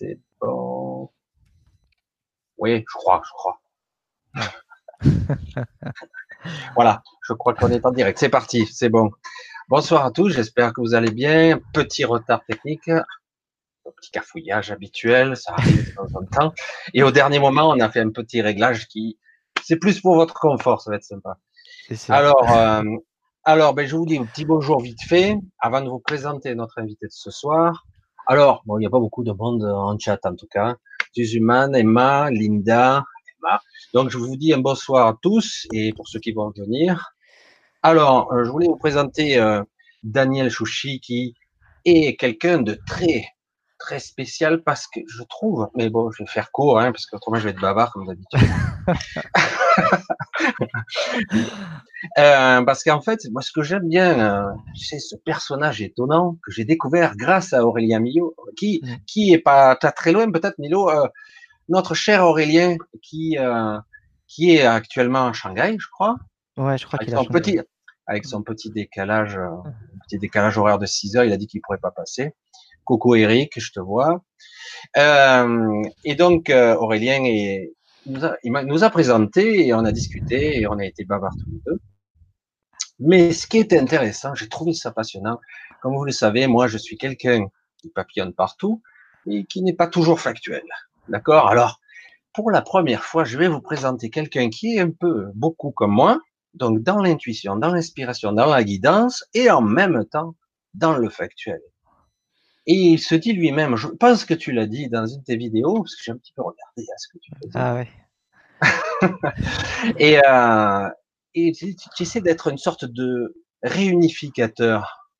c'est bon. Oui, je crois, je crois. voilà, je crois qu'on est en direct. C'est parti, c'est bon. Bonsoir à tous, j'espère que vous allez bien. Petit retard technique, un petit cafouillage habituel, ça arrive de temps en temps. Et au dernier moment, on a fait un petit réglage qui, c'est plus pour votre confort, ça va être sympa. Alors, euh, alors, ben, je vous dis un petit bonjour vite fait, avant de vous présenter notre invité de ce soir. Alors, bon, il n'y a pas beaucoup de monde en chat en tout cas. Suzuman, Emma, Linda, Emma. Donc, je vous dis un bonsoir à tous et pour ceux qui vont venir. Alors, euh, je voulais vous présenter euh, Daniel Chouchi qui est quelqu'un de très, très spécial parce que je trouve, mais bon, je vais faire court, hein, parce qu'autrement je vais être bavard comme d'habitude. euh, parce qu'en fait, moi, ce que j'aime bien, euh, c'est ce personnage étonnant que j'ai découvert grâce à Aurélien Millot, qui, mm. qui est pas très loin, peut-être, Milo, euh, notre cher Aurélien, qui, qui est actuellement à Shanghai, je crois. Ouais, je crois qu'il a petit, avec son petit décalage, petit décalage horaire de 6 heures, il a dit qu'il pourrait pas passer. Coucou Eric, je te vois. Euh, et donc euh, Aurélien est, nous, a, il nous a présenté et on a discuté et on a été bavards tous les deux. Mais ce qui était intéressant, j'ai trouvé ça passionnant. Comme vous le savez, moi je suis quelqu'un qui papillonne partout et qui n'est pas toujours factuel. D'accord? Alors, pour la première fois, je vais vous présenter quelqu'un qui est un peu beaucoup comme moi, donc dans l'intuition, dans l'inspiration, dans la guidance et en même temps dans le factuel. Et il se dit lui-même, je pense que tu l'as dit dans une de tes vidéos, parce que j'ai un petit peu regardé à ce que tu faisais. Ah ouais. et euh, et tu, tu essaies d'être une sorte de réunificateur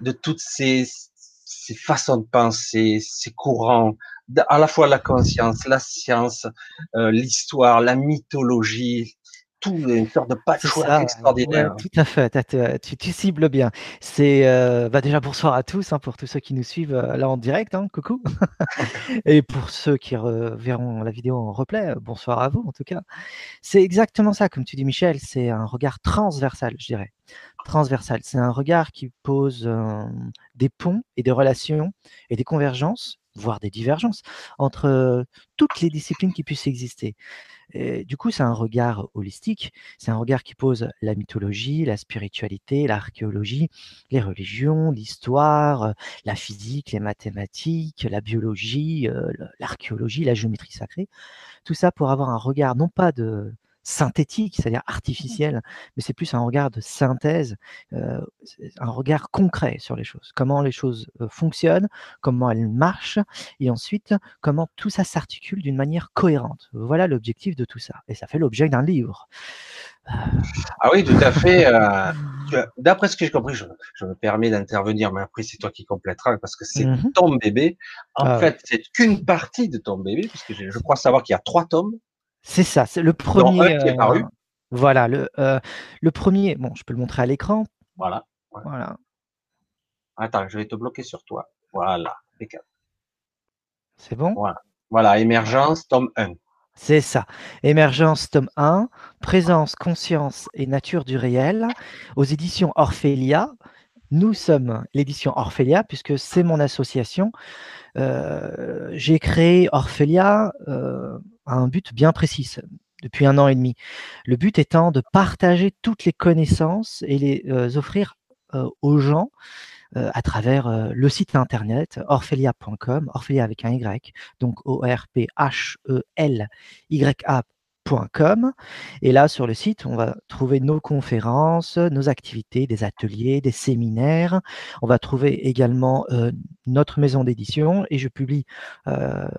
de toutes ces, ces façons de penser, ces courants, à la fois la conscience, la science, euh, l'histoire, la mythologie, une sorte de patchwork extraordinaire. tout à fait, tu, tu, cibles bien. C'est euh, bah déjà bonsoir à tous, hein, pour tous ceux qui nous suivent euh, là en direct, hein, coucou. et pour ceux qui verront la vidéo en replay, euh, bonsoir à vous en tout cas. C'est exactement ça, comme tu dis Michel, c'est un regard transversal, je dirais. Transversal, c'est un regard qui pose des ponts et des relations et des convergences voire des divergences entre toutes les disciplines qui puissent exister. du coup, c'est un regard holistique, c'est un regard qui pose la mythologie, la spiritualité, l'archéologie, les religions, l'histoire, la physique, les mathématiques, la biologie, l'archéologie, la géométrie sacrée. Tout ça pour avoir un regard non pas de synthétique, c'est-à-dire mmh artificiel, mais c'est plus un regard de synthèse, euh, un regard concret sur les choses. Comment les choses euh, fonctionnent, comment elles marchent, et ensuite comment tout ça s'articule d'une manière cohérente. Voilà l'objectif de tout ça. Et ça fait l'objet d'un livre. Ah oui, tout à fait. Euh, d'après ce que j'ai compris, je, me permets d'intervenir, mais après c'est toi qui compléteras parce que c'est mmh ton bébé. En ah fait, c'est qu'une partie de ton bébé, puisque je, je crois savoir qu'il y a trois tomes. C'est ça, c'est le premier. Euh, voilà, le, euh, le premier. Bon, je peux le montrer à l'écran. Voilà. Voilà. Attends, je vais te bloquer sur toi. Voilà, C'est bon? Voilà. Voilà, Émergence, tome 1. C'est ça. Émergence, tome 1, Présence, conscience et nature du réel, aux éditions Orphelia. Nous sommes l'édition Orphelia, puisque c'est mon association. Euh, j'ai créé Orphelia un but bien précis depuis un an et demi. Le but étant de partager toutes les connaissanses et les euh, offrir euh, aux gens euh, à travers le site internet orphelia.com, Orphelia avec un Y, donc Et là, sur le site, on va trouver nos conférences, nos activités, des ateliers, des séminaires. On va trouver également notre maison d'édition et je publie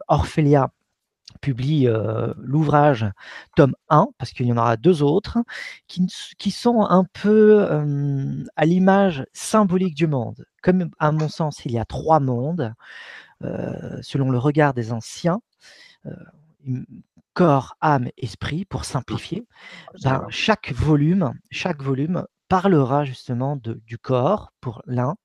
Orphelia publie euh, l'ouvrage tome 1, parce qu'il y en aura deux autres, qui, qui sont un peu euh, à l'image symbolique du monde. Comme à mon sens, il y a trois mondes, euh, selon le regard des anciens, corps, âme, esprit, pour simplifier, ben, chaque volume, chaque volume parlera justement de, du corps pour l'un,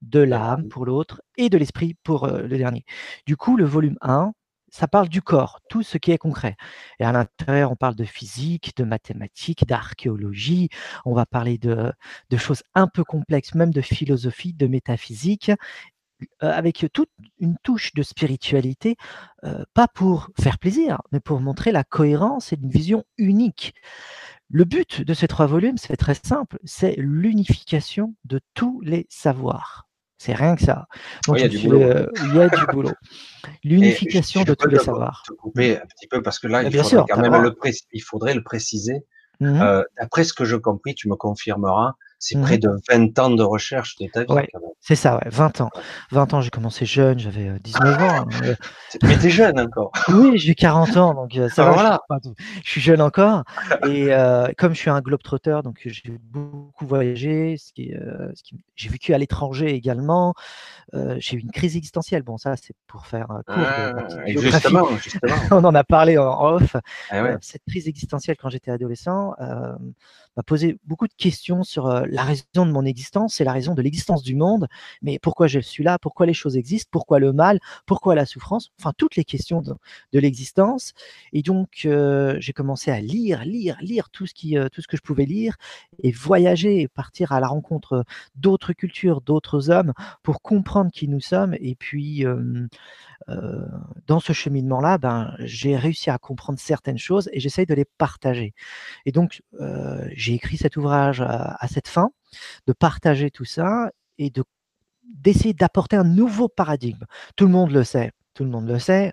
de l'âme pour l'autre et de l'esprit pour le dernier. Du coup, le volume 1 ça parle du corps, tout ce qui est concret. Et à l'intérieur, on parle de physique, de mathématiques, d'archéologie, on va parler de, choses un peu complexes, même de philosophie, de métaphysique. Avec toute une touche de spiritualité, pas pour faire plaisir, mais pour montrer la cohérence et une vision unique. Le but de ces trois volumes, c'est très simple, c'est l'unification de tous les savoirs. C'est rien que ça. Donc, il, y a du boulot. il y a du boulot. L'unification de tous les savoirs. Te couper un petit peu parce que là, il, faudrait quand même le il faudrait le préciser. Mmh D'après ce que je compris, tu me confirmeras, c'est près mmh de 20 ans de recherche de ta vie. C'est ça, ouais, 20 ans. 20 ans, j'ai commencé jeune, j'avais 19 ans. Hein, mais t'es jeune encore. Oui, j'ai 40 ans, donc ça va. Voilà. Je, suis jeune encore. Et comme je suis un globe-trotter, donc j'ai beaucoup voyagé, ce qui, ce qui j'ai vécu à l'étranger également. j'ai eu une crise existentielle. Bon, ça, c'est pour faire un cours. de, justement, justement. On en a parlé en off. Ah cette crise existentielle, quand j'étais adolescent, m'a posé beaucoup de questions sur la raison de mon existence, c'est la raison de l'existence du monde, mais pourquoi je suis là, pourquoi les choses existent, pourquoi le mal, pourquoi la souffrance, enfin toutes les questions de, l'existence. Et donc j'ai commencé à lire, lire, lire tout ce, qui, tout ce que je pouvais lire et voyager et partir à la rencontre d'autres cultures, d'autres hommes pour comprendre qui nous sommes. Et puis dans ce cheminement-là, ben, j'ai réussi à comprendre certaines choses et j'essaye de les partager. Et donc, j'ai écrit cet ouvrage à, cette fin, de partager tout ça et de d'essayer d'apporter un nouveau paradigme. Tout le monde le sait, tout le monde le sait,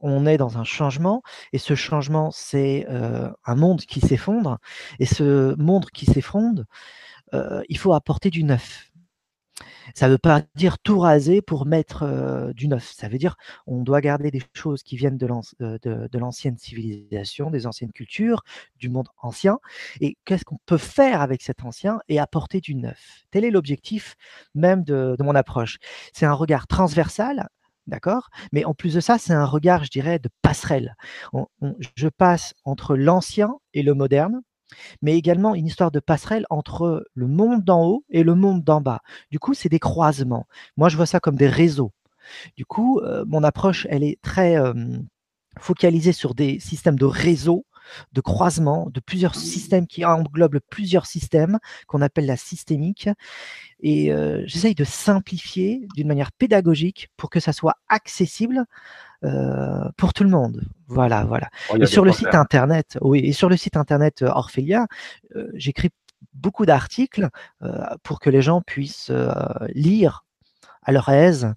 on est dans un changement et ce changement, c'est un monde qui s'effondre et ce monde qui s'effondre, il faut apporter du neuf. Ça ne veut pas dire tout raser pour mettre du neuf. Ça veut dire on doit garder des choses qui viennent de l'ancienne civilisation, des anciennes cultures, du monde ancien. Et qu'est-ce qu'on peut faire avec cet ancien et apporter du neuf? Tel est l'objectif même de, mon approche. C'est un regard transversal, D'accord? Mais en plus de ça, c'est un regard, je dirais, de passerelle. je passe entre l'ancien et le moderne, mais également une histoire de passerelle entre le monde d'en haut et le monde d'en bas. Du coup, c'est des croisements. Moi, je vois ça comme des réseaux. Du coup, euh, mon approche, elle est très focalisée sur des systèmes de réseaux de croisement de plusieurs systèmes qui englobent plusieurs systèmes qu'on appelle la systémique. Et euh, j'essaye de simplifier d'une manière pédagogique pour que ça soit accessible euh, pour tout le monde. Voilà, voilà. Oh, et sur le site internet, oui, et sur le site internet euh, Orphelia, j'écris beaucoup d'articles pour que les gens puissent lire à leur aise,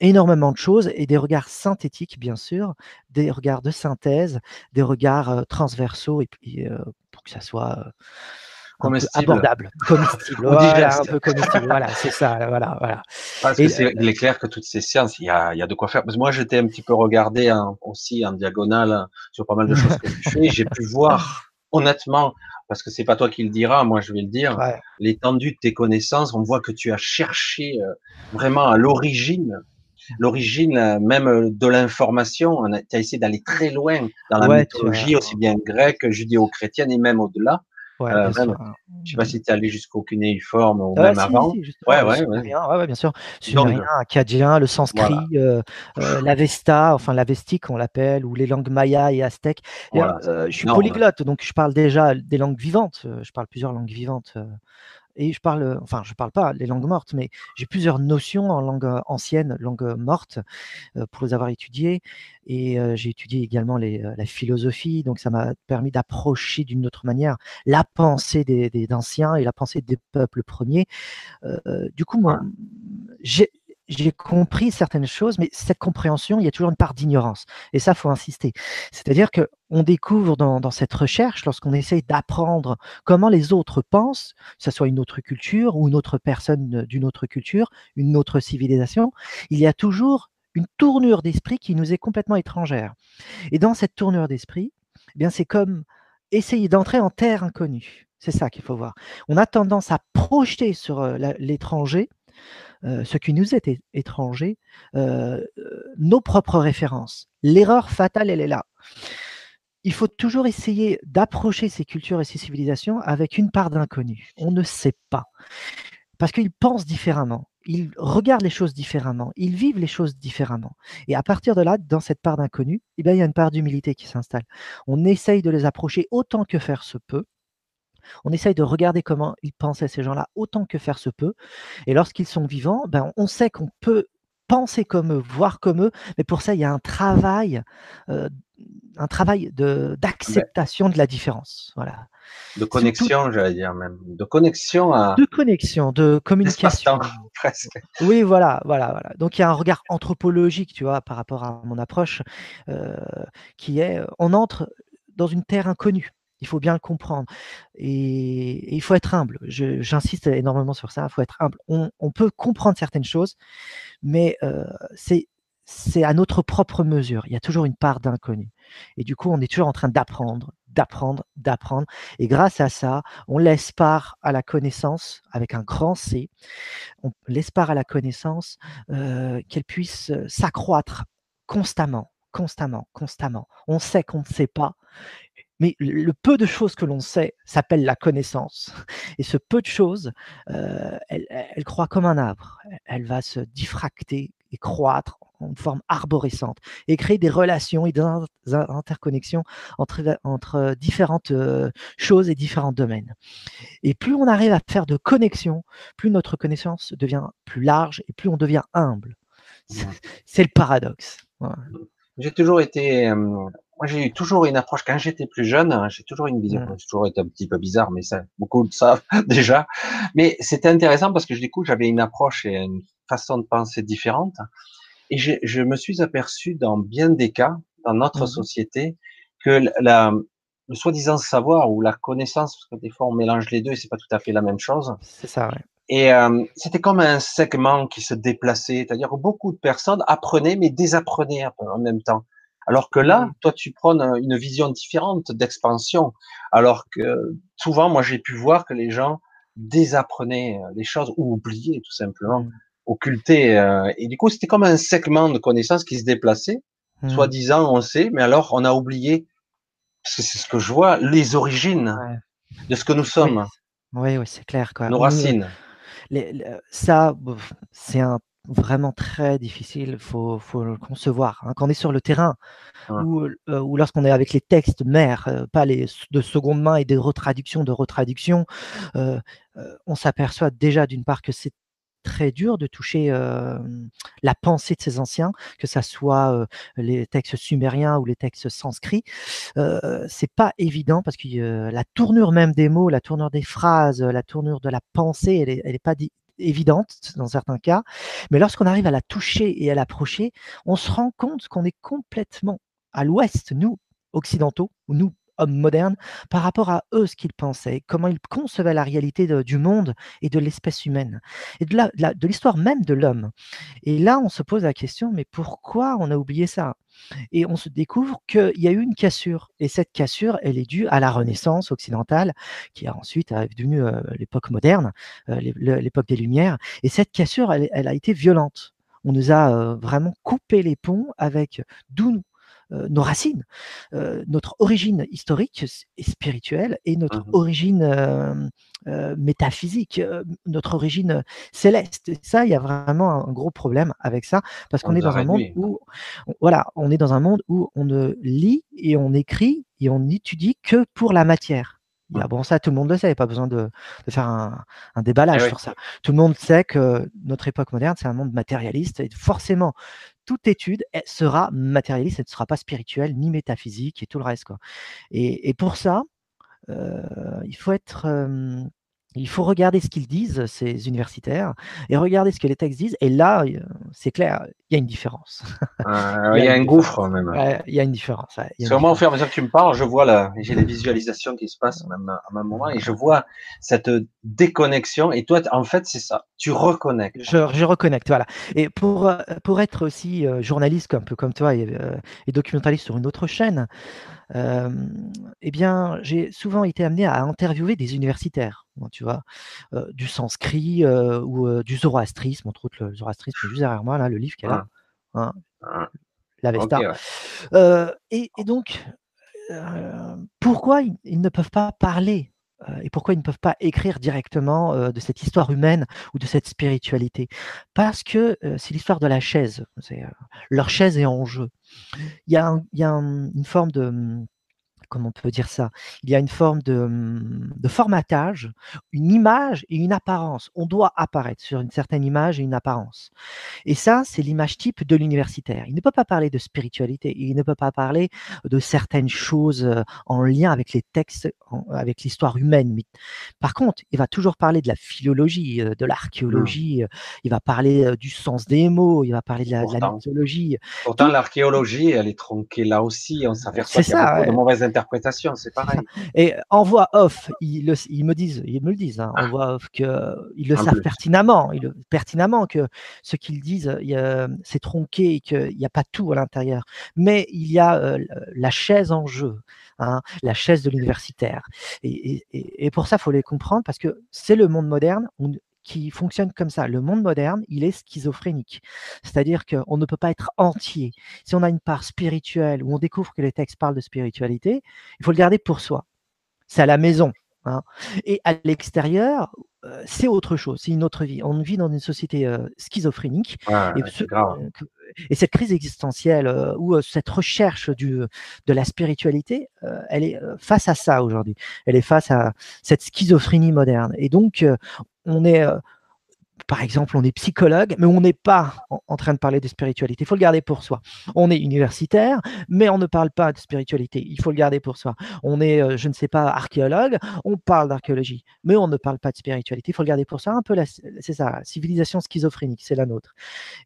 énormément de choses et des regards synthétiques, bien sûr, des regards de synthèse, des regards transversaux et puis pour que ça soit abordable, comestible, voilà, un peu comestible, voilà, c'est ça, voilà, voilà. Parce que c'est, il est clair que toutes ces sciences, il y a, il y a de quoi faire. Parce que moi, j'étais un petit peu regardé aussi en diagonale sur pas mal de choses que tu fais. J'ai pu voir, honnêtement, parce que c'est pas toi qui le diras, moi je vais le dire, l'étendue de tes connaissances, on voit que tu as cherché euh, vraiment à l'origine, l'origine euh, même euh, de l'information, tu as essayé d'aller très loin dans la mythologie, aussi bien grecque, judéo-chrétienne et même au-delà. Ouais, euh, je sais pas si tu es allé jusqu'au cunéiforme ou même avant. Si, ouais, ouais, ouais. ouais, bien sûr. Sumérien, acadien, le sanskrit, euh, euh, l'avesta, enfin l'avestique on l'appelle, ou les langues mayas et aztèques. je suis polyglotte, donc je parle déjà des langues vivantes. Je parle plusieurs langues vivantes et je parle, enfin, je parle pas les langues mortes, mais j'ai plusieurs notions en langue ancienne, langue morte, pour les avoir étudiées. Et j'ai étudié également la philosophie, donc ça m'a permis d'approcher d'une autre manière la pensée des, anciens et la pensée des peuples premiers. du coup, moi, j'ai j'ai compris certaines choses, mais cette compréhension, il y a toujours une part d'ignorance. Et ça, faut insister. C'est-à-dire que on découvre dans, cette recherche, lorsqu'on essaye d'apprendre comment les autres pensent, que ce soit une autre culture ou une autre personne d'une autre culture, une autre civilisation, il y a toujours une tournure d'esprit qui nous est complètement étrangère. Et dans cette tournure d'esprit, eh bien c'est comme essayer d'entrer en terre inconnue. C'est ça qu'il faut voir. On a tendance à projeter sur euh, ce qui nous est étranger, nos propres références. L'erreur fatale, elle est là. Il faut toujours essayer d'approcher ces cultures et ces civilisations avec une part d'inconnu. On ne sait pas. Parce qu'ils pensent différemment, ils regardent les choses différemment, ils vivent les choses différemment. Et à partir de là, dans cette part d'inconnu, eh il y a une part d'humilité qui s'installe. On essaye de les approcher autant que faire se peut, On essaye de regarder comment ils pensaient ces gens-là autant que faire se peut. Et lorsqu'ils sont vivants, ben, on sait qu'on peut penser comme eux, voir comme eux, mais pour ça, il y a un travail, euh, un travail d'acceptation de, la différence. Voilà. De connexion, j'allais dire même. De connexion à. De connexion, de communication. presque. Oui, voilà, voilà, voilà. Donc il y a un regard anthropologique, tu vois, par rapport à mon approche, euh, qui est, on entre dans une terre inconnue. Il faut bien le comprendre. Et, il faut être humble. J'insiste énormément sur ça. Il faut être humble. On, peut comprendre certaines choses, mais euh, c'est à notre propre mesure. Il y a toujours une part d'inconnu. Et du coup, on est toujours en train d'apprendre, d'apprendre, d'apprendre. Et grâce à ça, on laisse part à la connaissance avec un grand C. On laisse part à la connaissance euh, qu'elle puisse euh, s'accroître constamment, constamment, constamment. On sait qu'on ne sait pas. Mais le peu de choses que l'on sait s'appelle la connaissance. Et ce peu de choses, euh, elle, elle, croît comme un arbre. Elle va se diffracter et croître en forme arborescente et créer des relations et des interconnexions entre, entre différentes euh, choses et différents domaines. Et plus on arrive à faire de connexions, plus notre connaissance devient plus large et plus on devient humble. C'est le paradoxe. J'ai toujours été euh, moi, j'ai eu toujours une approche quand j'étais plus jeune. Hein, j'ai toujours une vision. J'ai toujours été un petit peu bizarre, mais ça, beaucoup le savent déjà. Mais c'était intéressant parce que du coup, j'avais une approche et une façon de penser différente. Et je, je me suis aperçu dans bien des cas, dans notre mmh société, que la, le soi-disant savoir ou la connaissance, parce que des fois on mélange les deux et c'est pas tout à fait la même chose. C'est ça, ouais. Et euh, c'était comme un segment qui se déplaçait, c'est-à-dire que beaucoup de personnes apprenaient mais désapprenaient en même temps. Alors que là, mmh. toi, tu prends une vision différente d'expansion. Alors que souvent, moi, j'ai pu voir que les gens désapprenaient euh, les choses ou oubliaient tout simplement, mmh. occultaient. Euh, et du coup, c'était comme un segment de connaissances qui se déplaçait. Mmh. Soi-disant, on sait, mais alors on a oublié, parce que c'est ce que je vois, les origines de ce que nous sommes. Oui, oui, c'est clair. Quoi. Nos racines. ça, c'est un vraiment très difficile, il faut, faut, le concevoir. Hein. Quand on est sur le terrain, ou, euh, ou lorsqu'on est avec les textes mères, euh, pas les de seconde main et des retraductions de retraductions, euh, on s'aperçoit déjà d'une part que c'est très dur de toucher la pensée de ces anciens, que ça soit les textes sumériens ou les textes sanscrits. c'est pas évident parce que la tournure même des mots, la tournure des phrases, la tournure de la pensée, elle est, elle est pas évidente dans certains cas, mais lorsqu'on arrive à la toucher et à l'approcher, on se rend compte qu'on est complètement à l'ouest, nous, occidentaux, ou nous, hommes modernes, par rapport à eux, ce qu'ils pensaient, comment ils concevaient la réalité du monde et de l'espèce humaine, et de l'histoire même de l'homme. Et là, on se pose la question, mais pourquoi on a oublié ça? Et on se découvre qu'il y a eu une cassure. Et cette cassure, elle est due à la Renaissance occidentale, qui a ensuite devenu euh, l'époque moderne, euh, l'époque des Lumières. Et cette cassure, elle, a été violente. On nous a euh, vraiment coupé les ponts avec d'où euh, nos racines, euh, notre origine historique et spirituelle et notre mmh origine euh, métaphysique, notre origine céleste. Et ça, il y a vraiment un gros problème avec ça parce qu'on est dans un monde où, voilà, on est dans un monde où on ne lit et on écrit et on n'étudie que pour la matière. Mmh. bon, ça, tout le monde le sait, il n'y a pas besoin de, faire un, déballage eh sur ça. Tout le monde sait que notre époque moderne, c'est un monde matérialiste, et forcément, toute étude sera matérialiste, elle ne sera pas spirituelle, ni métaphysique, et tout le reste. Et, pour ça, euh, il faut être il faut regarder ce qu'ils disent, ces universitaires, et regarder ce que les textes disent. Et là, c'est clair, il y a une différence. Euh, il y a, un gouffre même. il y a une différence. Sûrement, au fur et à mesure que tu me parles, je vois là, j'ai les visualisations qui se passent même à un moment, et je vois cette déconnexion. Et toi, en fait, c'est ça. Tu reconnectes. Je, je, reconnecte, voilà. Et pour, euh, pour être aussi euh, journaliste, un peu comme toi, et, et documentaliste sur une autre chaîne, eh bien, j'ai souvent été amené à interviewer des universitaires, tu vois, du sanskrit ou du zoroastrisme, entre autres le zoroastrisme juste derrière moi, là, le livre qu'elle a, hein, ah. la Vesta. et, donc, pourquoi ils, ne peuvent pas parler et pourquoi ils ne peuvent pas écrire directement de cette histoire humaine ou de cette spiritualité? Parce que c'est l'histoire de la chaise. leur chaise est en jeu. Il y a, une forme de comment on peut dire ça? Il y a une forme de, hum, de, formatage, une image et une apparence. On doit apparaître sur une certaine image et une apparence. Et ça, c'est l'image type de l'universitaire. Il ne peut pas parler de spiritualité, il ne peut pas parler de certaines choses euh, en lien avec les textes, avec l'histoire humaine. Par contre, il va toujours parler de la philologie, euh, de l'archéologie, mmh. il va parler du sens des mots, il va parler de la, mythologie. Pourtant, l'archéologie, elle est tronquée là aussi. On s'aperçoit qu'il y a beaucoup de mauvaises interprétations, c'est pareil. Et en voix off, ils, me disent, ils me le disent, hein, en ah. voix off, qu'ils le savent pertinemment, ils, pertinemment que ce qu'ils disent, c'est tronqué et qu'il n'y a pas tout à l'intérieur. Mais il y a euh, la chaise en jeu. Hein, la chaise de l'universitaire. Et, pour ça, il faut les comprendre parce que c'est le monde moderne qui fonctionne comme ça. Le monde moderne, il est schizophrénique. C'est-à-dire qu'on ne peut pas être entier. Si on a une part spirituelle où on découvre que les textes parlent de spiritualité, il faut le garder pour soi. C'est à la maison. Hein. Et à l'extérieur, euh, c'est autre chose, c'est une autre vie. On vit dans une société euh, schizophrénique. et, cette crise existentielle euh, ou cette recherche du, de la spiritualité, elle est face à ça aujourd'hui. Elle est face à cette schizophrénie moderne. Et donc, on est par exemple, on est psychologue, mais on n'est pas en, train de parler de spiritualité. Il faut le garder pour soi. On est universitaire, mais on ne parle pas de spiritualité. Il faut le garder pour soi. On est, euh, je ne sais pas, archéologue, on parle d'archéologie, mais on ne parle pas de spiritualité. Il faut le garder pour soi. Un peu, c'est ça, civilisation schizophrénique, c'est la nôtre.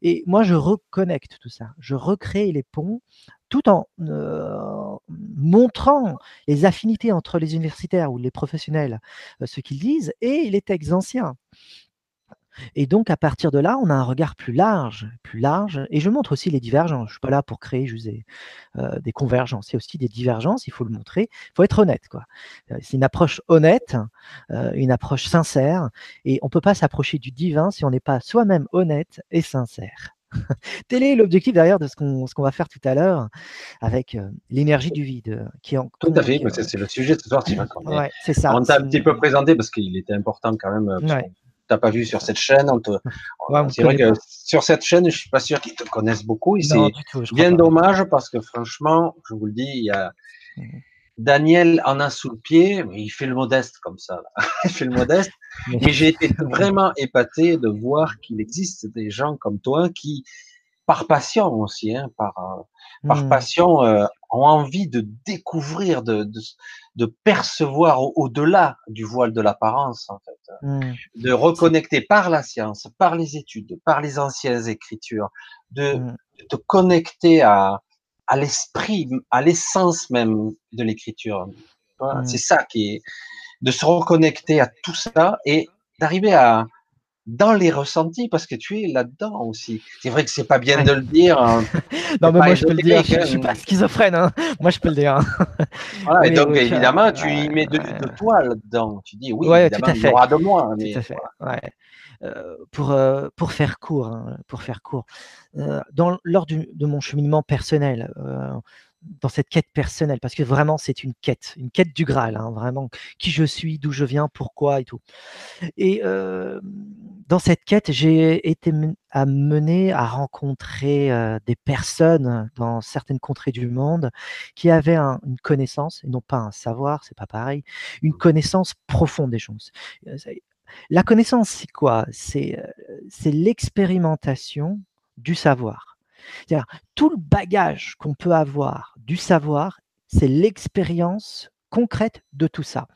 Et moi, je reconnecte tout ça. Je recrée les ponts tout en euh, montrant les affinités entre les universitaires ou les professionnels, euh, ce qu'ils disent, et les textes anciens. Et donc, à partir de là, on a un regard plus large, plus large. Et je montre aussi les divergences. Je ne suis pas là pour créer juste des, euh, des convergences. Il y a aussi des divergences, il faut le montrer. Il faut être honnête. quoi. Euh, c'est une approche honnête, euh, une approche sincère. Et on ne peut pas s'approcher du divin si on n'est pas soi-même honnête et sincère. Tel est l'objectif derrière de ce qu'on va faire tout à l'heure avec l'énergie du vide. Qui en, tout à fait, c'est le sujet de ce soir. Ouais, c'est ça. On t'a un petit peu présenté parce qu'il était important quand même t'as pas vu sur cette chaîne. c'est vrai que sur cette chaîne, je suis pas sûr qu'ils te connaissent beaucoup. C'est bien dommage parce que franchement, je vous le dis, il y a mmh. Daniel en a sous le pied, il fait le modeste comme ça. il fait le modeste. Mais j'ai été vraiment épaté de voir qu'il existe des gens comme toi qui, par passion aussi, hein, par, euh, par mmh. passion, euh, ont envie de découvrir, de, de, de percevoir au-delà du voile de l'apparence, en fait, mmh. de reconnecter par la science, par les études, par les anciennes écritures, de, mmh. de te connecter à, à l'esprit, à l'essence même de l'écriture. C'est ça qui est, de se reconnecter à tout ça et d'arriver à, dans les ressentis parce que tu es là-dedans aussi. C'est vrai que c'est pas bien de le dire. Hein. non, mais moi je peux le dire, je, suis pas schizophrène. Hein. Moi je peux le dire. Hein. Voilà, et donc euh, évidemment, tu y mets de, toi là-dedans. Tu dis oui, évidemment, il y aura de moi. Mais, tout à fait. Ouais. Euh, pour, euh, pour faire court, hein, pour faire court. Dans, lors du, de mon cheminement personnel, dans cette quête personnelle, parce que vraiment c'est une quête, une quête du Graal, hein, vraiment qui je suis, d'où je viens, pourquoi et tout. Et euh, dans cette quête, j'ai été amené à rencontrer euh, des personnes dans certaines contrées du monde qui avaient une connaissance, et non pas un savoir, c'est pas pareil, une connaissance profonde des choses. La connaissance, c'est quoi? C'est l'expérimentation du savoir tout le bagage qu'on peut avoir du savoir, c'est l'expérience concrète de tout ça.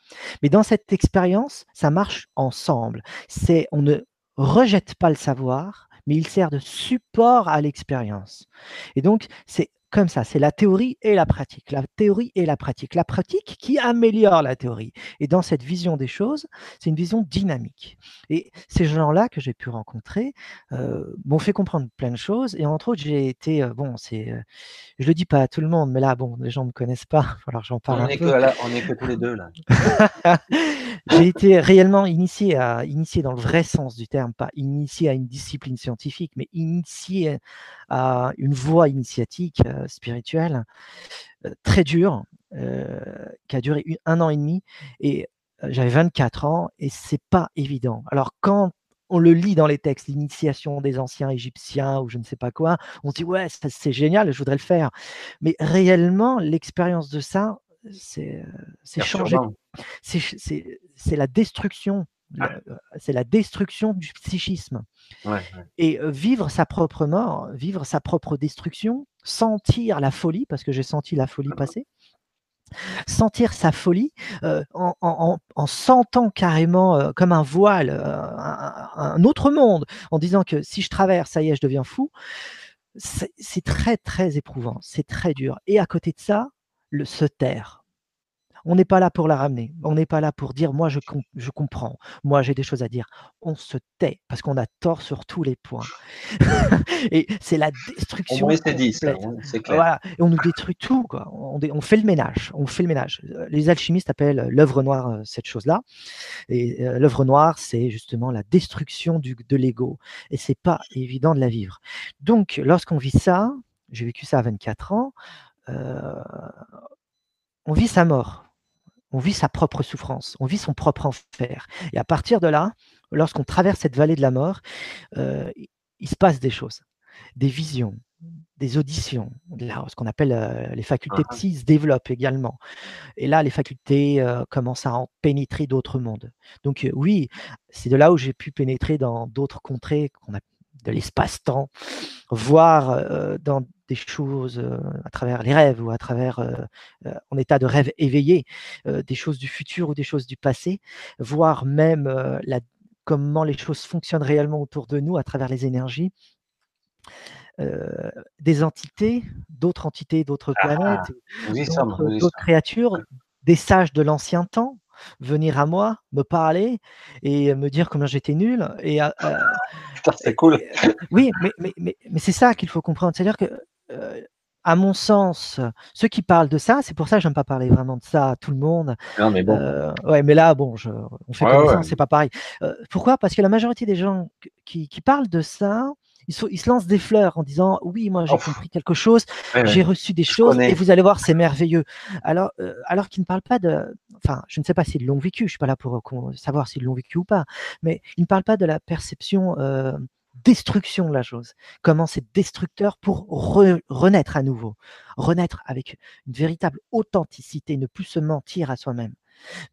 Mais dans cette expérience, ça marche ensemble. C'est, on ne rejette pas le savoir, mais il sert de support à l'expérience. Et donc, c'est comme ça, c'est la théorie et la pratique. La théorie et la pratique. La pratique qui améliore la théorie. Et dans cette vision des choses, c'est une vision dynamique. Et ces gens-là que j'ai pu rencontrer euh, m'ont fait comprendre plein de choses. Et entre autres, j'ai été, euh, bon, c'est, euh, je le dis pas à tout le monde, mais là, bon, les gens me connaissent pas. Alors j'en parle on un est peu. Que, on est que tous les deux là. j'ai été réellement initié à initié dans le vrai sens du terme, pas initié à une discipline scientifique, mais initié à une voie initiatique spirituelle très dure, qui a duré un an et demi. Et j'avais 24 ans et c'est pas évident. Alors quand on le lit dans les textes, l'initiation des anciens égyptiens ou je ne sais pas quoi, on se dit ouais, c'est génial, je voudrais le faire. Mais réellement, l'expérience de ça, c'est changer. C'est la destruction. C'est la destruction du psychisme. Et vivre sa propre mort, vivre sa propre destruction, sentir la folie, parce que j'ai senti la folie passer, sentir sa folie en, sentant carrément comme un voile, un, autre monde, en disant que si je traverse, ça y est, je deviens fou, c'est très très éprouvant, c'est très dur. Et à côté de ça, le se taire. On n'est pas là pour la ramener. On n'est pas là pour dire moi je, je comprends, moi j'ai des choses à dire. On se tait parce qu'on a tort sur tous les points. et c'est la destruction. On c'est clair. Et on nous détruit tout. Quoi. On, on, fait le ménage. On fait le ménage. Les alchimistes appellent l'œuvre noire euh, cette chose-là. Et euh, l'œuvre noire, c'est justement la destruction du, de l'ego. Et c'est pas évident de la vivre. Donc, lorsqu'on vit ça, j'ai vécu ça à 24 ans. Euh, on vit sa mort on vit sa propre souffrance, on vit son propre enfer. Et à partir de là, lorsqu'on traverse cette vallée de la mort, euh, il se passe des choses, des visions, des auditions. ce qu'on appelle euh, les facultés uh psy se développent également. Et là, les facultés euh, commencent à en pénétrer d'autres mondes. Donc oui, c'est de là où j'ai pu pénétrer dans d'autres contrées qu'on a de l'espace-temps, voir dans des choses à travers les rêves ou à travers en état de rêve éveillé, des choses du futur ou des choses du passé, voir même la, comment les choses fonctionnent réellement autour de nous à travers les énergies. des entités, d'autres entités, d'autres ah, planètes, d'autres créatures, des sages de l'ancien temps, venir à moi, me parler et me dire combien j'étais nul. Et, c'est cool. oui, mais, mais, mais, mais c'est ça qu'il faut comprendre. C'est-à-dire que, à mon sens, ceux qui parlent de ça, c'est pour ça que j'aime pas parler vraiment de ça à tout le monde. Non, mais bon. ouais, mais là, bon, je, on fait comme ça, c'est pas pareil. pourquoi? Parce que la majorité des gens qui, qui parlent de ça, ils, se lancent des fleurs en disant oui, moi j'ai compris quelque chose, j'ai reçu des choses et vous allez voir, c'est merveilleux. Alors, euh, alors qu'ils ne parlent pas de, enfin, je ne sais pas s'ils l'ont vécu, je suis pas là pour savoir s'ils l'ont vécu ou pas, mais ils ne parlent pas de la perception. Destruction de la chose, comment c'est destructeur pour renaître à nouveau, renaître avec une véritable authenticité, ne plus se mentir à soi-même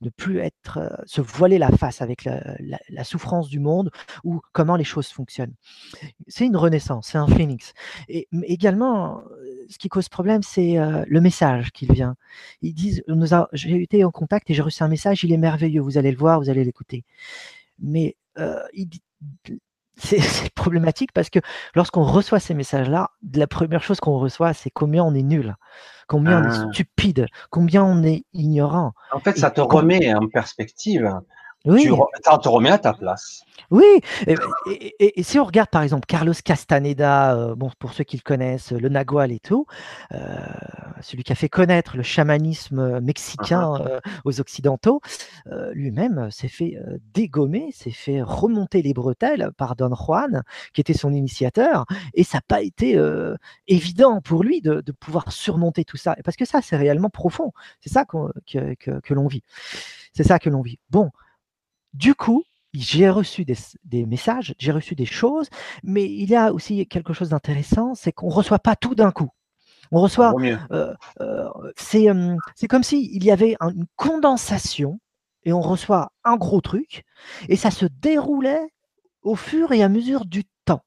ne plus être, euh, se voiler la face avec la, souffrance du monde ou comment les choses fonctionnent. C'est une renaissance, c'est un phénix. Et également, euh, ce qui cause problème, c'est euh, le message qui vient. Ils disent, j'ai été en contact et j'ai reçu un message, il est merveilleux, vous allez le voir, vous allez l'écouter. Mais c'est problématique parce que lorsqu'on reçoit ces messages-là, la première chose qu'on reçoit, c'est combien on est nul combien on est ah. stupide, combien on est ignorant. En fait, ça te remet en perspective. Oui. ça te remet à ta place. Oui, et, si on regarde par exemple Carlos Castaneda, euh, bon, pour ceux qui le connaissent, le Nagual et tout, euh, celui qui a fait connaître le chamanisme mexicain uh-huh. euh, aux Occidentaux, lui-même s'est fait dégommer, s'est fait remonter les bretelles par Don Juan, qui était son initiateur, et ça n'a pas été évident pour lui de, pouvoir surmonter tout ça, parce que ça, c'est réellement profond, c'est ça que, que l'on vit. C'est ça que l'on vit. Bon, du coup, j'ai reçu des, messages, j'ai reçu des choses, mais il y a aussi quelque chose d'intéressant, c'est qu'on ne reçoit pas tout d'un coup. On reçoit. Euh, euh, c'est comme s'il y avait une condensation et on reçoit un gros truc et ça se déroulait au fur et à mesure du temps.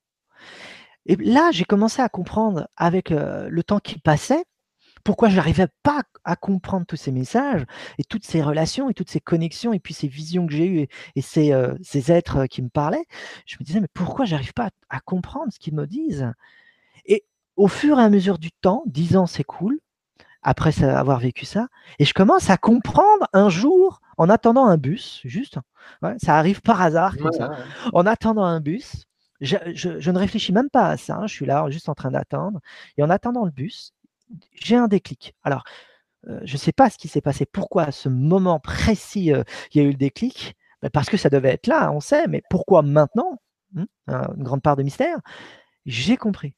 Et là, j'ai commencé à comprendre avec euh, le temps qui passait pourquoi je n'arrivais pas à comprendre tous ces messages et toutes ces relations et toutes ces connexions et puis ces visions que j'ai eues et, ces, euh, ces, êtres qui me parlaient? Je me disais, mais pourquoi j'arrive pas à, comprendre ce qu'ils me disent? Et au fur et à mesure du temps, dix ans, c'est cool, après avoir vécu ça, et je commence à comprendre un jour, en attendant un bus, juste, ça arrive par hasard, en attendant un bus, je, ne réfléchis même pas à ça, hein, je suis là juste en train d'attendre, et en attendant le bus, j'ai un déclic. Alors, euh, je ne sais pas ce qui s'est passé, pourquoi à ce moment précis euh, il y a eu le déclic, ben, parce que ça devait être là, on sait, mais pourquoi maintenant hmm, Une grande part de mystère? J'ai compris.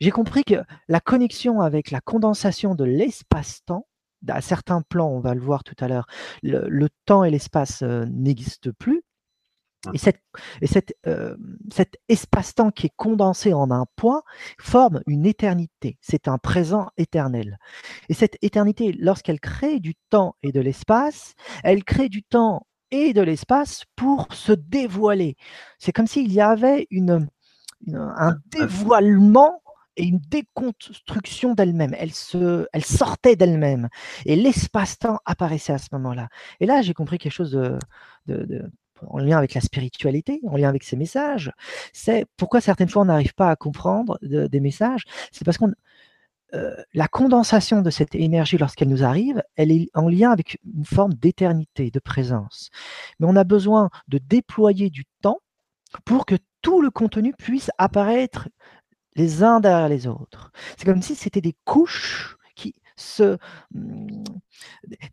J'ai compris que la connexion avec la condensation de l'espace-temps, à certains plans, on va le voir tout à l'heure, le, temps et l'espace euh, n'existent plus. Et, cette, et cette, euh, cet espace-temps qui est condensé en un point forme une éternité. C'est un présent éternel. Et cette éternité, lorsqu'elle crée du temps et de l'espace, elle crée du temps et de l'espace pour se dévoiler. C'est comme s'il y avait une, un dévoilement et une déconstruction d'elle-même. Elle, se, elle sortait d'elle-même. Et l'espace-temps apparaissait à ce moment-là. Et là, j'ai compris quelque chose de, de, en lien avec la spiritualité, en lien avec ces messages. C'est pourquoi certaines fois on n'arrive pas à comprendre des messages. C'est parce qu'on euh, la condensation de cette énergie lorsqu'elle nous arrive, elle est en lien avec une forme d'éternité, de présence. Mais on a besoin de déployer du temps pour que tout le contenu puisse apparaître les uns derrière les autres. C'est comme si c'était des couches se hmm,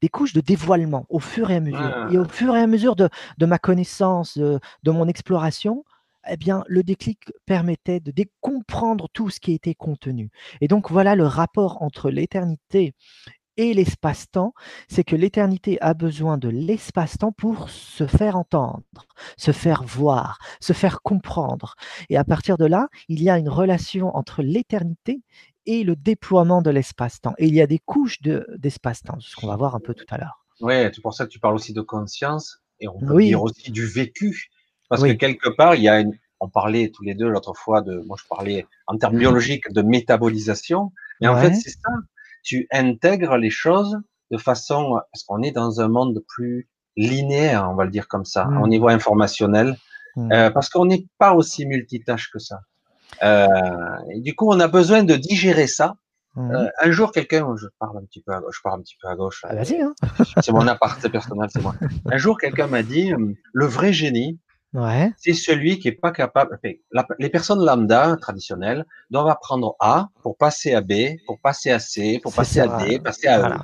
des couches de dévoilement au fur et à mesure. Et au fur et à mesure de, ma connaissance, de, mon exploration, eh bien, le déclic permettait de comprendre tout ce qui était contenu. Et donc, voilà le rapport entre l'éternité et l'espace-temps, c'est que l'éternité a besoin de l'espace-temps pour se faire entendre, se faire voir, se faire comprendre. Et à partir de là, il y a une relation entre l'éternité et le déploiement de l'espace-temps. Et il y a des couches d'espace-temps, ce qu'on va voir un peu tout à l'heure. Oui, c'est pour ça que tu parles aussi de conscience, et on peut dire aussi du vécu, parce que quelque part, il y a une, on parlait tous les deux l'autre fois de, moi je parlais en termes biologiques de métabolisation, mais en fait c'est ça, tu intègres les choses de façon, parce qu'on est dans un monde plus linéaire, on va le dire comme ça, au mmh. niveau informationnel, mmh. euh, parce qu'on n'est pas aussi multitâche que ça. Euh, et du coup, on a besoin de digérer ça. Mmh. Euh, un jour, quelqu'un, je parle un petit peu à gauche, je parle un petit peu à gauche. Ah, vas-y, hein. c'est mon appart personnel, c'est moi. Un jour, quelqu'un m'a dit, le vrai génie, c'est celui qui est pas capable. les personnes lambda traditionnelles doivent apprendre A pour passer à B, pour passer à C, pour passer à D, passer à E.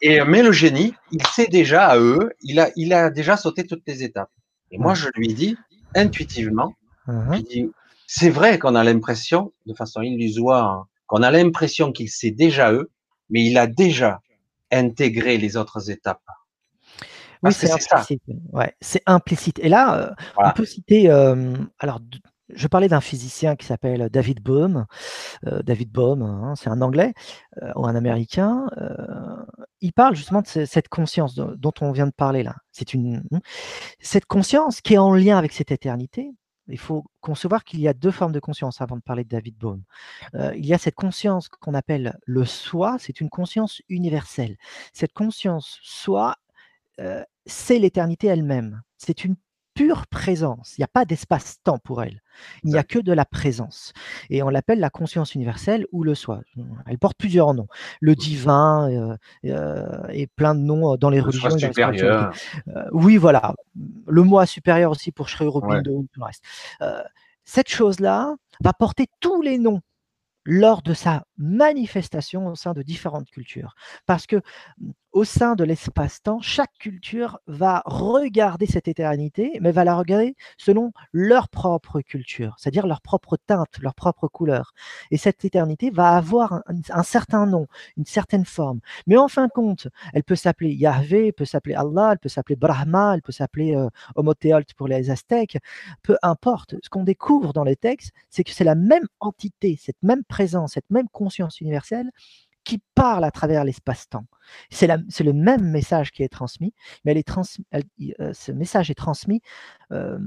Et mais le génie, il sait déjà à E, il a, il a déjà sauté toutes les étapes. Et moi, je lui dis intuitivement, uh-huh. C'est vrai qu'on a l'impression, de façon illusoire, hein, qu'on a l'impression qu'il sait déjà E, mais il a déjà intégré les autres étapes. Oui, c'est implicite. Ouais, c'est implicite. Et là, euh, on peut citer. Euh, alors, je parlais d'un physicien qui s'appelle David Bohm. Euh, David Bohm, hein, c'est un Anglais ou un Américain. il parle justement de cette conscience dont on vient de parler là. C'est une hmm, cette conscience qui est en lien avec cette éternité. Il faut concevoir qu'il y a deux formes de conscience avant de parler de David Bohm. il y a cette conscience qu'on appelle le soi, c'est une conscience universelle. Cette conscience soi, c'est l'éternité elle-même. C'est une pure présence. Il n'y a pas d'espace-temps pour elle. Il n'y a que de la présence. Et on l'appelle la conscience universelle ou le soi. Elle porte plusieurs noms. Le divin euh, euh, et plein de noms dans les le religions. supérieur. Euh, oui, voilà. Le moi supérieur aussi pour Sri Aurobindo, tout le reste. cette chose-là va porter tous les noms lors de sa manifestation au sein de différentes cultures. Parce que au sein de l'espace-temps, chaque culture va regarder cette éternité, mais va la regarder selon leur propre culture, c'est-à-dire leur propre teinte, leur propre couleur. Et cette éternité va avoir un, certain nom, une certaine forme. Mais en fin de compte, elle peut s'appeler Yahvé, elle peut s'appeler Allah, elle peut s'appeler Brahma, elle peut s'appeler euh, pour les Aztèques, peu importe. Ce qu'on découvre dans les textes, c'est que c'est la même entité, cette même présence, cette même conscience universelle qui parle à travers l'espace-temps. C'est le même message qui est transmis, mais elle est euh, ce message est transmis euh,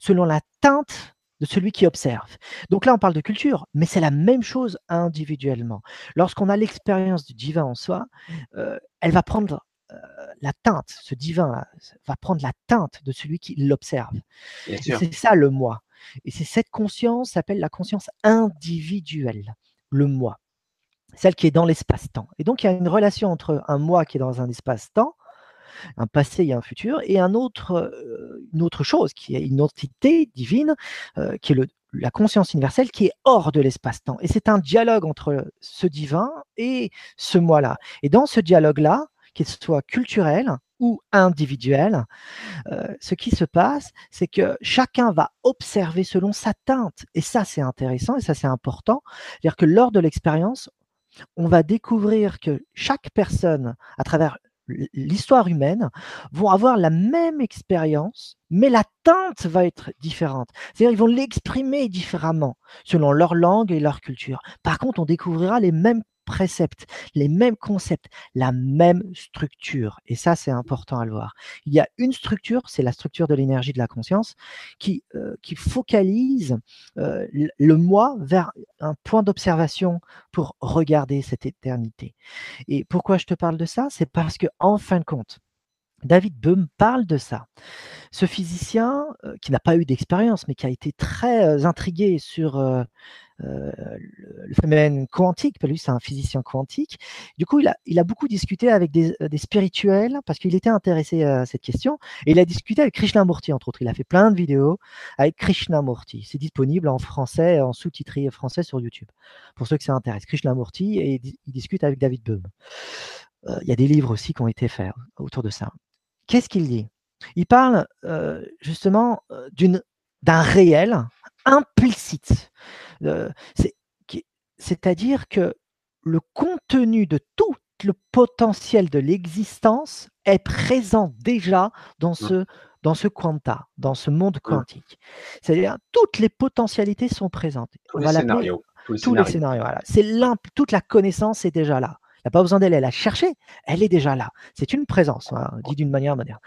selon la teinte de celui qui observe. Donc là, on parle de culture, mais c'est la même chose individuellement. Lorsqu'on a l'expérience du divin en soi, euh, elle va prendre la teinte, ce divin va prendre la teinte de celui qui l'observe. C'est ça le moi. Et c'est cette conscience s'appelle la conscience individuelle, le moi celle qui est dans l'espace-temps. Et donc, il y a une relation entre un moi qui est dans un espace-temps, un passé et un futur, et un autre, euh, une autre chose, qui est une entité divine, euh, qui est le, la conscience universelle, qui est hors de l'espace-temps. Et c'est un dialogue entre ce divin et ce moi-là. Et dans ce dialogue-là, qu'il soit culturel ou individuel, euh, ce qui se passe, c'est que chacun va observer selon sa teinte. Et ça, c'est intéressant et ça, c'est important. C'est-à-dire que lors de l'expérience, on va découvrir que chaque personne, à travers l'histoire humaine vont avoir la même expérience, mais la teinte va être différente. C'est-à-dire ils vont l'exprimer différemment selon leur langue et leur culture. Par contre, on découvrira les mêmes préceptes, les mêmes concepts, la même structure. Et ça, c'est important à le voir. Il y a une structure, c'est la structure de l'énergie de la conscience, qui, euh, qui focalise euh, le moi vers un point d'observation pour regarder cette éternité. Et pourquoi je te parle de ça? C'est parce que, en fin de compte, David Bohm parle de ça. Ce physicien, euh, qui n'a pas eu d'expérience, mais qui a été très intrigué sur euh, le, phénomène quantique, lui c'est un physicien quantique. Du coup, il a, beaucoup discuté avec des, euh, des spirituels parce qu'il était intéressé à cette question. Et il a discuté avec Krishnamurti, entre autres. Il a fait plein de vidéos avec Krishnamurti. C'est disponible en français, en sous-titré français sur YouTube. Pour ceux que ça intéresse, Krishnamurti, et il discute avec David Bohm. Euh, il y a des livres aussi qui ont été faits autour de ça. Qu'est-ce qu'il dit? Il parle justement d'un réel implicite. Euh, c'est-à-dire que le contenu de tout le potentiel de l'existence est présent déjà dans mmh. ce, dans ce quanta, dans ce monde mmh. quantique. C'est-à-dire toutes les potentialités sont présentes. Tous les scénarios. Tous les scénarios. C'est toute la connaissance est déjà là. Il n'y a pas besoin d'elle, elle a cherché, elle est déjà là. C'est une présence, hein, dit d'une manière moderne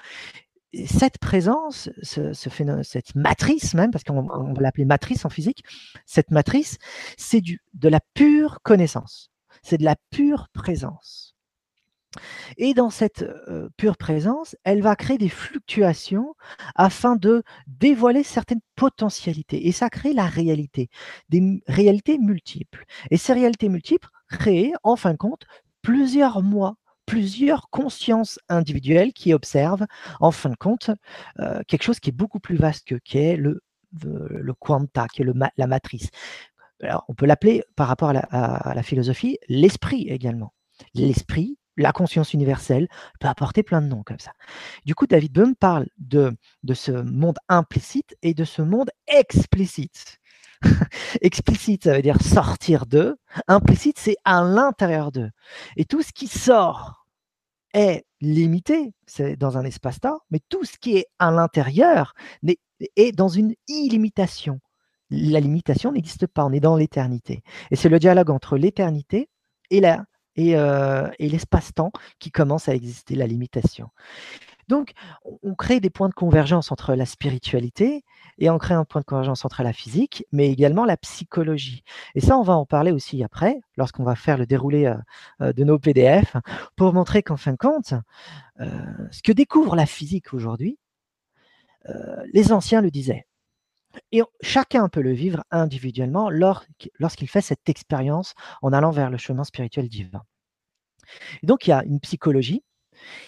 cette présence, ce, cette matrice même, parce qu'on va l'appeler matrice en physique, cette matrice, c'est de la pure connaissance, c'est de la pure présence. Et dans cette euh, pure présence, elle va créer des fluctuations afin de dévoiler certaines potentialités. Et ça crée la réalité, des réalités multiples. Et ces réalités multiples créent, en fin de compte, plusieurs mois plusieurs consciences individuelles qui observent, en fin de compte, euh, quelque chose qui est beaucoup plus vaste que qui est le, le, quanta, qui est le, la matrice. Alors, on peut l'appeler, par rapport à la, à la philosophie, l'esprit également. L'esprit, la conscience universelle, peut apporter plein de noms comme ça. Du coup, David Bohm parle de, de ce monde implicite et de ce monde explicite. Explicite, ça veut dire sortir d'eux. Implicite, c'est à l'intérieur d'eux. Et tout ce qui sort est limité, c'est dans un espace-temps, mais tout ce qui est à l'intérieur est dans une illimitation. La limitation n'existe pas, on est dans l'éternité. Et c'est le dialogue entre l'éternité et la, et, euh, et l'espace-temps qui commence à exister, la limitation. Donc, on crée des points de convergence entre la spiritualité et on crée un point de convergence entre la physique, mais également la psychologie. Et ça, on va en parler aussi après, lorsqu'on va faire le déroulé euh, euh, de nos PDF, pour montrer qu'en fin de compte, euh, ce que découvre la physique aujourd'hui, les anciens le disaient. Et chacun peut le vivre individuellement lorsqu'il fait cette expérience en allant vers le chemin spirituel divin. Et donc, il y a une psychologie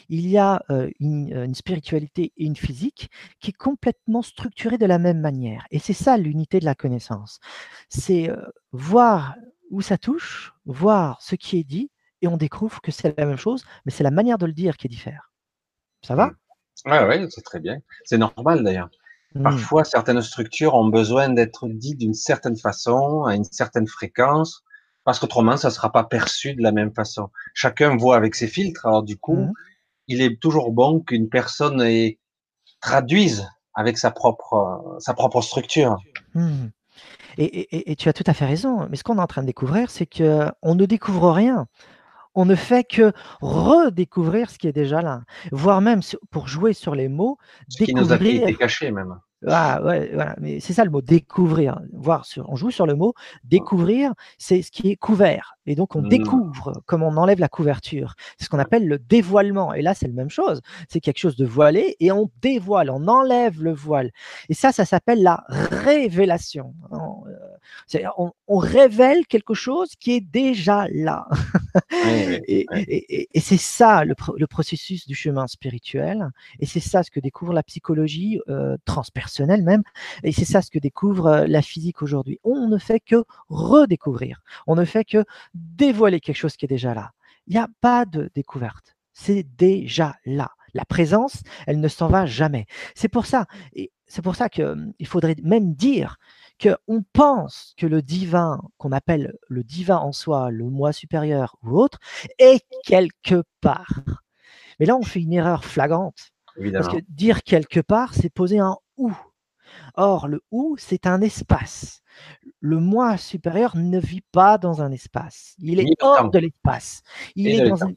il y a une, spiritualité et une physique qui est complètement structurée de la même manière. Et c'est ça l'unité de la connaissance. C'est voir où ça touche, voir ce qui est dit, et on découvre que c'est la même chose, mais c'est la manière de le dire qui est différente. Ça va? Oui, ouais, c'est très bien. C'est normal d'ailleurs. Mmh. Parfois, certaines structures ont besoin d'être dites d'une certaine façon, à une certaine fréquence, parce qu'autrement, ça ne sera pas perçu de la même façon. Chacun voit avec ses filtres, alors du coup, mmh. il est toujours bon qu'une personne traduise avec sa propre, sa propre structure. Mmh. Et, tu as tout à fait raison. Mais ce qu'on est en train de découvrir, c'est qu'on ne découvre rien. On ne fait que redécouvrir ce qui est déjà là, voire même pour jouer sur les mots, ce qui nous a été caché même. Ah, ouais, voilà. Mais c'est ça le mot découvrir. Voir sur, on joue sur le mot découvrir, c'est ce qui est couvert. Et donc on mmh. découvre comme on enlève la couverture. C'est ce qu'on appelle le dévoilement. Et là, c'est la même chose. C'est quelque chose de voilé et on dévoile, on enlève le voile. Et ça, ça s'appelle la révélation. On, euh, on, on, révèle quelque chose qui est déjà là. et, et, et c'est ça le, le, processus du chemin spirituel. Et c'est ça ce que découvre la psychologie euh, transpersonnelle même. Et c'est ça ce que découvre euh, la physique aujourd'hui. On ne fait que redécouvrir. On ne fait que dévoiler quelque chose qui est déjà là. Il n'y a pas de découverte. C'est déjà là. La présence, elle ne s'en va jamais. C'est pour ça, et c'est pour ça qu'il hum, faudrait même dire qu'on pense que le divin, qu'on appelle le divin en soi, le moi supérieur ou autre, est quelque part. Mais là, on fait une erreur flagrante. Évidemment. Parce que dire quelque part, c'est poser un ou. Or, le ou, c'est un espace. Le moi supérieur ne vit pas dans un espace. Il est hors temps. de l'espace. Il, est dans un-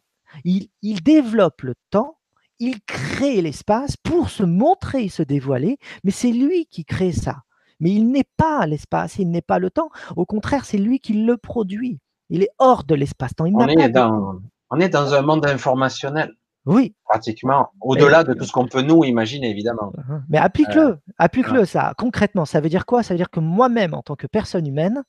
il, il développe le temps, il crée l'espace pour se montrer se dévoiler, mais c'est lui qui crée ça. Mais il n'est pas l'espace, il n'est pas le temps. Au contraire, c'est lui qui le produit. Il est hors de l'espace-temps. On est dans, on est dans un monde informationnel, Oui, pratiquement, au-delà de tout ce qu'on peut nous imaginer, évidemment. Uhum. Mais applique-le, applique-le ça. Concrètement, ça veut dire quoi? Ça veut dire que moi-même, en tant que personne humaine,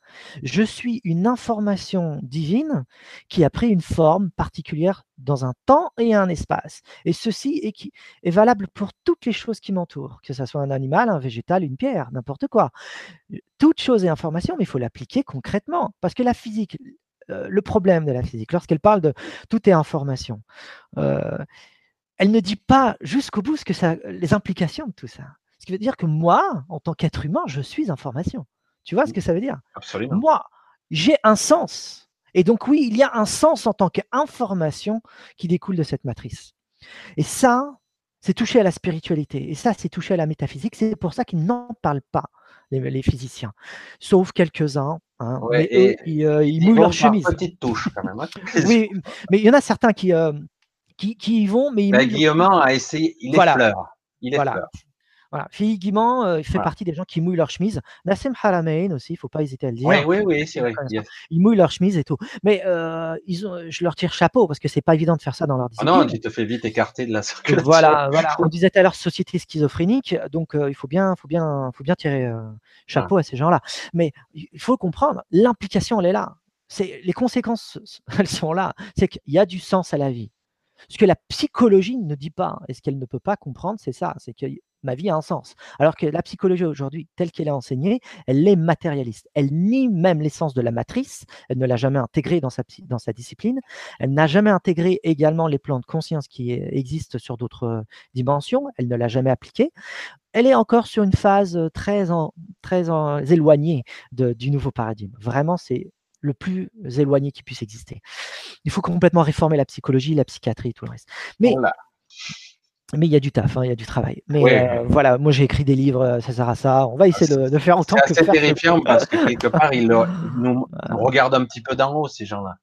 je suis une information divine qui a pris une forme particulière dans un temps et un espace. Et ceci est, qui, est valable pour toutes les choses qui m'entourent, que ce soit un animal, un végétal, une pierre, n'importe quoi. Toute chose est information, mais il faut l'appliquer concrètement. Parce que la physique, euh, le problème de la physique, lorsqu'elle parle de tout est information, euh, elle ne dit pas jusqu'au bout ce que ça, les implications de tout ça. Ce qui veut dire que moi, en tant qu'être humain, je suis information. Tu vois ce que ça veut dire? Absolument. Moi, j'ai un sens. Et donc oui, il y a un sens en tant qu'information qui découle de cette matrice. Et ça, c'est touché à la spiritualité. Et ça, c'est touché à la métaphysique. C'est pour ça qu'ils n'en parlent pas, les, les physiciens. Sauf quelques-uns. hein. Ouais, mais et eux, ils, euh, ils Ils mouillent leur chemise. petites touches, quand même. hein. Oui, mais il y en a certains qui, euh, qui, qui y vont, mais ils mouillent leur Guillaume a essayé, il Voilà. effleure. Il Voilà. effleure. Voilà. Philippe Guimand euh, il fait Voilà. partie des gens qui mouillent leur chemise. Nassim Haramein aussi, il faut pas hésiter à le dire. Oui, oui, oui, c'est vrai. Yes. Ils mouillent leur chemise et tout. Mais euh, ils ont, je leur tire chapeau parce que c'est pas évident de faire ça dans leur Ah discipline. non, tu te fais vite écarter de la circulation. voilà, voilà. On disait tout à l'heure société schizophrénique, donc euh, il faut bien, faut bien, faut bien tirer euh, chapeau à ces gens-là. Mais il faut comprendre, l'implication elle est là. C'est les conséquences, elles sont là. C'est qu'il y a du sens à la vie. Ce que la psychologie ne dit pas et ce qu'elle ne peut pas comprendre, c'est ça, c'est que ma vie a un sens. Alors que la psychologie aujourd'hui, telle qu'elle est enseignée, elle est matérialiste. Elle nie même l'essence de la matrice. Elle ne l'a jamais intégrée dans sa, discipline. Elle n'a jamais intégré également les plans de conscience qui euh, existent sur d'autres euh, dimensions. Elle ne l'a jamais appliqué. Elle est encore sur une phase euh, très, éloignée du nouveau paradigme. Vraiment, c'est le plus éloigné qui puisse exister. Il faut complètement réformer la psychologie, la psychiatrie, tout le reste. Mais. Mais il y a du taf, hein, il y a du travail. Mais euh, voilà, moi j'ai écrit des livres, euh, ça sert à ça. On va essayer de, de faire autant C'est que se terrifiant parce que quelque part, ils, nous regardent un petit peu d'en haut, ces gens-là.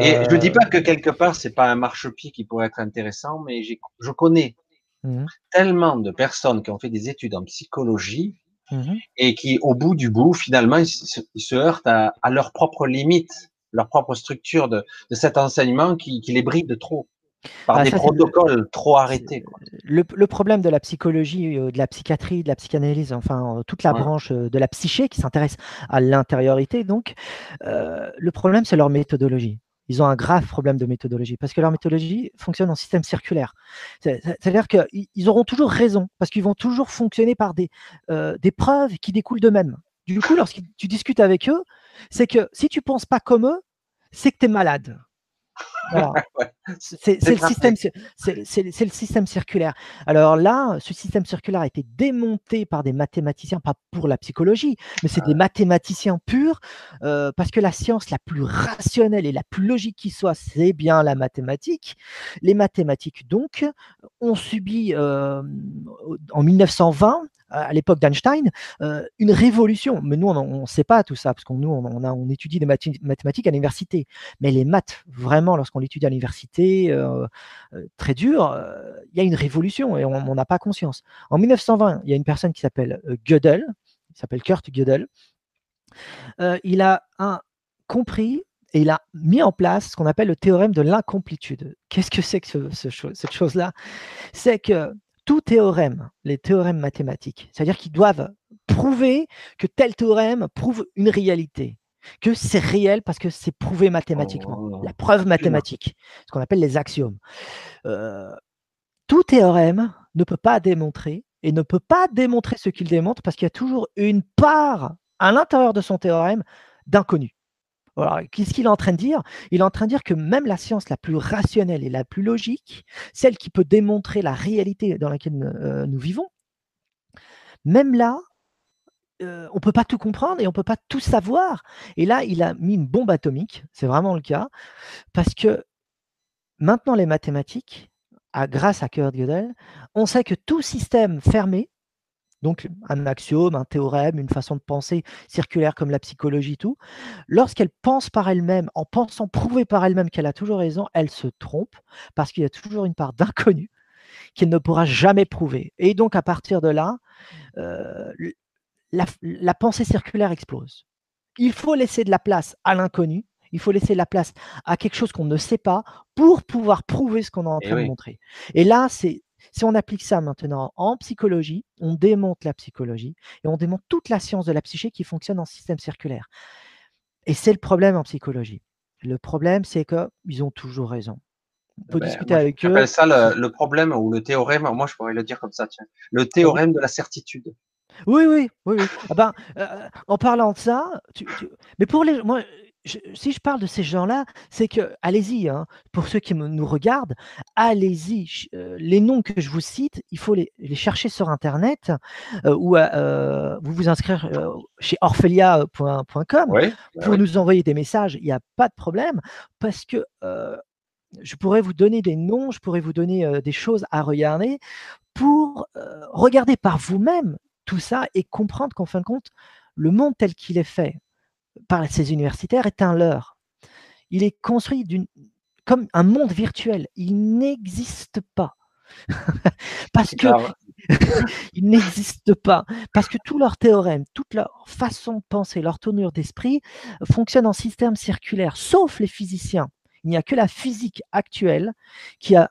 Et Euh, je dis pas que quelque part, c'est pas un marchepied qui pourrait être intéressant, mais je connais mhm, tellement de personnes qui ont fait des études en psychologie mhm. et qui, au bout du bout, finalement, ils se, ils se heurtent à, à leurs propres limites, leur propre structure de, de cet enseignement qui, qui les bride trop par Ah, des ça, protocoles trop arrêtés. quoi. Le, le problème de la psychologie, euh, de la psychiatrie, de la psychanalyse, enfin euh, toute la Ouais. branche euh, de la psyché qui s'intéresse à l'intériorité, donc euh, le problème c'est leur méthodologie. Ils ont un grave problème de méthodologie parce que leur méthodologie fonctionne en système circulaire. C'est- c'est- C'est-à-dire qu'ils ils auront toujours raison parce qu'ils vont toujours fonctionner par des, euh, des preuves qui découlent d'eux-mêmes. Du coup, lorsque tu discutes avec eux, c'est que si tu penses pas comme eux, c'est que tu es malade. Voilà. Ouais. C'est le système circulaire. Alors là, ce système circulaire a été démonté par des mathématiciens, pas pour la psychologie, mais c'est des mathématiciens purs, euh, parce que la science la plus rationnelle et la plus logique qui soit, c'est bien la mathématique. Les mathématiques, donc, ont subi euh, en 1920 à l'époque d'Einstein, euh, une révolution. Mais nous, on ne sait pas tout ça, parce qu'on nous, on, étudie des mathématiques à l'université. Mais les maths, vraiment, lorsqu'on l'étudie à l'université, euh, euh, très dur, il y a une révolution et on n'a pas conscience. En 1920, il y a une personne qui s'appelle Gödel, il s'appelle Kurt Gödel. Il a compris et il a mis en place ce qu'on appelle le théorème de l'incomplétude. Qu'est-ce que c'est que cette chose-là? C'est que tout théorème, les théorèmes mathématiques, c'est-à-dire qu'ils doivent prouver que tel théorème prouve une réalité, que c'est réel parce que c'est prouvé mathématiquement, Oh, la preuve mathématique, ce qu'on appelle les axiomes. Euh, tout théorème ne peut pas démontrer et ne peut pas démontrer ce qu'il démontre parce qu'il y a toujours une part à l'intérieur de son théorème d'inconnu. Qu'est-ce qu'il est en train de dire? Il est en train de dire que même la science la plus rationnelle et la plus logique, celle qui peut démontrer la réalité dans laquelle euh, nous vivons, même là, euh, on ne peut pas tout comprendre et on ne peut pas tout savoir. Et là, il a mis une bombe atomique, c'est vraiment le cas, parce que maintenant les mathématiques grâce à Kurt Gödel, on sait que tout système fermé, donc un axiome, un théorème, une façon de penser circulaire comme la psychologie, tout, lorsqu'elle pense par elle-même, en pensant prouver par elle-même qu'elle a toujours raison, elle se trompe parce qu'il y a toujours une part d'inconnu qu'elle ne pourra jamais prouver. Et donc à partir de là, euh, la pensée circulaire explose. Il faut laisser de la place à l'inconnu il faut laisser la place à quelque chose qu'on ne sait pas pour pouvoir prouver ce qu'on est en train de montrer. Et là, c'est si on applique ça maintenant en psychologie, on démonte la psychologie et on démonte toute la science de la psyché qui fonctionne en système circulaire. Et c'est le problème en psychologie. Le problème, c'est qu'ils ont toujours raison. On peut ben, discuter avec eux. ça le, problème ou le théorème, moi je pourrais le dire comme ça, tiens. Le théorème de la certitude. Oui, oui, oui. oui. Ah ben, euh, en parlant de ça, mais pour les, moi, si je parle de ces gens-là, c'est que, allez-y, hein, pour ceux qui nous regardent, allez-y. Euh, les noms que je vous cite, il faut les, chercher sur Internet euh, ou euh, vous vous inscrire chez orphelia.com pour nous envoyer des messages. Il n'y a pas de problème parce que je pourrais vous donner des noms, je pourrais vous donner des choses à regarder pour regarder par vous-même tout ça et comprendre qu'en fin de compte, le monde tel qu'il est fait, par ces universitaires est un leurre. Il est construit comme un monde virtuel. Il n'existe pas. parce que il n'existe pas. Parce que tous leurs théorèmes, toute leur façon de penser, leur tournure d'esprit fonctionnent en système circulaire, sauf les physiciens. Il n'y a que la physique actuelle qui a,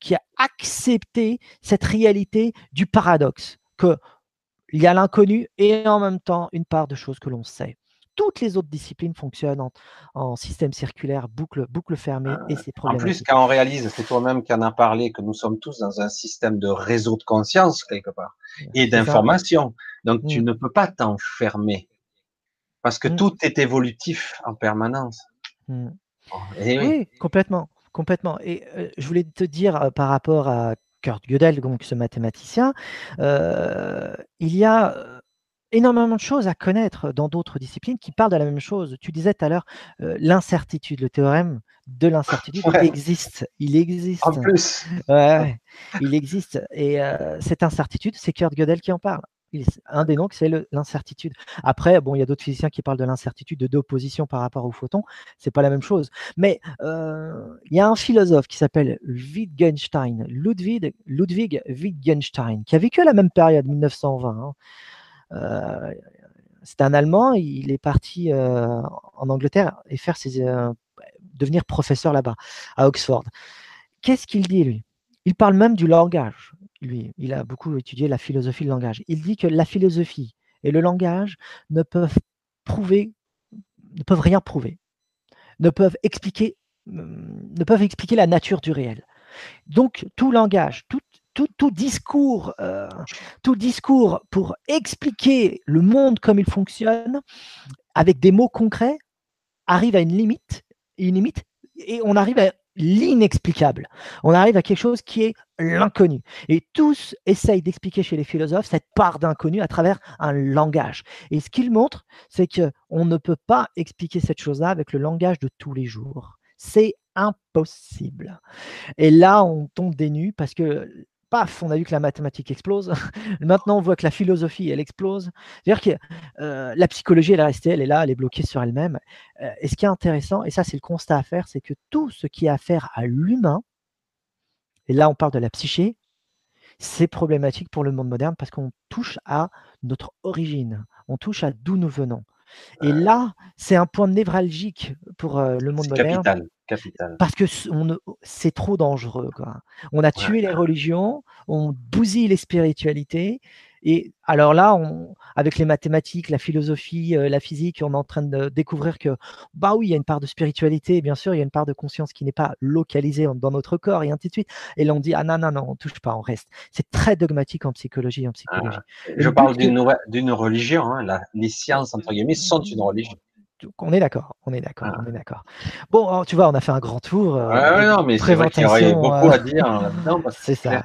qui a accepté cette réalité du paradoxe, qu'il y a l'inconnu et en même temps une part de choses que l'on sait toutes les autres disciplines fonctionnent en, système circulaire, boucle, boucle fermée, et c'est En plus, quand on réalise, c'est toi-même qui en as parlé, que nous sommes tous dans un système de réseau de conscience, quelque part, et d'information. Donc, tu mmh. ne peux pas t'enfermer. Parce que mmh. tout est évolutif en permanence. Mmh. oui. complètement. Complètement. Et euh, je voulais te dire euh, par rapport à Kurt Gödel, donc ce mathématicien, euh, il y a énormément de choses à connaître dans d'autres disciplines qui parlent de la même chose. Tu disais tout à l'heure euh, l'incertitude, le théorème de l'incertitude il existe. Il existe. En plus. Ouais, il existe. Et euh, cette incertitude, c'est Kurt Gödel qui en parle. Un des noms, c'est l'incertitude. Après, bon, il y a d'autres physiciens qui parlent de l'incertitude de deux positions par rapport au photon. C'est pas la même chose. Mais euh, il y a un philosophe qui s'appelle Wittgenstein, Ludwig, Ludwig Wittgenstein, qui a vécu à la même période, 1920. Euh, c'est un Allemand, il est parti euh, en Angleterre et faire ses, euh, devenir professeur là-bas, à Oxford. Qu'est-ce qu'il dit, lui? Il parle même du langage. Lui, il a beaucoup étudié la philosophie du langage. Il dit que la philosophie et le langage ne peuvent prouver, ne peuvent rien prouver, ne peuvent expliquer, ne peuvent expliquer la nature du réel. Donc tout langage, toute tout, discours, euh, tout discours pour expliquer le monde comme il fonctionne avec des mots concrets arrive à une limite, une limite, et on arrive à l'inexplicable. On arrive à quelque chose qui est l'inconnu. Et tous essayent d'expliquer chez les philosophes cette part d'inconnu à travers un langage. Et ce qu'ils montrent, c'est que on ne peut pas expliquer cette chose-là avec le langage de tous les jours. C'est impossible. Et là, on tombe des nues parce que paf, on a vu que la mathématique explose. Maintenant, on voit que la philosophie, elle explose. C'est-à-dire que euh, la psychologie, elle est restée, elle est là, elle est bloquée sur elle-même. Euh, et ce qui est intéressant, et ça, c'est le constat à faire, c'est que tout ce qui a affaire à l'humain, et là, on parle de la psyché, c'est problématique pour le monde moderne parce qu'on touche à notre origine, on touche à d'où nous venons. Et là, c'est un point névralgique pour euh, le monde moderne. Capital. Capital. Parce que c'est trop dangereux. Quoi. On a tué les religions, on bousille les spiritualités. Et alors là, on, avec les mathématiques, la philosophie, euh, la physique, on est en train de découvrir que, bah oui, il y a une part de spiritualité, bien sûr, il y a une part de conscience qui n'est pas localisée dans notre corps, et ainsi de suite. Et là, on dit, ah non, non, non, on touche pas, on reste. C'est très dogmatique en psychologie. En psychologie. Ah, je parle d'une religion, hein, les sciences, entre guillemets, sont une religion on est d'accord, on est d'accord, ah. on est d'accord. Bon, tu vois, on a fait un grand tour. Euh, non, mais c'est vrai qu'il y aurait beaucoup à dire là-dedans. C'est ça.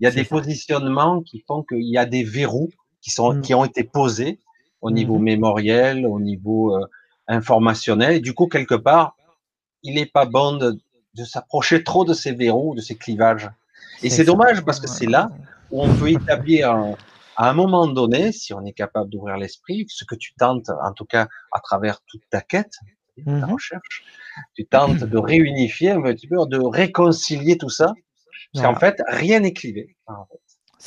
Il y a des positionnements qui font qu'il y a des verrous qui sont, mm. qui ont été posés au niveau mm-hmm. mémoriel, au niveau euh, informationnel. Et du coup, quelque part, il n'est pas bon de, de s'approcher trop de ces verrous, de ces clivages. Et c'est dommage parce que c'est là où on peut établir à un moment donné, si on est capable d'ouvrir l'esprit, ce que tu tentes, en tout cas à travers toute ta quête, ta mmh recherche, tu tentes de réunifier un petit peu, de réconcilier tout ça. Parce qu'en fait, rien n'est clivé.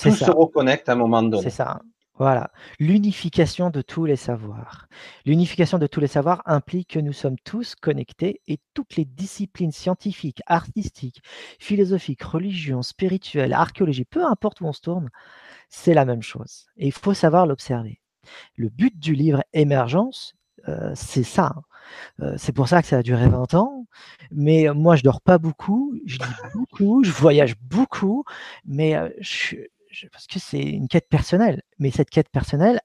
Tout se reconnecte à un moment donné. C'est ça. Voilà, l'unification de tous les savoirs. L'unification de tous les savoirs implique que nous sommes tous connectés et toutes les disciplines scientifiques, artistiques, philosophiques, religions, spirituelles, archéologie, peu importe où on se tourne, c'est la même chose. Et il faut savoir l'observer. Le but du livre Émergence, euh, c'est ça. Hein. Euh, c'est pour ça que ça a duré 20 ans. Mais moi, je dors pas beaucoup, je lis beaucoup, je voyage beaucoup, mais euh, je, parce que c'est une quête personnelle. Mais cette quête personnelle,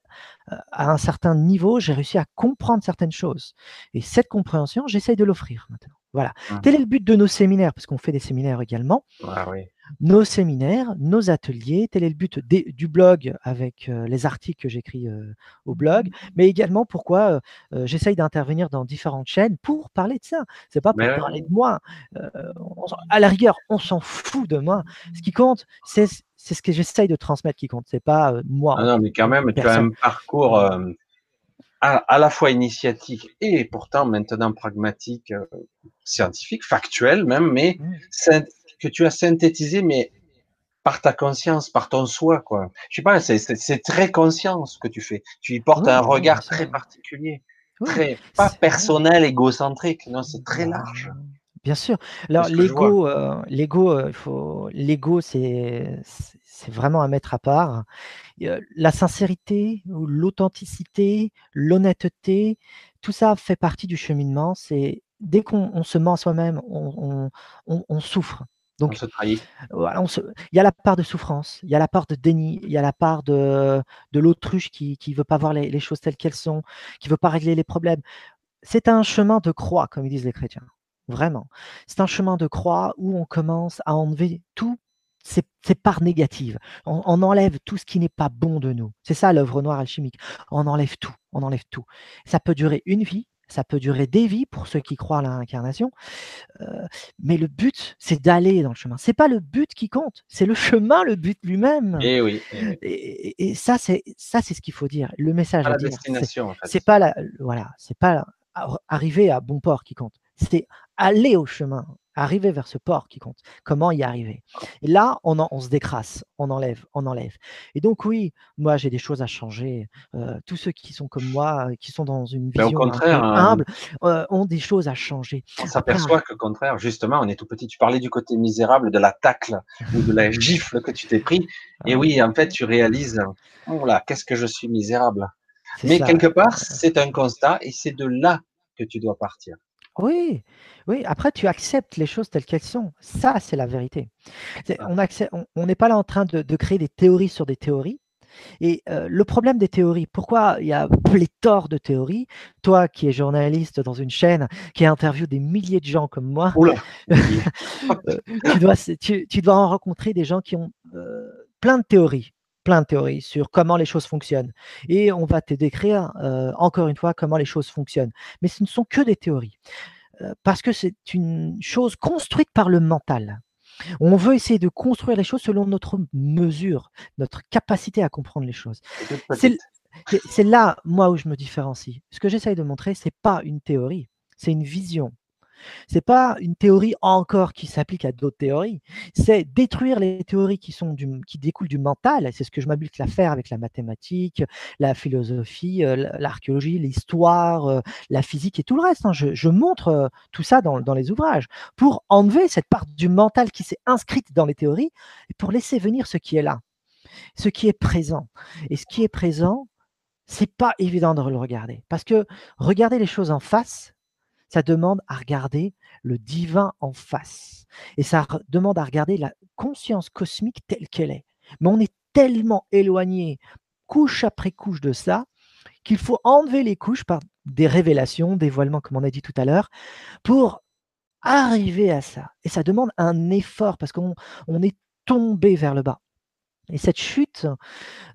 euh, à un certain niveau, j'ai réussi à comprendre certaines choses. Et cette compréhension, j'essaye de l'offrir maintenant. Voilà. Tel est le but de nos séminaires, parce qu'on fait des séminaires également. Ah oui nos séminaires, nos ateliers. Tel est le but du blog avec euh, les articles que j'écris euh, au blog, mais également pourquoi euh, j'essaye d'intervenir dans différentes chaînes pour parler de ça. C'est pas pour parler de moi. à la rigueur, on s'en fout de moi. Ce qui compte, c'est ce que j'essaye de transmettre qui compte. C'est pas moi. Ah non, mais quand même, tu as un parcours à, la fois initiatique et pourtant maintenant pragmatique, scientifique, factuel même, mais mmh que tu as synthétisé, mais par ta conscience, par ton soi, quoi. Je sais pas, c'est très conscient ce que tu fais. Tu y portes un regard très particulier, très pas personnel, égocentrique. Non, c'est très large. Bien sûr. Alors l'ego, euh, l'ego, euh, faut, l'ego, c'est c'est vraiment à mettre à part. Euh, la sincérité, l'authenticité, l'honnêteté, tout ça fait partie du cheminement. C'est dès qu'on se ment à soi-même, on, on souffre. Donc, on se trahit. Il y a la part de souffrance, il y a la part de déni, il y a la part de, de l'autruche qui ne veut pas voir les, choses telles qu'elles sont, qui ne veut pas régler les problèmes. C'est un chemin de croix, comme ils disent les chrétiens. Vraiment. C'est un chemin de croix où on commence à enlever tout ces, parts négatives. On, on, enlève tout ce qui n'est pas bon de nous. C'est ça l'œuvre noire alchimique. On enlève tout. On enlève tout. Ça peut durer une vie, ça peut durer des vies pour ceux qui croient à l'incarnation, euh, mais le but, c'est d'aller dans le chemin. C'est pas le but qui compte, c'est le chemin, le but lui-même. Et eh oui. Et, ça, c'est ça, c'est ce qu'il faut dire. Le message à la destination. En fait. C'est pas la, voilà, c'est pas arriver à bon port qui compte. C'est aller au chemin, arriver vers ce port qui compte. Comment y arriver? Et là, on, on, se décrasse, on enlève, on enlève. Et donc oui, moi j'ai des choses à changer. Euh, tous ceux qui sont comme moi, qui sont dans une vision hein, humble, euh, ont des choses à changer. On s'aperçoit que, au contraire, justement, on est tout petit. Tu parlais du côté misérable de la tacle ou de la gifle que tu t'es pris. Et oui, en fait, tu réalises, oh là, qu'est-ce que je suis misérable. Mais quelque part, c'est un constat et c'est de là que tu dois partir. Oui, oui. Après, tu acceptes les choses telles qu'elles sont. Ça, c'est la vérité. on n'est pas là en train de, créer des théories sur des théories. Et euh, le problème des théories, pourquoi il y a pléthore de théories? Toi qui es journaliste dans une chaîne, qui interviewe des milliers de gens comme moi, euh, tu, dois, tu, dois en rencontrer des gens qui ont euh, plein de théories plein de théories sur comment les choses fonctionnent. Et on va te décrire euh, encore une fois comment les choses fonctionnent. Mais ce ne sont que des théories. Euh, parce que c'est une chose construite par le mental. On veut essayer de construire les choses selon notre mesure, notre capacité à comprendre les choses. C'est là, moi, où je me différencie. Ce que j'essaye de montrer, c'est pas une théorie, c'est une vision. C'est pas une théorie encore qui s'applique à d'autres théories. C'est détruire les théories qui sont qui découlent du mental. C'est ce que je m'habite à faire avec la mathématique, la philosophie, euh, l'archéologie, l'histoire, euh, la physique et tout le reste. Hein. Je, montre euh, tout ça dans, dans les ouvrages pour enlever cette part du mental qui s'est inscrite dans les théories et pour laisser venir ce qui est là, ce qui est présent. Et ce qui est présent, c'est pas évident de le regarder parce que regarder les choses en face, ça demande à regarder le divin en face. Et ça demande à regarder la conscience cosmique telle qu'elle est. Mais on est tellement éloigné, couche après couche de ça, qu'il faut enlever les couches par des révélations, dévoilements, comme on a dit tout à l'heure, pour arriver à ça. Et ça demande un effort parce qu'on est tombé vers le bas. Et cette chute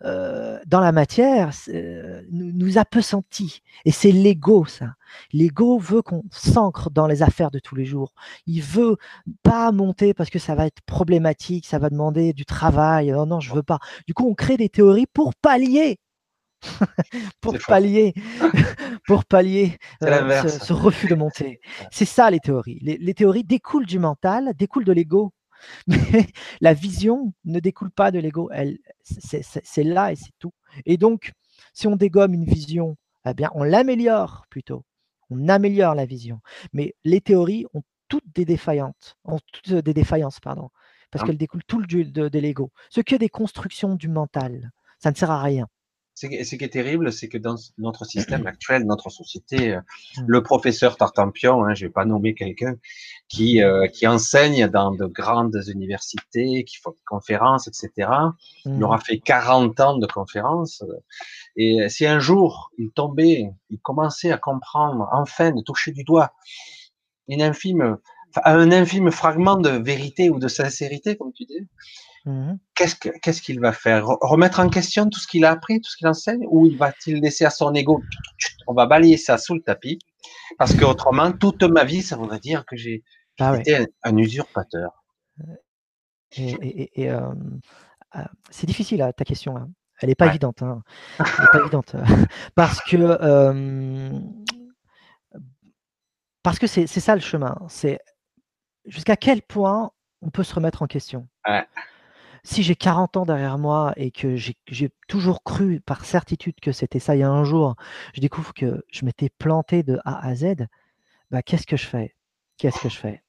euh, dans la matière euh, nous, nous, a peu senti. Et c'est l'ego, ça. L'ego veut qu'on s'ancre dans les affaires de tous les jours. Il veut pas monter parce que ça va être problématique, ça va demander du travail. Non, non, je veux pas. Du coup, on crée des théories pour pallier pour pallier, pour pallier euh, ce, refus de monter. C'est ça les théories. Les, les, théories découlent du mental, découlent de l'ego. Mais la vision ne découle pas de l'ego. C'est là et c'est tout. Et donc, si on dégomme une vision, eh bien, on l'améliore plutôt. On améliore la vision. Mais les théories ont toutes des défaillantes, ont toutes des défaillances, pardon, parce ah. qu'elles découlent tout de, de l'ego. Ce que des constructions du mental, ça ne sert à rien ce qui est terrible, c'est que dans notre système actuel, notre société, euh, mmh. le professeur Tartampion, hein, je vais pas nommer quelqu'un, qui, euh, qui enseigne dans de grandes universités, qui fait des conférences, etc. Il mmh. aura fait 40 ans de conférences. Et si un jour il tombait, il commençait à comprendre, enfin, de toucher du doigt une infime, un infime fragment de vérité ou de sincérité, comme tu dis, Mmh qu'est-ce qu'il va faire? Remettre en question tout ce qu'il a appris, tout ce qu'il enseigne, ou il va-t-il laisser à son ego On va balayer ça sous le tapis, parce que autrement, toute ma vie, ça voudrait dire que j'ai ah été un, usurpateur. Et, euh, euh, c'est difficile hein, ta question. Hein. Elle n'est pas évidente. Hein. Elle est pas évidente parce que parce que c'est ça le chemin. C'est jusqu'à quel point on peut se remettre en question? Ouais si j'ai 40 ans derrière moi et que j'ai toujours cru par certitude que c'était ça, il y a un jour, je découvre que je m'étais planté de A à Z, bah, qu'est-ce que je fais? Qu'est-ce que je fais?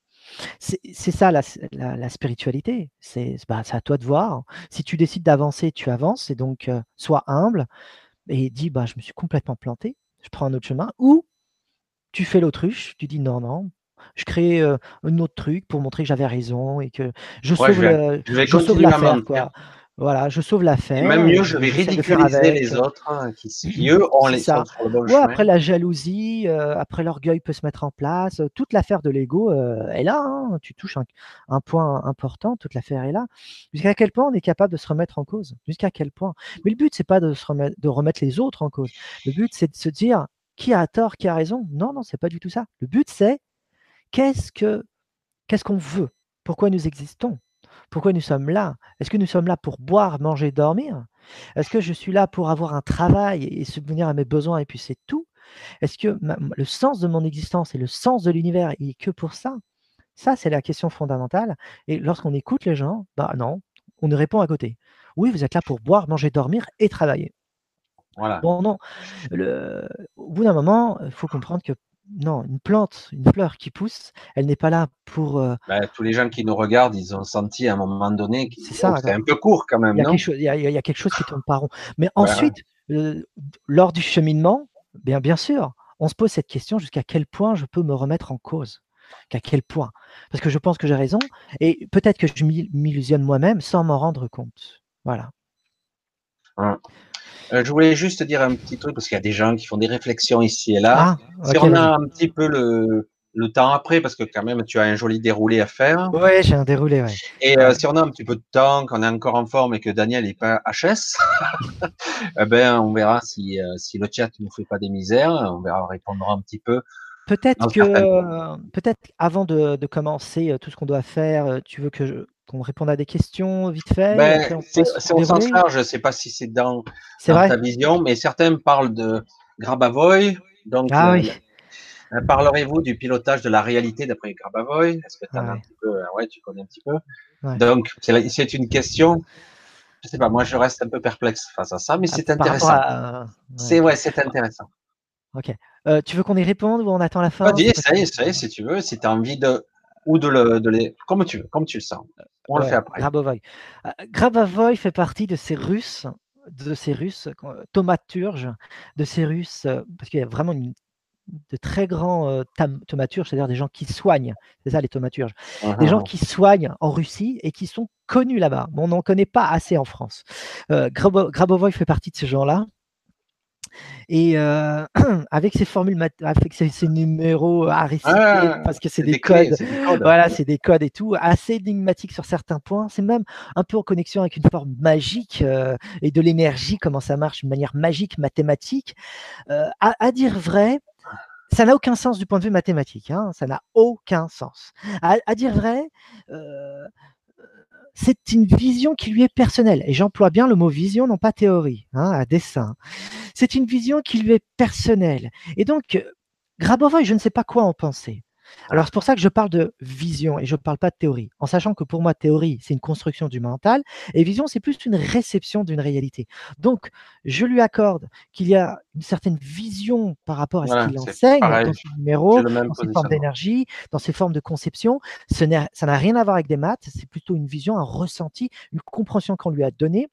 C'est ça la, spiritualité. Bah, c'est à toi de voir. Si tu décides d'avancer, tu avances. Et donc, sois humble et dis bah, Je me suis complètement planté, je prends un autre chemin. Ou tu fais l'autruche, tu dis Non, non, je crée un autre truc pour montrer que j'avais raison et que je sauve, l'affaire. Voilà, je sauve l'affaire. Même mieux, je vais ridiculiser les autres hein, qui, eux, ont les. Sur le bon Après la jalousie, après l'orgueil peut se mettre en place. toute l'affaire de l'ego est là. Hein. tu touches un, point important. Toute l'affaire est là. Jusqu'à quel point on est capable de se remettre en cause? Jusqu'à quel point? Mais le but, c'est pas de, se remettre, de remettre les autres en cause. Le but, c'est de se dire qui a tort, qui a raison? Non, non, c'est pas du tout ça. Le but, c'est qu'est-ce que qu'est-ce qu'on veut? Pourquoi nous existons? Pourquoi nous sommes là? Est-ce que nous sommes là pour boire, manger, dormir? Est-ce que je suis là pour avoir un travail et subvenir à mes besoins et puis c'est tout? Est-ce que le sens de mon existence et le sens de l'univers est que pour ça? Ça, c'est la question fondamentale. Et lorsqu'on écoute les gens, bah non, on nous répond à côté. Oui, vous êtes là pour boire, manger, dormir et travailler. Voilà. Bon, non. Le, au bout d'un moment, il faut comprendre que non, une plante, une fleur qui pousse, elle n'est pas là pour. Euh, bah, tous les gens qui nous regardent, ils ont senti à un moment donné que c'est un peu court quand même. Il y, a quelque chose, qui tourne pas rond. Mais ensuite, euh, lors du cheminement, bien, bien sûr, on se pose cette question jusqu'à quel point je peux me remettre en cause? Qu'à quel point? Parce que je pense que j'ai raison et peut-être que je m'illusionne moi-même sans m'en rendre compte. Voilà. Hein. Euh, je voulais juste dire un petit truc parce qu'il y a des gens qui font des réflexions ici et là. Ah, si on a un petit peu le, le temps après, parce que quand même tu as un joli déroulé à faire. Oui, j'ai un déroulé. Et euh, si on a un petit peu de temps, qu'on est encore en forme et que Daniel n'est pas HS, eh ben on verra si, euh, si le chat nous fait pas des misères, on verra, on répondra un petit peu. Peut-être que, peut-être avant de, de, commencer tout ce qu'on doit faire, tu veux que je, qu'on réponde à des questions vite fait ben, C'est au sens large, je ne sais pas si c'est dans, ta vision, mais certains parlent de Grabavoy. Donc, ah, oui. Euh, euh, parlerez-vous du pilotage de la réalité d'après Grabavoy? Est-ce que un petit peu, euh, ouais, tu connais un petit peu? Donc, c'est une question. Je ne sais pas, moi je reste un peu perplexe face à ça, mais c'est intéressant. C'est ouais, c'est intéressant. Ok. tu veux qu'on y réponde ou on attend la fin? Vas-y, ça y est, ça y est, si tu veux. Si tu as envie de ou de, le, de les. Comme tu veux, comme tu le sens. On le fait après. Grabavoy. Euh, Grabavoy fait partie de ces Russes, de ces Russes euh, tomaturges, de ces Russes, euh, parce qu'il y a vraiment de très grands tomaturges, c'est-à-dire des gens qui soignent, c'est ça les tomaturges, des gens uh-huh. qui soignent en Russie et qui sont connus là-bas. on n'en connaît pas assez en France. Grabovoy fait partie de ces gens-là. Et euh, avec ces formules, avec ces, numéros à réciter, ah, parce que c'est des, codes, voilà, c'est des codes et tout, assez énigmatiques sur certains points. C'est même un peu en connexion avec une forme magique euh, et de l'énergie, comment ça marche, d'une manière magique, mathématique. Euh, à, dire vrai, ça n'a aucun sens du point de vue mathématique. Hein, ça n'a aucun sens. À, à dire vrai, c'est une vision qui lui est personnelle. Et j'emploie bien le mot vision, non pas théorie, hein, à dessin. C'est une vision qui lui est personnelle. Et donc, Grabovoi, je ne sais pas quoi en penser. Alors c'est pour ça que je parle de vision et je ne parle pas de théorie, en sachant que pour moi, théorie, c'est une construction du mental et vision, c'est plus une réception d'une réalité. Donc, je lui accorde qu'il y a une certaine vision par rapport à ce qu'il enseigne dans ses numéros, dans ses formes d'énergie, dans ses formes de conception. ça n'a rien à voir avec des maths, c'est plutôt une vision, un ressenti, une compréhension qu'on lui a donnée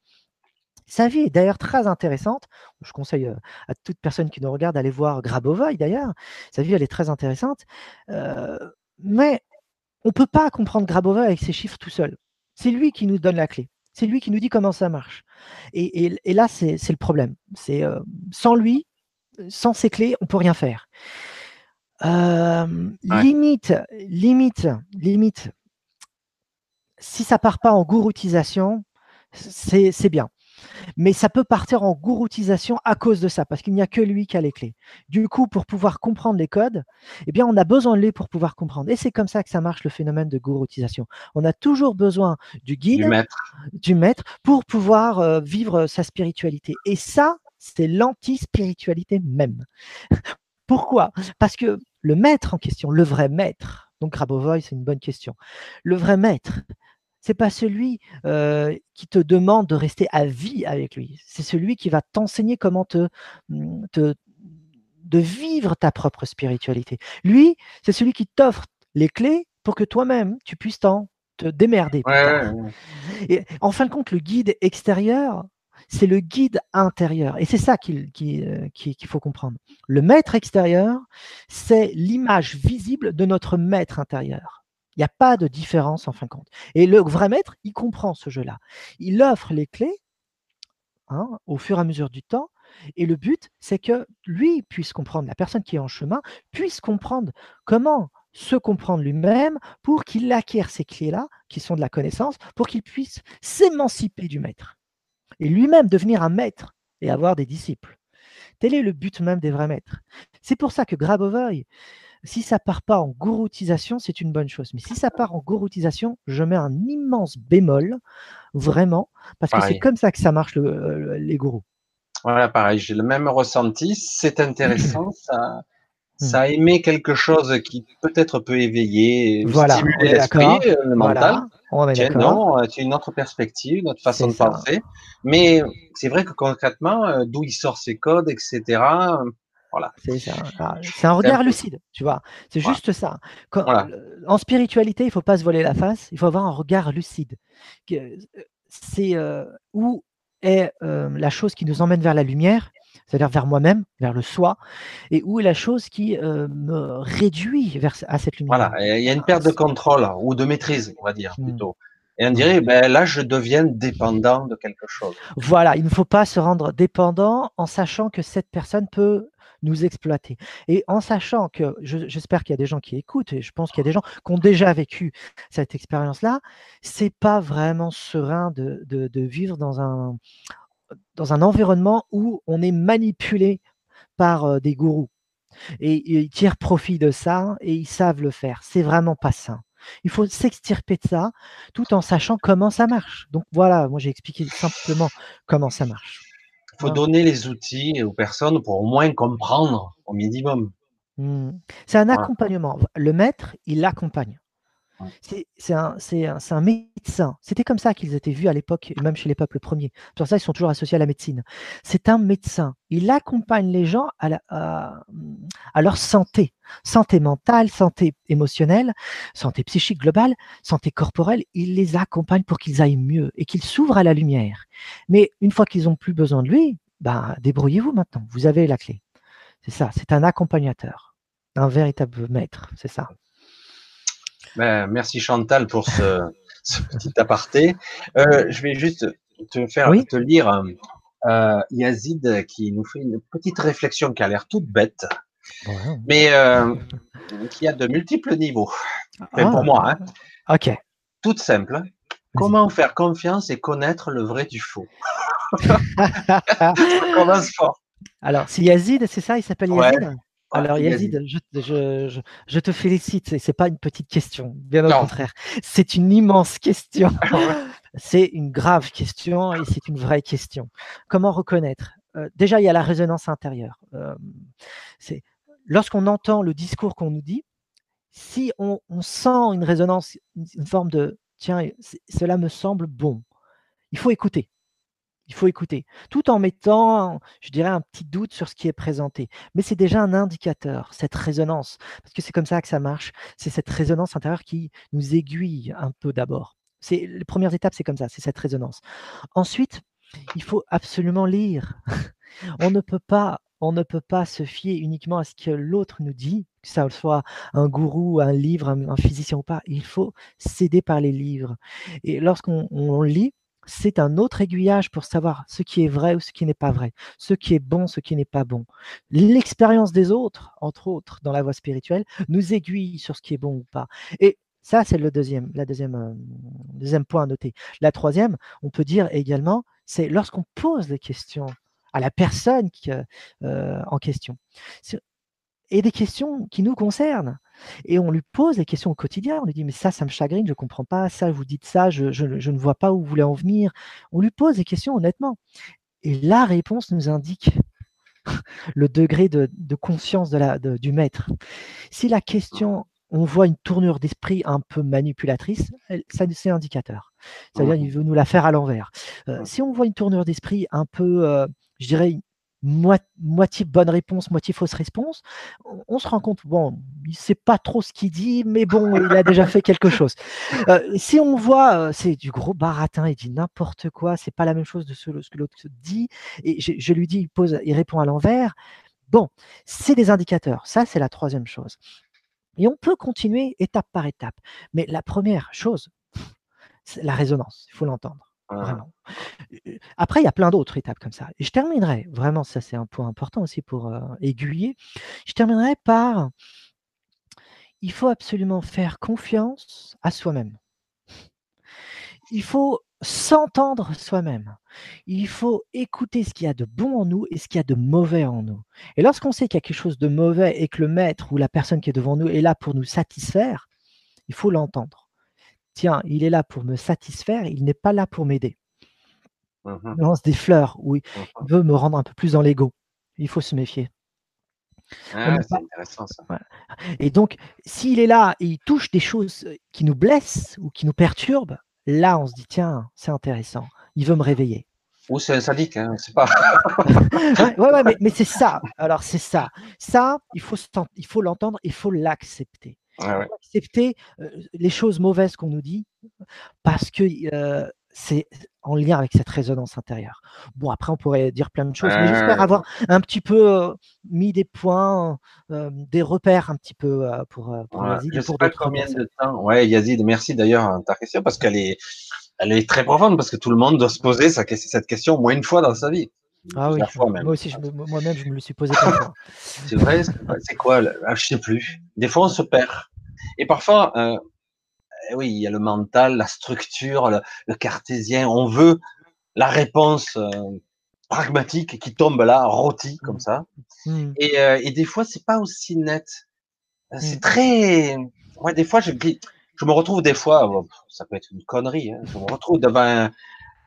sa vie est d'ailleurs très intéressante. Je conseille à toute personne qui nous regarde d'aller voir Grabovoi d'ailleurs. Sa vie, elle est très intéressante. Euh, mais on ne peut pas comprendre Grabovoi avec ses chiffres tout seul. C'est lui qui nous donne la clé. C'est lui qui nous dit comment ça marche. Et, là, c'est le problème. C'est euh, sans lui, sans ses clés, on ne peut rien faire. Limite, limite, limite. Si ça part pas en gouroutisation, c'est bien. Mais ça peut partir en gouroutisation à cause de ça, parce qu'il n'y a que lui qui a les clés. Du coup, pour pouvoir comprendre les codes, eh bien, on a besoin de lui pour pouvoir comprendre. Et c'est comme ça que ça marche le phénomène de gouroutisation. On a toujours besoin du guide, du maître, pour pouvoir euh, vivre sa spiritualité. Et ça, c'est l'anti-spiritualité même. Pourquoi? Parce que le maître en question, le vrai maître, donc Grabovoi, c'est une bonne question. Le vrai maître, c'est pas celui qui te demande de rester à vie avec lui. C'est celui qui va t'enseigner comment mmh, te, de vivre ta propre spiritualité. Lui, c'est celui qui t'offre les clés pour que toi-même tu puisses t'en te démerder. Et en fin de compte, le guide extérieur, c'est le guide intérieur. Et c'est ça qu'il faut comprendre. Le maître extérieur, c'est l'image visible de notre maître intérieur. Il n'y a pas de différence en fin de compte. Et le vrai maître, il comprend ce jeu-là. Il offre les clés hein, au fur et à mesure du temps. Et le but, c'est que lui puisse comprendre, la personne qui est en chemin, puisse comprendre comment se comprendre lui-même pour qu'il acquiert ces clés-là, qui sont de la connaissance, pour qu'il puisse s'émanciper du maître. Et lui-même devenir un maître et avoir des disciples. Tel est le but même des vrais maîtres. C'est pour ça que Grabovoi, si ça part pas en gouroutisation, c'est une bonne chose. Mais si ça part en gouroutisation, je mets un immense bémol, vraiment, parce que c'est comme ça que ça marche les gourous. Voilà, pareil, j'ai le même ressenti. C'est intéressant, ça, ça a aimé quelque chose qui peut-être peut éveiller, voilà, stimuler l'esprit, euh, le mental. non, c'est une autre perspective, notre façon de penser. Mais c'est vrai que concrètement, euh, d'où il sort ses codes, etc. Ah, c'est un regard lucide, tu vois. C'est juste ça. En spiritualité, il ne faut pas se voler la face, il faut avoir un regard lucide. Euh, c'est euh, où est euh, la chose qui nous emmène vers la lumière, c'est-à-dire vers moi-même, vers le soi, et où est la chose qui me réduit vers, à cette lumière. Voilà, il y a une perte de contrôle ou de maîtrise, on va dire hmm. plutôt. Et on dirait, ben là, je deviens dépendant de quelque chose. Voilà, il ne faut pas se rendre dépendant en sachant que cette personne peut nous exploiter. Et en sachant que, j'espère qu'il y a des gens qui écoutent, et je pense qu'il y a des gens qui ont déjà vécu cette expérience-là, c'est pas vraiment serein de, de, vivre dans un, dans un environnement où on est manipulé par euh, des gourous. Et, ils tirent profit de ça et ils savent le faire. C'est vraiment pas sain. Il faut s'extirper de ça tout en sachant comment ça marche. Donc voilà, moi j'ai expliqué simplement comment ça marche. Il faut donner les outils aux personnes pour au moins comprendre au minimum. Mmh. C'est un accompagnement. Le maître, il accompagne. C'est un, médecin. C'était comme ça qu'ils étaient vus à l'époque, même chez les peuples premiers. Pour ça, ils sont toujours associés à la médecine. C'est un médecin. Il accompagne les gens à, à, leur santé. Santé mentale, santé émotionnelle, santé psychique globale, santé corporelle. Il les accompagne pour qu'ils aillent mieux et qu'ils s'ouvrent à la lumière. Mais une fois qu'ils n'ont plus besoin de lui, ben, débrouillez-vous maintenant. Vous avez la clé. C'est ça. C'est un accompagnateur. Un véritable maître. C'est ça. Ben, merci Chantal pour ce, petit aparté. Euh, je vais juste te faire te lire euh, Yazid qui nous fait une petite réflexion qui a l'air toute bête, mais euh, qui a de multiples niveaux. pour moi, hein. Ok. Toute simple. Comment faire confiance et connaître le vrai du faux? Ça commence fort. Alors, c'est Yazid, c'est ça? Il s'appelle Yazid? Alors Yazid, je, te félicite, ce n'est pas une petite question, bien au contraire. C'est une immense question. c'est une grave question et c'est une vraie question. Comment reconnaître euh, Déjà, il y a la résonance intérieure. Euh, c'est lorsqu'on entend le discours qu'on nous dit, si on, sent une résonance, une forme de tiens, cela me semble bon, il faut écouter. Il faut écouter, tout en mettant, je dirais, un petit doute sur ce qui est présenté. Mais c'est déjà un indicateur, cette résonance, parce que c'est comme ça que ça marche. C'est cette résonance intérieure qui nous aiguille un peu d'abord. C'est les premières étapes, c'est comme ça, c'est cette résonance. Ensuite, il faut absolument lire. on ne peut pas, on ne peut pas se fier uniquement à ce que l'autre nous dit, que ça soit un gourou, un livre, un, un physicien ou pas. Il faut s'aider par les livres. Et lorsqu'on lit, c'est un autre aiguillage pour savoir ce qui est vrai ou ce qui n'est pas vrai, ce qui est bon, ce qui n'est pas bon. L'expérience des autres, entre autres, dans la voie spirituelle, nous aiguille sur ce qui est bon ou pas. Et ça, c'est le deuxième, la deuxième, euh, point à noter. La troisième, on peut dire également, c'est lorsqu'on pose des questions à la personne qui, euh, en question. Et des questions qui nous concernent. Et on lui pose des questions au quotidien. On lui dit, mais ça, ça me chagrine, je ne comprends pas, ça, vous dites ça, je, ne vois pas où vous voulez en venir. On lui pose des questions honnêtement. Et la réponse nous indique le degré de, conscience de la, du maître. Si la question, on voit une tournure d'esprit un peu manipulatrice, ça c'est indicateur. C'est-à-dire qu'il veut nous la faire à l'envers. Euh, si on voit une tournure d'esprit un peu, euh, je dirais, moitié bonne réponse, moitié fausse réponse, on, se rend compte, bon, il sait pas trop ce qu'il dit, mais bon, il a déjà fait quelque chose. Euh, si on voit, euh, c'est du gros baratin, il dit n'importe quoi, c'est pas la même chose de ce, que l'autre dit, et je, lui dis, il, pose, il répond à l'envers. Bon, c'est des indicateurs, ça c'est la troisième chose. Et on peut continuer étape par étape. Mais la première chose, c'est la résonance, il faut l'entendre. Vraiment. Après, il y a plein d'autres étapes comme ça. Et je terminerai, vraiment, ça c'est un point important aussi pour aiguiller. Je terminerai par il faut absolument faire confiance à soi-même. Il faut s'entendre soi-même. Il faut écouter ce qu'il y a de bon en nous et ce qu'il y a de mauvais en nous. Et lorsqu'on sait qu'il y a quelque chose de mauvais et que le maître ou la personne qui est devant nous est là pour nous satisfaire, il faut l'entendre tiens, il est là pour me satisfaire, il n'est pas là pour m'aider. Mmh il lance des fleurs, oui, mmh il veut me rendre un peu plus dans l'ego. Il faut se méfier. Ah, c'est intéressant ça. Et donc, s'il est là et il touche des choses qui nous blessent ou qui nous perturbent, là, on se dit, tiens, c'est intéressant, il veut me réveiller. Ou c'est un sadique, hein, c'est pas. ouais, ouais, mais, c'est ça. Alors, c'est ça. Ça, il faut, il faut l'entendre, il faut l'accepter accepter les choses mauvaises qu'on nous dit parce que c'est en lien avec cette résonance intérieure. Bon, après, on pourrait dire plein de choses, mais j'espère avoir un petit peu mis des points, des repères un petit peu pour, pour Yazid. Je sais pas combien de temps. Ouais, Yazid, merci d'ailleurs ta question parce qu'elle est, elle est très profonde parce que tout le monde doit se poser cette question au moins une fois dans sa vie. Ah oui, moi aussi, moi-même, je me le suis posé c'est vrai, c'est quoi ah, Je sais plus. Des fois, on se perd. Et parfois, euh, eh oui, il y a le mental, la structure, le, cartésien. On veut la réponse euh, pragmatique qui tombe là, rôti comme ça. Mmh. Et, euh, et, des fois, c'est pas aussi net. C'est mmh. très. Ouais, des fois, je, je me retrouve des fois, ça peut être une connerie. Hein, je me retrouve devant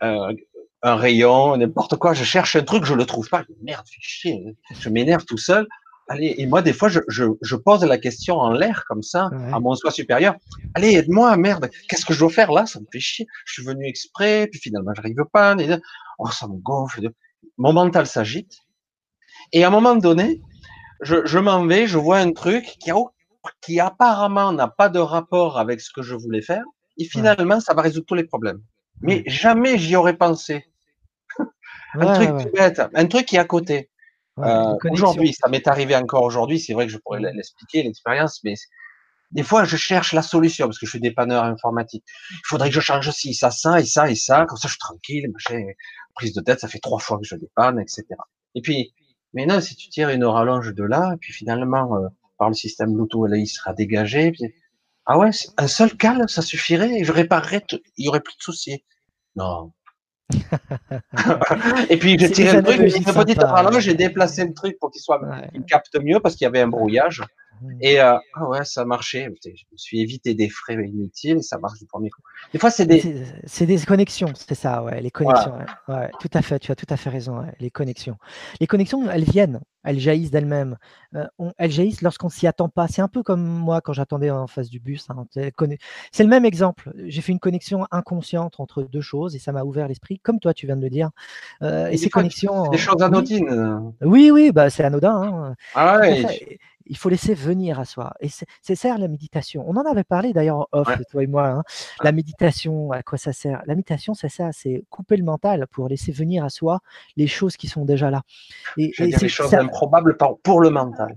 un, un rayon, n'importe quoi. Je cherche un truc, je le trouve pas. Merde, fichier. Je m'énerve tout seul. Allez, et moi, des fois, je, je, je pose la question en l'air, comme ça, à mon soi supérieur. Allez, aide-moi, merde, qu'est-ce que je dois faire là? Ça me fait chier. Je suis venu exprès, puis finalement, j'arrive pas. Oh, ça me gonfle. Mon mental s'agite. Et à un moment donné, je, je m'en vais, je vois un truc qui, a, qui apparemment n'a pas de rapport avec ce que je voulais faire. Et finalement, ça va résoudre tous les problèmes. Mais jamais j'y aurais pensé. Un truc bête, un truc qui est à côté. Euh, aujourd'hui, ça m'est arrivé encore aujourd'hui. C'est vrai que je pourrais l'expliquer l'expérience, mais des fois, je cherche la solution parce que je suis dépanneur informatique. Il faudrait que je change ci, ça, ça et ça et ça. Comme ça, je suis tranquille. Machin. Prise de tête, ça fait trois fois que je dépanne, etc. Et puis, maintenant, si tu tires une rallonge de là, et puis finalement, euh, par le système Bluetooth, là, il sera dégagé. Puis... Ah ouais, un seul câble, ça suffirait et je réparerais, il y aurait plus de soucis. Non. Et puis j'ai tiré le truc, une petite rallonge, j'ai déplacé le truc pour qu'il soit, qu'il capte mieux parce qu'il y avait un brouillage. Et euh, ah ouais, ça marchait. Je me suis évité des frais inutiles et ça marche du premier coup. Des fois, c'est des. C'est des connexions, c'est ça, ouais, les connexions. Ouais. tout à fait, tu as tout à fait raison, les connexions. Les connexions, elles viennent, elles jaillissent d'elles-mêmes. Euh, elles jaillissent lorsqu'on s'y attend pas. C'est un peu comme moi quand j'attendais en face du bus. Hein. C'est le même exemple. J'ai fait une connexion inconsciente entre deux choses et ça m'a ouvert l'esprit, comme toi, tu viens de le dire. Euh, et, ces connexions. Des choses anodines. Oui, oui, bah, c'est anodin. Hein. Ah ouais il faut laisser venir à soi. Et c'est ça la méditation. On en avait parlé d'ailleurs off, toi et moi. Hein. La méditation, à quoi ça sert? La méditation, c'est ça, c'est couper le mental pour laisser venir à soi les choses qui sont déjà là. Et, et choses improbables pour le mental.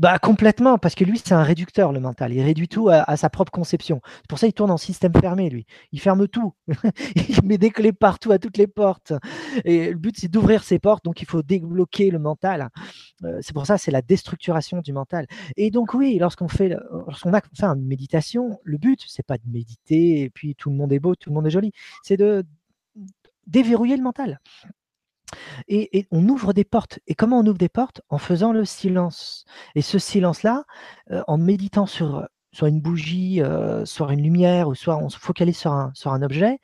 Bah complètement, parce que lui, c'est un réducteur, le mental. Il réduit tout à, sa propre conception. C'est pour ça qu'il tourne en système fermé, lui. Il ferme tout. il met des clés partout, à toutes les portes. Et le but, c'est d'ouvrir ces portes, donc il faut débloquer le mental. Euh, c'est pour ça, c'est la déstructuration du mental. Et donc oui, lorsqu'on fait, lorsqu'on a fait une méditation, le but, c'est pas de méditer et puis tout le monde est beau, tout le monde est joli. C'est de déverrouiller le mental. Et, on ouvre des portes. Et comment on ouvre des portes? En faisant le silence. Et ce silence-là, euh, en méditant sur soit une bougie, euh, soit une lumière, ou soit on se focalise sur un, sur un objet,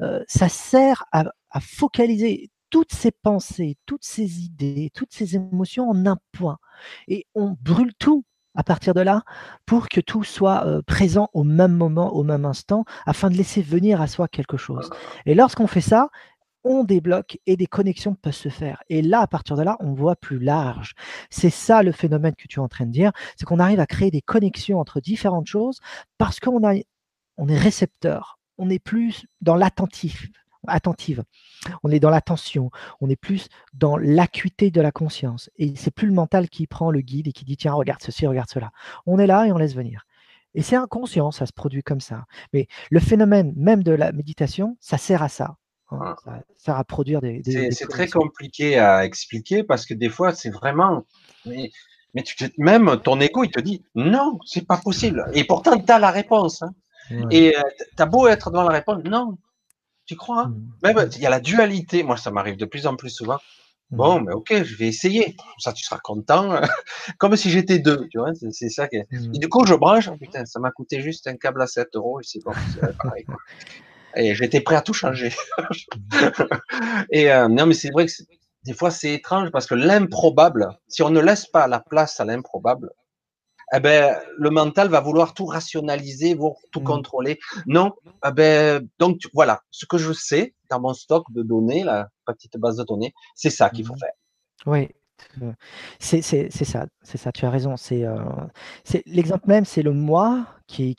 euh, ça sert à, focaliser toutes ces pensées, toutes ces idées, toutes ces émotions en un point. Et on brûle tout à partir de là pour que tout soit présent au même moment, au même instant, afin de laisser venir à soi quelque chose. Et lorsqu'on fait ça, on débloque et des connexions peuvent se faire. Et là, à partir de là, on voit plus large. C'est ça le phénomène que tu es en train de dire, c'est qu'on arrive à créer des connexions entre différentes choses parce qu'on est récepteur, on est plus dans l'attentif, attentive, on est dans l'attention, on est plus dans l'acuité de la conscience. Et c'est plus le mental qui prend le guide et qui dit tiens, regarde ceci, regarde cela. On est là et on laisse venir. Et c'est inconscient, ça se produit comme ça. Mais le phénomène même de la méditation, ça sert à ça. Hein, ça sert à produire des. c'est très compliqué à expliquer parce que des fois, c'est vraiment. Mais, mais tu, même ton écho, il te dit non, c'est pas possible. Et pourtant, tu as la réponse. Hein. Et euh, tu as beau être dans la réponse, non. Tu crois hein? mmh. Même, il y a la dualité. Moi, ça m'arrive de plus en plus souvent. Mmh. Bon, mais ok, je vais essayer. Ça, tu seras content. Comme si j'étais deux, tu vois. C'est ça. Qui mmh. Et du coup, je branche. Oh, putain, ça m'a coûté juste un câble à 7 euros et c'est bon. pareil. Et j'étais prêt à tout changer. et euh, non, mais c'est vrai que des fois c'est étrange parce que l'improbable, si on ne laisse pas la place à l'improbable, eh ben, le mental va vouloir tout rationaliser, vouloir tout mmh. contrôler. Non, eh ben, donc voilà, ce que je sais dans mon stock de données, la petite base de données, c'est ça qu'il faut mmh. faire. Oui, c'est ça, c'est ça, tu as raison. Euh, l'exemple même, c'est le moi qui,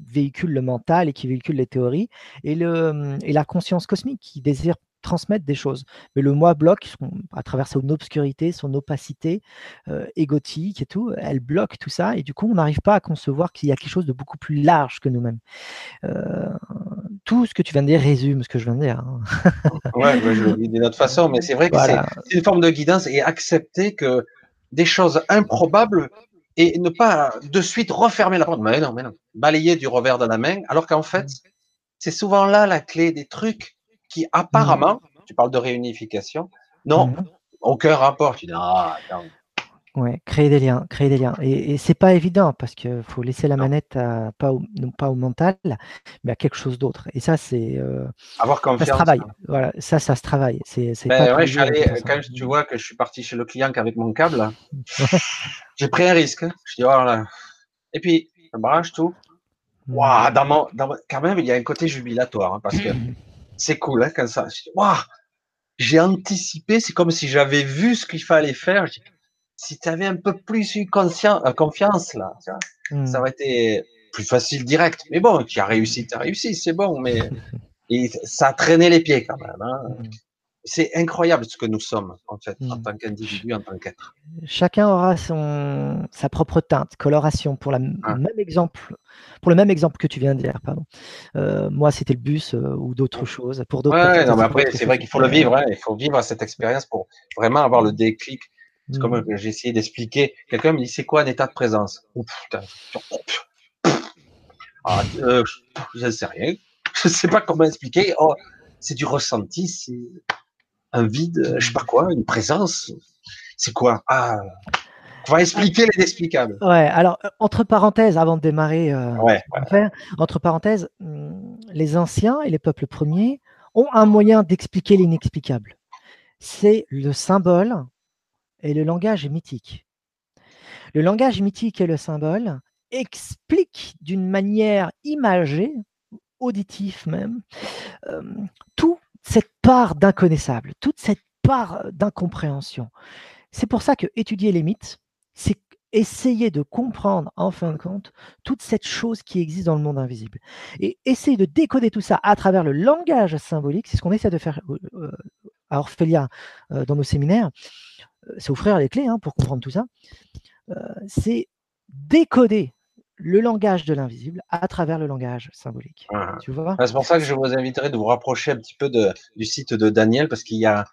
véhicule le mental et qui véhicule les théories, et, et la conscience cosmique qui désire transmettre des choses. Mais le moi bloque, à travers son obscurité, son opacité euh, égotique et tout, elle bloque tout ça, et du coup, on n'arrive pas à concevoir qu'il y a quelque chose de beaucoup plus large que nous-mêmes. Euh, tout ce que tu viens de dire résume ce que je viens de dire. Hein. ouais, je le dis d'une autre façon, mais c'est vrai que c'est une forme de guidance et accepter que des choses improbables et ne pas de suite refermer la porte. Mais non, mais non. Balayer du revers de la main, alors qu'en fait, c'est souvent là la clé des trucs qui apparemment, tu parles de réunification, non, mmh. aucun rapport. Tu dis, ah, attends, Ouais, créer des liens, créer des liens. Et, et c'est pas évident parce qu'il faut laisser la manette à, pas, au, non pas au mental, mais à quelque chose d'autre. Et ça, c'est euh, avoir confiance. Ça se travaille. Voilà, ça, ça se travaille. C'est, c'est ben, ouais, je allé, quand tu vois que je suis parti chez le client qu'avec mon câble, j'ai pris un risque. Je dis, oh là. Et puis, je branche tout. Waouh, dans mon, dans quand même, il y a un côté jubilatoire hein, parce que c'est cool hein, quand ça. Waouh, j'ai anticipé. C'est comme si j'avais vu ce qu'il fallait faire. Si tu avais un peu plus eu euh, confiance là, hmm. ça aurait été plus facile direct. Mais bon, tu as réussi, tu as réussi, c'est bon, mais et ça a traîné les pieds quand même. Hein. C'est incroyable ce que nous sommes, en fait, en mmh. tant qu'individu, en tant qu'être. Chacun aura son, sa propre teinte, coloration, pour, la, ah. même exemple, pour le même exemple que tu viens de dire. Pardon. Euh, moi, c'était le bus euh, ou d'autres choses. Pour d'autres ouais, non, mais après, c'est vrai qu'il faut le vivre. Hein, il faut vivre cette expérience pour vraiment avoir le déclic. C'est comme mmh. j'ai essayé d'expliquer. Quelqu'un me dit c'est quoi un état de présence? Oh, putain. Ah, euh, je ne sais rien. Je ne sais pas comment expliquer. Oh, c'est du ressenti. C'est un vide, je sais pas quoi, une présence. C'est quoi? Ah, on va expliquer l'inexplicable. Ouais, alors, euh, entre parenthèses, avant de démarrer, euh, entre parenthèses, hmm, les anciens et les peuples premiers ont un moyen d'expliquer l'inexplicable. C'est le symbole et le langage mythique. Le langage mythique et le symbole expliquent d'une manière imagée, auditive même, euh, tout cette part d'inconnaissable, toute cette part d'incompréhension. C'est pour ça que étudier les mythes, c'est essayer de comprendre en fin de compte toute cette chose qui existe dans le monde invisible. Et essayer de décoder tout ça à travers le langage symbolique, c'est ce qu'on essaie de faire euh, à Orphelia euh, dans nos séminaires, euh, c'est offrir les clés hein, pour comprendre tout ça, c'est décoder le langage de l'invisible à travers le langage symbolique. Ah. Tu vois? C'est pour ça que je vous inviterai de vous rapprocher un petit peu de, du site de Daniel, parce qu'il y a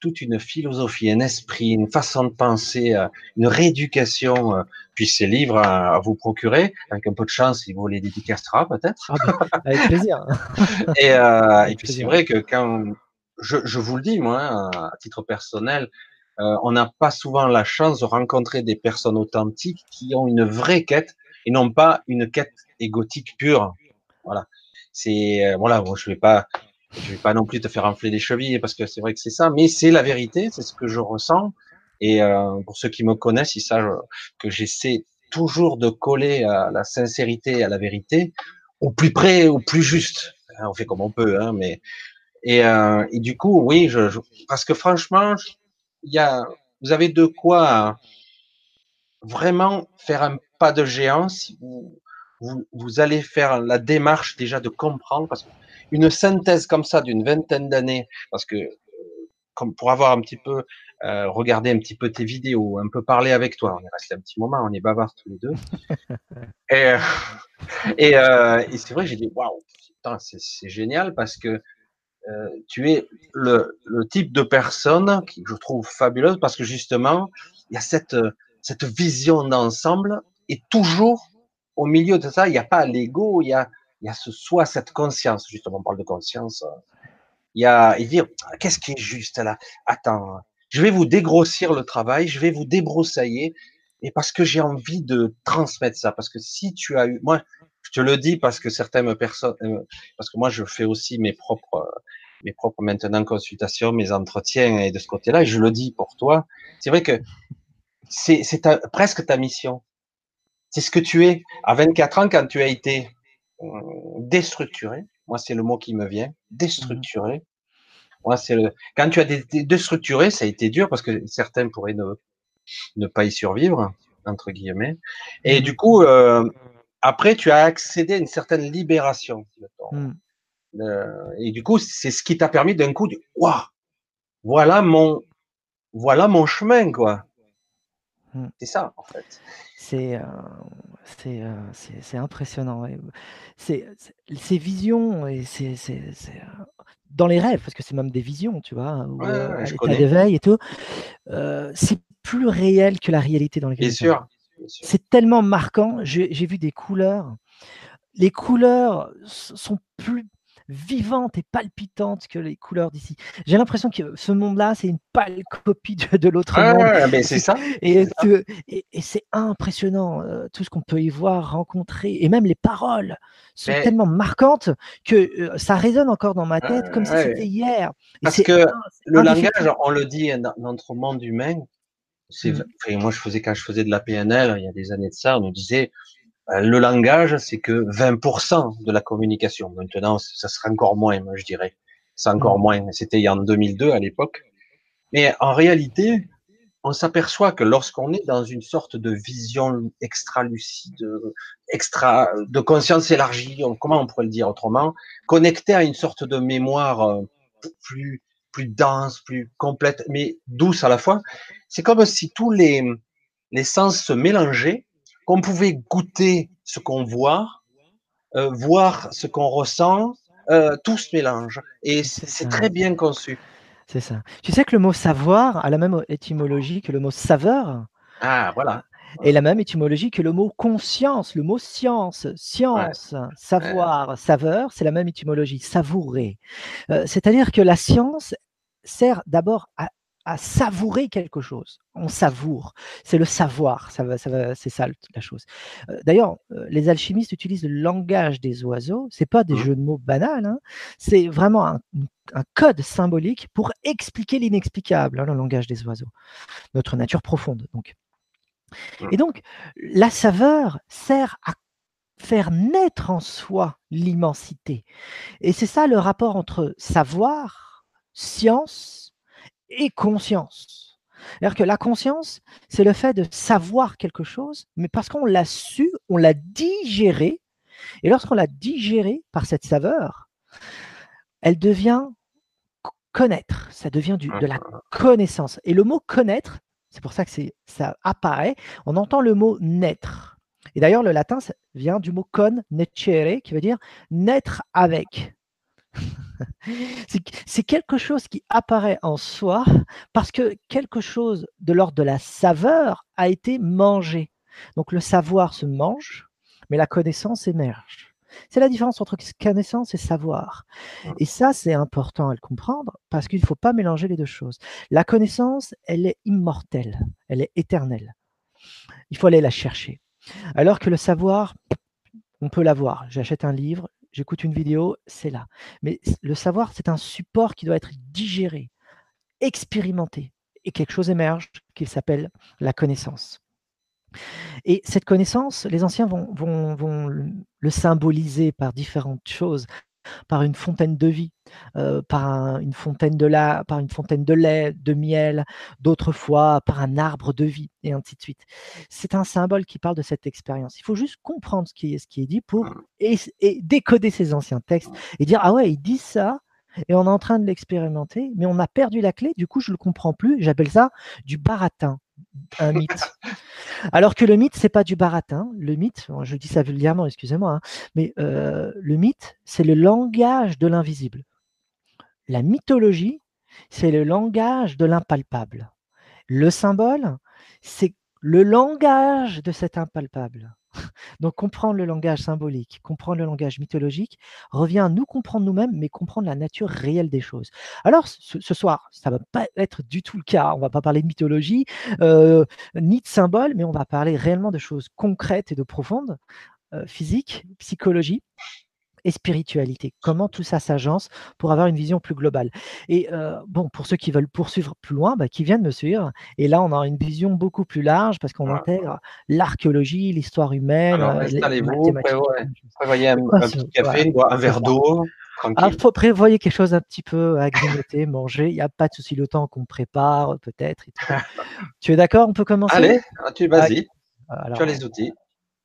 toute une philosophie, un esprit, une façon de penser, euh, une rééducation, euh, puis ces livres à, vous procurer, avec un peu de chance, il vous les dédicacera peut-être. Ah ben, avec plaisir. et, euh, et puis c'est vrai que quand, je, je, vous le dis moi, à titre personnel, euh, on n'a pas souvent la chance de rencontrer des personnes authentiques qui ont une vraie quête et non pas une quête égotique pure. Voilà. C'est euh, voilà, bon, je vais pas, je vais pas non plus te faire enfler les chevilles parce que c'est vrai que c'est ça, mais c'est la vérité, c'est ce que je ressens. Et euh, pour ceux qui me connaissent, ils savent que j'essaie toujours de coller à la sincérité à la vérité au plus près, au plus juste. Hein, on fait comme on peut, hein, mais et, euh, et du coup, oui, je, je, parce que franchement, il y a, vous avez de quoi vraiment faire un pas de géant si vous, vous, allez faire la démarche déjà de comprendre, parce qu'une synthèse comme ça d'une vingtaine d'années, parce que comme pour avoir un petit peu euh, regardé un petit peu tes vidéos, un peu parlé avec toi, on est resté un petit moment, on est bavards tous les deux. et, et, euh, et c'est vrai, j'ai dit waouh, c'est génial parce que euh, tu es le, le, type de personne qui je trouve fabuleuse parce que justement il y a cette cette vision d'ensemble et toujours au milieu de ça, il n'y a pas l'ego, il y a, y a ce soi, cette conscience. Justement, on parle de conscience. Il y a, et dire, qu'est-ce qui est juste là? Attends, je vais vous dégrossir le travail, je vais vous débroussailler, et parce que j'ai envie de transmettre ça. Parce que si tu as eu, moi, je te le dis parce que certaines personnes, euh, parce que moi, je fais aussi mes propres, mes propres maintenant consultations, mes entretiens, et de ce côté-là, je le dis pour toi. C'est vrai que c'est presque ta mission. C'est ce que tu es. À 24 ans, quand tu as été euh, déstructuré, moi c'est le mot qui me vient, déstructuré. Mmh. Moi c'est le. Quand tu as été déstructuré, ça a été dur parce que certains pourraient ne, ne pas y survivre entre guillemets. Et mmh. du coup, euh, après tu as accédé à une certaine libération. Mmh. Euh, et du coup, c'est ce qui t'a permis d'un coup de waouh, voilà mon, voilà mon chemin quoi. Mmh. C'est ça, en fait. C'est euh, euh, c'est impressionnant. C'est ces visions et c'est euh, dans les rêves, parce que c'est même des visions, tu vois, ou l'état d'éveil et tout. c'est plus réel que la réalité dans laquelle Bien sûr. C'est tellement marquant. J'ai vu des couleurs. Les couleurs sont plus vivante et palpitante que les couleurs d'ici. J'ai l'impression que ce monde-là, c'est une pâle copie de, l'autre monde. mais c'est ça. Et, c'est impressionnant, euh, tout ce qu'on peut y voir, rencontrer, et même les paroles sont tellement marquantes que euh, ça résonne encore dans ma tête comme si c'était hier. Parce que le langage, on le dit dans notre monde humain, mmh. moi je faisais quand je faisais de la PNL il y a des années de ça, on nous disait le langage, c'est que 20% de la communication. Maintenant, ça sera encore moins, moi, je dirais. C'est encore mm. moins. C'était en 2002 à l'époque. Mais en réalité, on s'aperçoit que lorsqu'on est dans une sorte de vision extra-lucide, extra, de conscience élargie, comment on pourrait le dire autrement, connecté à une sorte de mémoire euh, plus, plus dense, plus complète, mais douce à la fois. C'est comme si tous les, les sens se mélangeaient, qu'on pouvait goûter ce qu'on voit, euh, voir ce qu'on ressent, euh, tout se mélange. Et c'est très bien conçu. C'est ça. Tu sais que le mot savoir a la même étymologie que le mot saveur. Ah, voilà. Et la même étymologie que le mot conscience, le mot science, science, savoir, saveur, c'est la même étymologie, savourer. Euh, c'est-à-dire que la science sert d'abord à, savourer quelque chose. On savoure. C'est le savoir. Ça va, ça va, c'est ça la chose. Euh, d'ailleurs, euh, les alchimistes utilisent le langage des oiseaux. C'est pas des mmh. jeux de mots banals. Hein. C'est vraiment un, code symbolique pour expliquer l'inexplicable, hein, le langage des oiseaux. Notre nature profonde. Donc. Et donc, la saveur sert à faire naître en soi l'immensité. Et c'est ça le rapport entre savoir, science et conscience. C'est-à-dire que la conscience, c'est le fait de savoir quelque chose, mais parce qu'on l'a su, on l'a digéré, et lorsqu'on l'a digéré par cette saveur, elle devient connaître, ça devient de la connaissance. Et le mot connaître, c'est pour ça que ça apparaît. On entend le mot naître. Et d'ailleurs, le latin vient du mot con necere, qui veut dire naître avec. c'est quelque chose qui apparaît en soi parce que quelque chose de l'ordre de la saveur a été mangé. Donc le savoir se mange, mais la connaissance émerge. C'est la différence entre connaissance et savoir. Et ça, c'est important à le comprendre parce qu'il ne faut pas mélanger les deux choses. La connaissance, elle est immortelle, elle est éternelle. Il faut aller la chercher. Alors que le savoir, on peut l'avoir. J'achète un livre, j'écoute une vidéo, c'est là. Mais le savoir, c'est un support qui doit être digéré, expérimenté. Et quelque chose émerge qui s'appelle la connaissance. Et cette connaissance, les anciens vont, le symboliser par différentes choses, par une fontaine de vie, euh, par une fontaine de la, par une fontaine de lait, de miel, d'autres fois par un arbre de vie, et ainsi de suite. C'est un symbole qui parle de cette expérience. Il faut juste comprendre ce qui est, ce qui est dit pour et, décoder ces anciens textes et dire ah ouais, ils disent ça. Et on est en train de l'expérimenter, mais on a perdu la clé, du coup je ne le comprends plus. J'appelle ça du baratin un mythe. Alors que le mythe, c'est pas du baratin. Le mythe, je dis ça vulgairement, excusez-moi, hein, mais euh, le mythe, c'est le langage de l'invisible. La mythologie, c'est le langage de l'impalpable. Le symbole, c'est le langage de cet impalpable. Donc comprendre le langage symbolique, comprendre le langage mythologique revient à nous comprendre nous-mêmes, mais comprendre la nature réelle des choses. Alors ce, soir, ça ne va pas être du tout le cas. On ne va pas parler de mythologie euh, ni de symboles, mais on va parler réellement de choses concrètes et de profondes, euh, physique, psychologie et spiritualité. Comment tout ça s'agence pour avoir une vision plus globale? Et euh, bon, pour ceux qui veulent poursuivre plus loin, bah, qui viennent me suivre. Et là, on a une vision beaucoup plus large parce qu'on intègre l'archéologie, l'histoire humaine. Alors, euh, installez-vous, prévoyez, un, petit café, un verre d'eau. Ah, faut prévoyez quelque chose un petit peu à grignoter, manger. Il n'y a pas de souci, le temps qu'on prépare, peut-être. tu es d'accord? On peut commencer? Allez, tu vas-y. tu as les outils.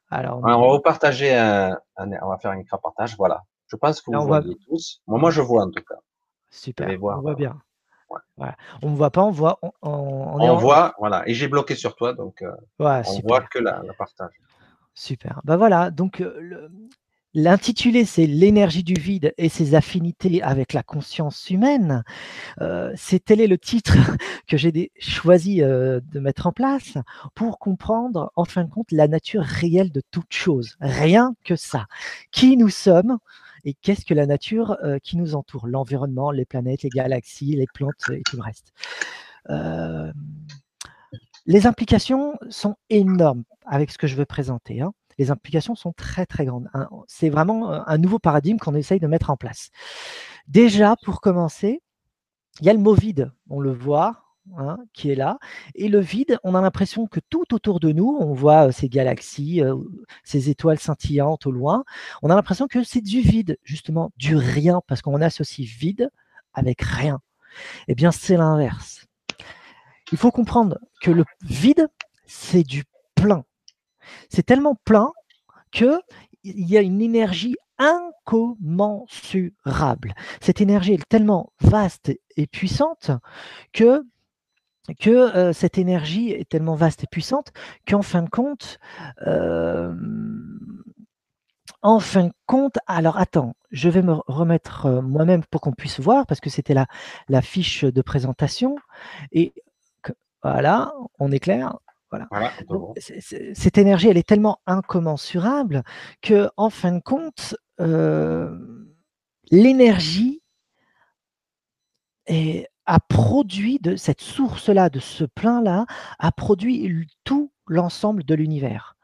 Alors, on va vous partager un, on va faire un écran partage. Voilà. Je pense que vous voyez tous. Moi, je vois en tout cas. Super. on voit bien. On ne voit pas, on voit. On, on, voit, voilà. Et j'ai bloqué sur toi, donc euh, on voit que la, partage. Super. Ben voilà. Donc euh, le, L'intitulé, c'est l'énergie du vide et ses affinités avec la conscience humaine. Euh, c'est tel est le titre que j'ai choisi euh, de mettre en place pour comprendre, en fin de compte, la nature réelle de toute chose. Rien que ça. Qui nous sommes et qu'est-ce que la nature euh, qui nous entoure? L'environnement, les planètes, les galaxies, les plantes et tout le reste. les implications sont énormes avec ce que je veux présenter. Hein les implications sont très très grandes. C'est vraiment euh, un nouveau paradigme qu'on essaye de mettre en place. Déjà, pour commencer, il y a le mot vide, on le voit, hein, qui est là. Et le vide, on a l'impression que tout autour de nous, on voit euh, ces galaxies, euh, ces étoiles scintillantes au loin, on a l'impression que c'est du vide, justement, du rien, parce qu'on associe vide avec rien. Eh bien, c'est l'inverse. Il faut comprendre que le vide, c'est du plein c'est tellement plein qu'il y a une énergie incommensurable. Cette énergie est tellement vaste et puissante que que cette énergie est tellement vaste et puissante qu'en fin de compte, en fin de compte, alors attends, je vais me remettre moi-même pour qu'on puisse voir parce que c'était la, la fiche de présentation et voilà, on est clair. Voilà. cette énergie, elle est tellement incommensurable que, en fin de compte, l'énergie est a produit de cette source-là, de ce plein-là, a produit tout l'ensemble de l'univers.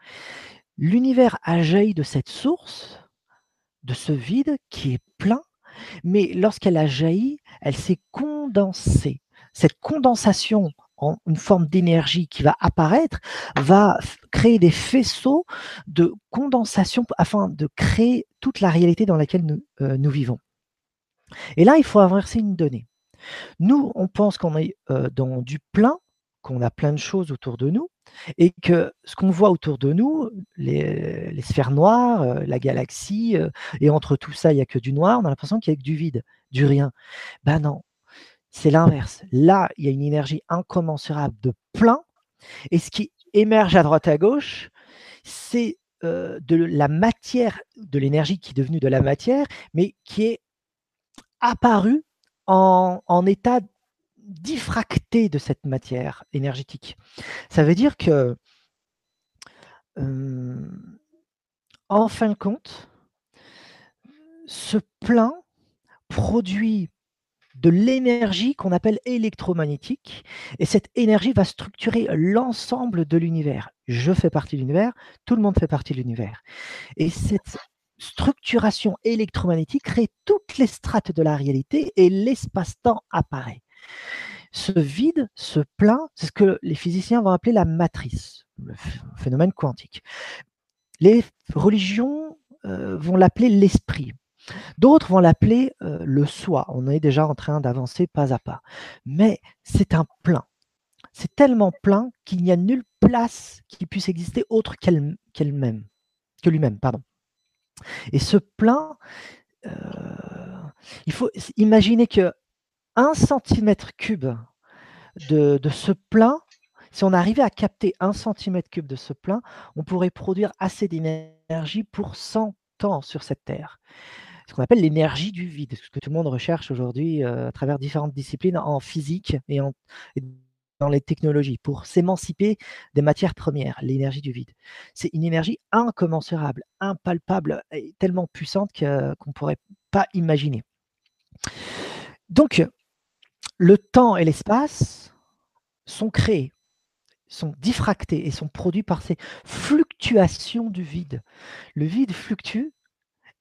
L'univers a jailli de cette source, de ce vide qui est plein, mais lorsqu'elle a jailli, elle s'est condensée. Cette condensation une forme d'énergie qui va apparaître va créer des faisceaux de condensation afin de créer toute la réalité dans laquelle nous, euh, nous vivons. Et là, il faut inverser une donnée. Nous, on pense qu'on est dans du plein, qu'on a plein de choses autour de nous, et que ce qu'on voit autour de nous, les, sphères noires, la galaxie, et entre tout ça, il n'y a que du noir, on a l'impression qu'il n'y a que du vide, du rien. Ben non, c'est l'inverse. Là, il y a une énergie incommensurable de plein, et ce qui émerge à droite à gauche, c'est de la matière, de l'énergie qui est devenue de la matière, mais qui est apparue en, état diffracté de cette matière énergétique. Ça veut dire que, euh, en fin de compte, ce plein produit de l'énergie qu'on appelle électromagnétique, et cette énergie va structurer l'ensemble de l'univers. Je fais partie de l'univers, tout le monde fait partie de l'univers. Et cette structuration électromagnétique crée toutes les strates de la réalité et l'espace-temps apparaît. Ce vide, ce plein, c'est ce que les physiciens vont appeler la matrice, le phénomène quantique. Les religions euh, vont l'appeler l'esprit. D'autres vont l'appeler euh, le soi. On est déjà en train d'avancer pas à pas. Mais c'est un plein. C'est tellement plein qu'il n'y a nulle place qui puisse exister autre qu'elle-même, que lui-même. Pardon. Et ce plein, euh, il faut imaginer que 1 cm cube de, ce plein, si on arrivait à capter 1 cm cube de ce plein, on pourrait produire assez d'énergie pour 100 ans sur cette Terre. Ce qu'on appelle l'énergie du vide, ce que tout le monde recherche aujourd'hui euh, à travers différentes disciplines en physique et dans les technologies pour s'émanciper des matières premières, l'énergie du vide. C'est une énergie incommensurable, impalpable, tellement puissante qu'on ne pourrait pas imaginer. Donc, le temps et l'espace sont créés, sont diffractés et sont produits par ces fluctuations du vide. Le vide fluctue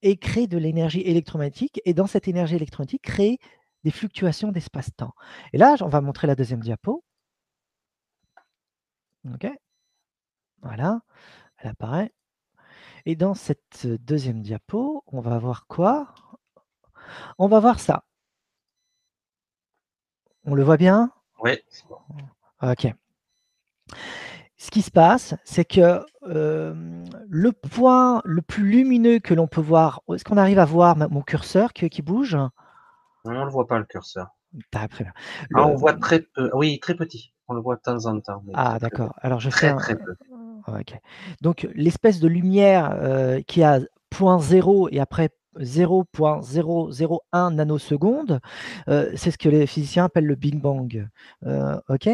et crée de l'énergie électromagnétique, et dans cette énergie électromagnétique, crée des fluctuations d'espace-temps. Et là, on va montrer la deuxième diapo. OK. Voilà, elle apparaît. Et dans cette deuxième diapo, on va voir quoi? On va voir ça. On le voit bien? Oui. OK. Ce qui se passe, c'est que le point le plus lumineux que l'on peut voir, est-ce qu'on arrive à voir mon curseur qui, bouge? On ne le voit pas, le curseur. Ah, très bien. Ah, on voit très peu. Oui, très petit. On le voit de temps en temps. Ah, d'accord. Alors, je fais. Très, peu. Donc, l'espèce de lumière euh, qui a 0.0 et après 0.001 nanosecondes, euh, c'est ce que les physiciens appellent le Big Bang. Euh, ok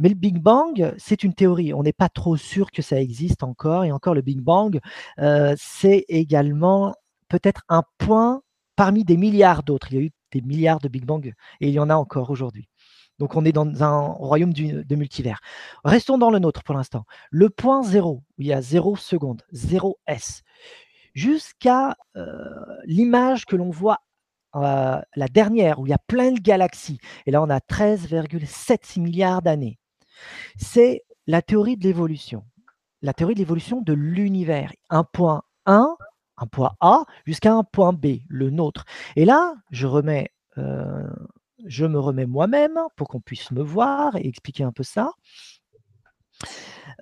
mais le Big Bang, c'est une théorie. On n'est pas trop sûr que ça existe encore. Et encore, le Big Bang, c'est également peut-être un point parmi des milliards d'autres. Il y a eu des milliards de Big Bang et il y en a encore aujourd'hui. Donc on est dans un royaume de multivers. Restons dans le nôtre pour l'instant. Le point zéro, où il y a zéro seconde, zéro S, jusqu'à euh, l'image que l'on voit, euh, la dernière, où il y a plein de galaxies, et là on a 13,7 milliards d'années. C'est la théorie de l'évolution, la théorie de l'évolution de l'univers. Un point 1, un point A, jusqu'à un point B, le nôtre. Et là, je remets euh, je me remets moi-même pour qu'on puisse me voir et expliquer un peu ça.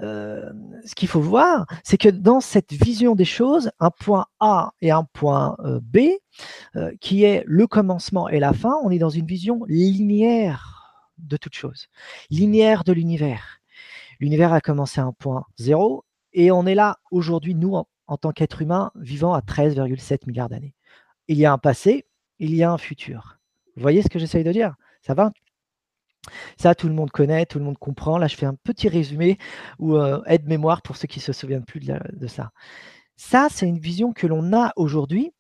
ce qu'il faut voir, c'est que dans cette vision des choses, un point A et un point B, qui est le commencement et la fin, on est dans une vision linéaire de toute chose, linéaire de l'univers. L'univers a commencé à un point zéro et on est là aujourd'hui, nous, en, tant qu'être humain, vivant à 13,7 milliards d'années. Il y a un passé, il y a un futur. Vous voyez ce que j'essaye de dire? Ça va? Ça, tout le monde connaît, tout le monde comprend. Là, je fais un petit résumé ou euh, aide-mémoire pour ceux qui se souviennent plus de, ça. Ça, c'est une vision que l'on a aujourd'hui.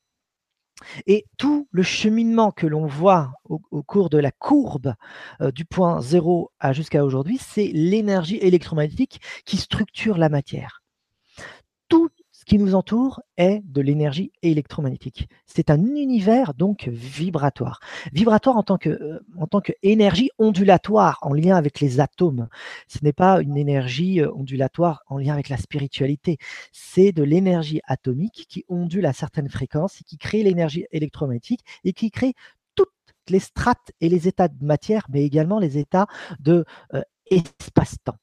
Et tout le cheminement que l'on voit au, cours de la courbe euh, du point zéro à jusqu'à aujourd'hui, c'est l'énergie électromagnétique qui structure la matière. Qui nous entoure est de l'énergie électromagnétique. C'est un univers donc vibratoire. Vibratoire en tant que euh, en tant qu'énergie ondulatoire en lien avec les atomes. Ce n'est pas une énergie euh, ondulatoire en lien avec la spiritualité. C'est de l'énergie atomique qui ondule à certaines fréquences et qui crée l'énergie électromagnétique et qui crée toutes les strates et les états de matière, mais également les états de euh, espace-temps.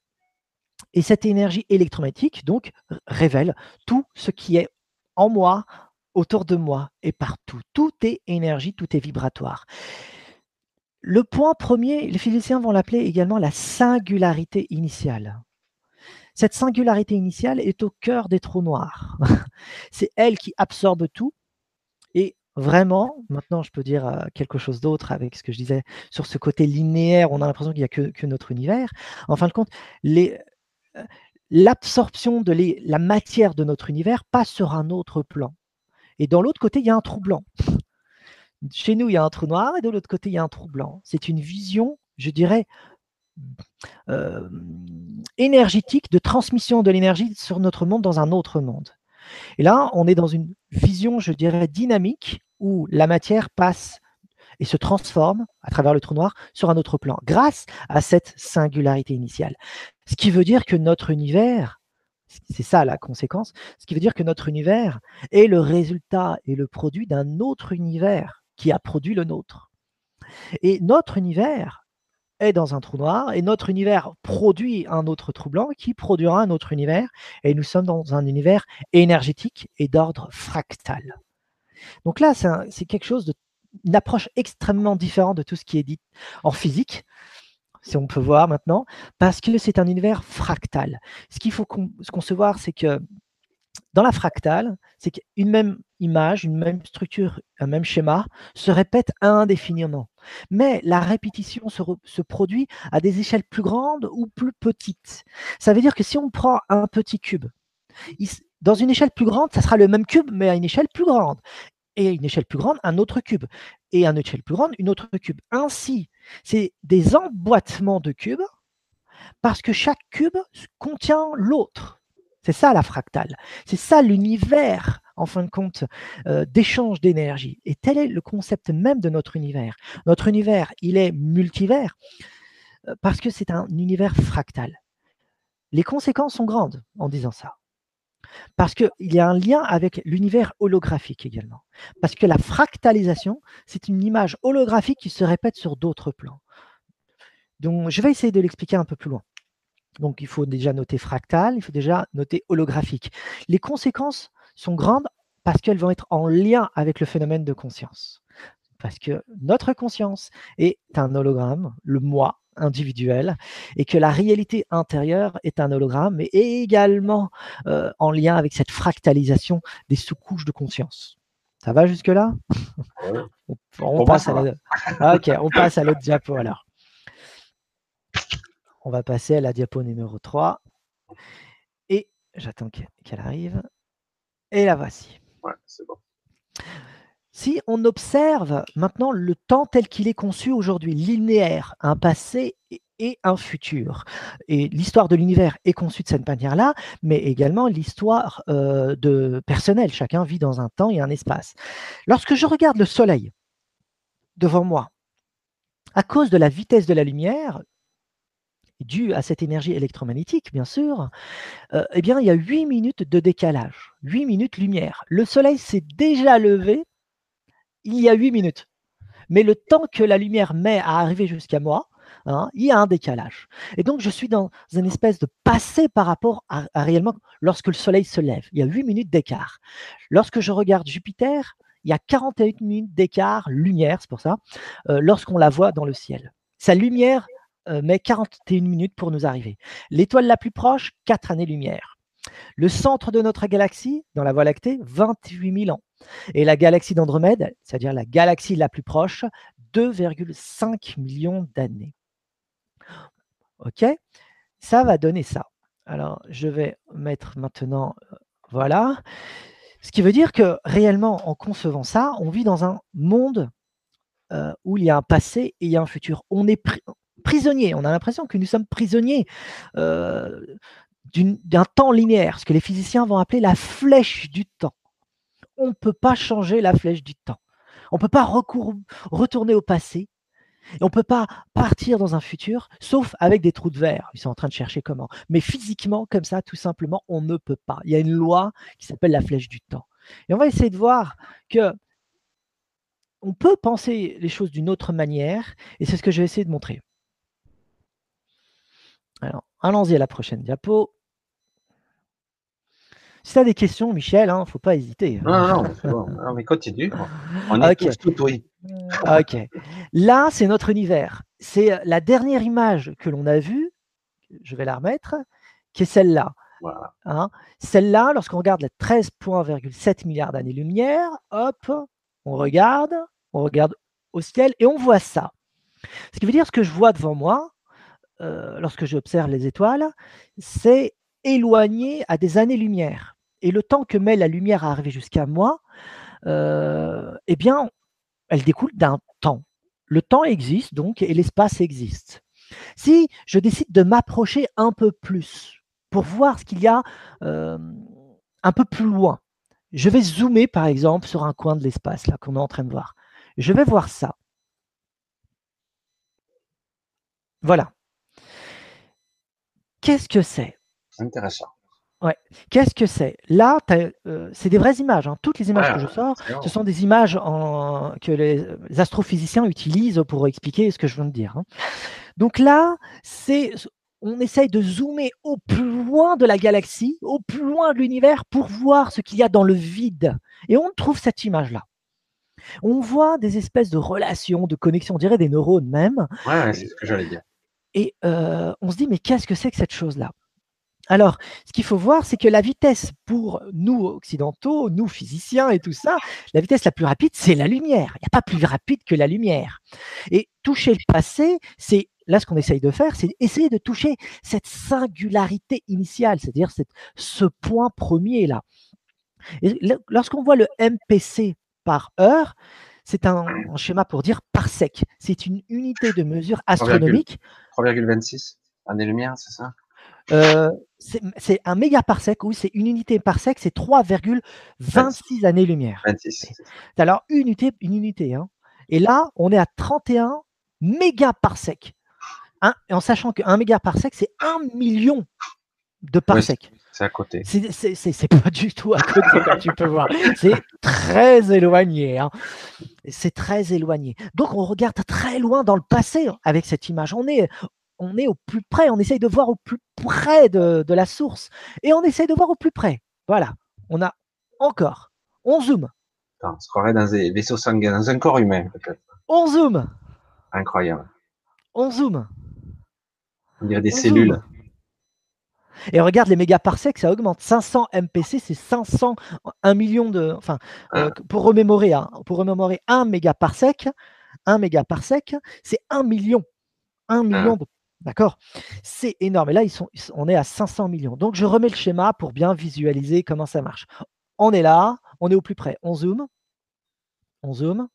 Et cette énergie électromagnétique, donc, révèle tout ce qui est en moi, autour de moi et partout. Tout est énergie, tout est vibratoire. Le point premier, les physiciens vont l'appeler également la singularité initiale. Cette singularité initiale est au cœur des trous noirs. C'est elle qui absorbe tout. Et vraiment, maintenant je peux dire euh, quelque chose d'autre avec ce que je disais sur ce côté linéaire, on a l'impression qu'il n'y a que, que, notre univers. En fin de compte, les, l'absorption de la matière de notre univers passe sur un autre plan. Et dans l'autre côté, il y a un trou blanc. Chez nous, il y a un trou noir et de l'autre côté, il y a un trou blanc. C'est une vision, je dirais, euh, énergétique de transmission de l'énergie sur notre monde dans un autre monde. Et là, on est dans une vision, je dirais, dynamique où la matière passe et se transforme à travers le trou noir sur un autre plan, grâce à cette singularité initiale. Ce qui veut dire que notre univers, c'est ça la conséquence, ce qui veut dire que notre univers est le résultat et le produit d'un autre univers qui a produit le nôtre. Et notre univers est dans un trou noir et notre univers produit un autre trou blanc qui produira un autre univers et nous sommes dans un univers énergétique et d'ordre fractal. Donc là, c'est quelque chose de une approche extrêmement différente de tout ce qui est dit en physique, si on peut voir maintenant, parce que c'est un univers fractal. Ce qu'il faut concevoir, c'est que dans la fractale, c'est qu'une même image, une même structure, un même schéma se répète indéfiniment. Mais la répétition se, produit à des échelles plus grandes ou plus petites. Ça veut dire que si on prend un petit cube, dans une échelle plus grande, ça sera le même cube, mais à une échelle plus grande et une échelle plus grande, un autre cube, et à une échelle plus grande, une autre cube. Ainsi, c'est des emboîtements de cubes, parce que chaque cube contient l'autre. C'est ça la fractale. C'est ça l'univers, en fin de compte, euh, d'échange d'énergie. Et tel est le concept même de notre univers. Notre univers, il est multivers, euh, parce que c'est un univers fractal. Les conséquences sont grandes en disant ça. Parce qu'il y a un lien avec l'univers holographique également. Parce que la fractalisation, c'est une image holographique qui se répète sur d'autres plans. Donc, je vais essayer de l'expliquer un peu plus loin. Donc, il faut déjà noter fractal, il faut déjà noter holographique. Les conséquences sont grandes parce qu'elles vont être en lien avec le phénomène de conscience. Parce que notre conscience est un hologramme, le moi, individuel et que la réalité intérieure est un hologramme, mais également euh, en lien avec cette fractalisation des sous-couches de conscience. Ça va jusque-là? On, passe ah, Ok, on passe à l'autre diapo alors. On va passer à la diapo numéro 3. Et j'attends qu'elle arrive. Et la voici. Ouais, c'est bon. Si on observe maintenant le temps tel qu'il est conçu aujourd'hui, linéaire, un passé et un futur. Et l'histoire de l'univers est conçue de cette manière-là, mais également l'histoire euh, de personnelle. Chacun vit dans un temps et un espace. Lorsque je regarde le Soleil devant moi, à cause de la vitesse de la lumière, due à cette énergie électromagnétique, bien sûr, euh, eh bien, il y a 8 minutes de décalage, 8 minutes lumière. Le Soleil s'est déjà levé il y a 8 minutes. Mais le temps que la lumière met à arriver jusqu'à moi Hein, il y a un décalage. Et donc, je suis dans une espèce de passé par rapport à, réellement lorsque le soleil se lève. Il y a 8 minutes d'écart. Lorsque je regarde Jupiter, il y a 41 minutes d'écart, lumière, c'est pour ça, euh, lorsqu'on la voit dans le ciel. Sa lumière euh, met 41 minutes pour nous arriver. L'étoile la plus proche, 4 années-lumière. Le centre de notre galaxie, dans la Voie lactée, 28 000 ans. Et la galaxie d'Andromède, c'est-à-dire la galaxie la plus proche, 2,5 millions d'années. OK Ça va donner ça. Alors, je vais mettre maintenant, euh, voilà. Ce qui veut dire que réellement, en concevant ça, on vit dans un monde euh, où il y a un passé et il y a un futur. On est prisonnier, on a l'impression que nous sommes prisonniers euh, d'un temps linéaire, ce que les physiciens vont appeler la flèche du temps. On ne peut pas changer la flèche du temps. On ne peut pas retourner au passé. On ne peut pas partir dans un futur, sauf avec des trous de verre. Ils sont en train de chercher comment. Mais physiquement, comme ça, tout simplement, on ne peut pas. Il y a une loi qui s'appelle la flèche du temps. Et on va essayer de voir que on peut penser les choses d'une autre manière, et c'est ce que je vais essayer de montrer. Alors, allons-y à la prochaine diapo. Si tu as des questions, Michel, il hein, ne faut pas hésiter. Non, non, non, non mais continue. On est tous tout oui. Ok. Là, c'est notre univers. C'est euh, la dernière image que l'on a vue, je vais la remettre, qui est celle-là. Hein. celle-là, lorsqu'on regarde les 13,7 milliards d'années-lumière, hop, on regarde, on regarde au ciel et on voit ça. Ce qui veut dire ce que je vois devant moi, euh, lorsque j'observe les étoiles, c'est éloigné à des années-lumière et le temps que met la lumière à arriver jusqu'à moi, euh, eh bien, elle découle d'un temps. Le temps existe donc et l'espace existe. Si je décide de m'approcher un peu plus pour voir ce qu'il y a euh, un peu plus loin, je vais zoomer par exemple sur un coin de l'espace là qu'on est en train de voir. Je vais voir ça. Voilà. Qu'est-ce que c'est? Intéressant. Ouais. Qu'est-ce que c'est? Là, euh, c'est des vraies images. Hein. Toutes les images que je sors, ce sont des images que les, astrophysiciens utilisent pour expliquer ce que je viens de dire. Hein. Donc là, c'est on essaye de zoomer au plus loin de la galaxie, au plus loin de l'univers, pour voir ce qu'il y a dans le vide. Et on trouve cette image-là. On voit des espèces de relations, de connexions, on dirait des neurones même. Ouais, c'est ce que j'allais dire. Et euh, on se dit, mais qu'est-ce que c'est que cette chose-là? Alors, ce qu'il faut voir, c'est que la vitesse pour nous occidentaux, nous physiciens et tout ça, la vitesse la plus rapide, c'est la lumière. Il n'y a pas plus rapide que la lumière. Et toucher le passé, c'est là ce qu'on essaye de faire, c'est essayer de toucher cette singularité initiale, c'est-à-dire ce point premier là. lorsqu'on voit le MPC par heure, c'est un, un, schéma pour dire parsec. C'est une unité de mesure astronomique. 3,26 années-lumière, c'est ça? Euh, c'est un mégaparsec, oui, c'est une unité parsec, c'est 3,26 années-lumière. Alors, une unité, une unité. Hein. Et là, on est à 31 mégaparsecs. Hein, en sachant qu'un mégaparsec, c'est un million de parsecs. c'est à côté. C'est pas du tout à côté, comme tu peux voir. C'est très éloigné. Hein. C'est très éloigné. Donc, on regarde très loin dans le passé avec cette image. On est on est au plus près, on essaye de voir au plus près de, la source. Et on essaye de voir au plus près. Voilà. On a encore. On zoome. on se croirait dans des vaisseaux sanguins, dans un corps humain, peut-être. On zoome. Incroyable. On zoome. On dirait des cellules. Et regarde les mégaparsecs, ça augmente. 500 MPC, c'est 500, 1 million de. Enfin, euh, ah. pour remémorer, hein, pour remémorer un mégaparsec, un mégaparsec, c'est 1 million. 1 million ah. de D'accord? C'est énorme. Et là, ils sont, on est à 500 millions. Donc, je remets le schéma pour bien visualiser comment ça marche. On est là, on est au plus près. On zoome. On zoome.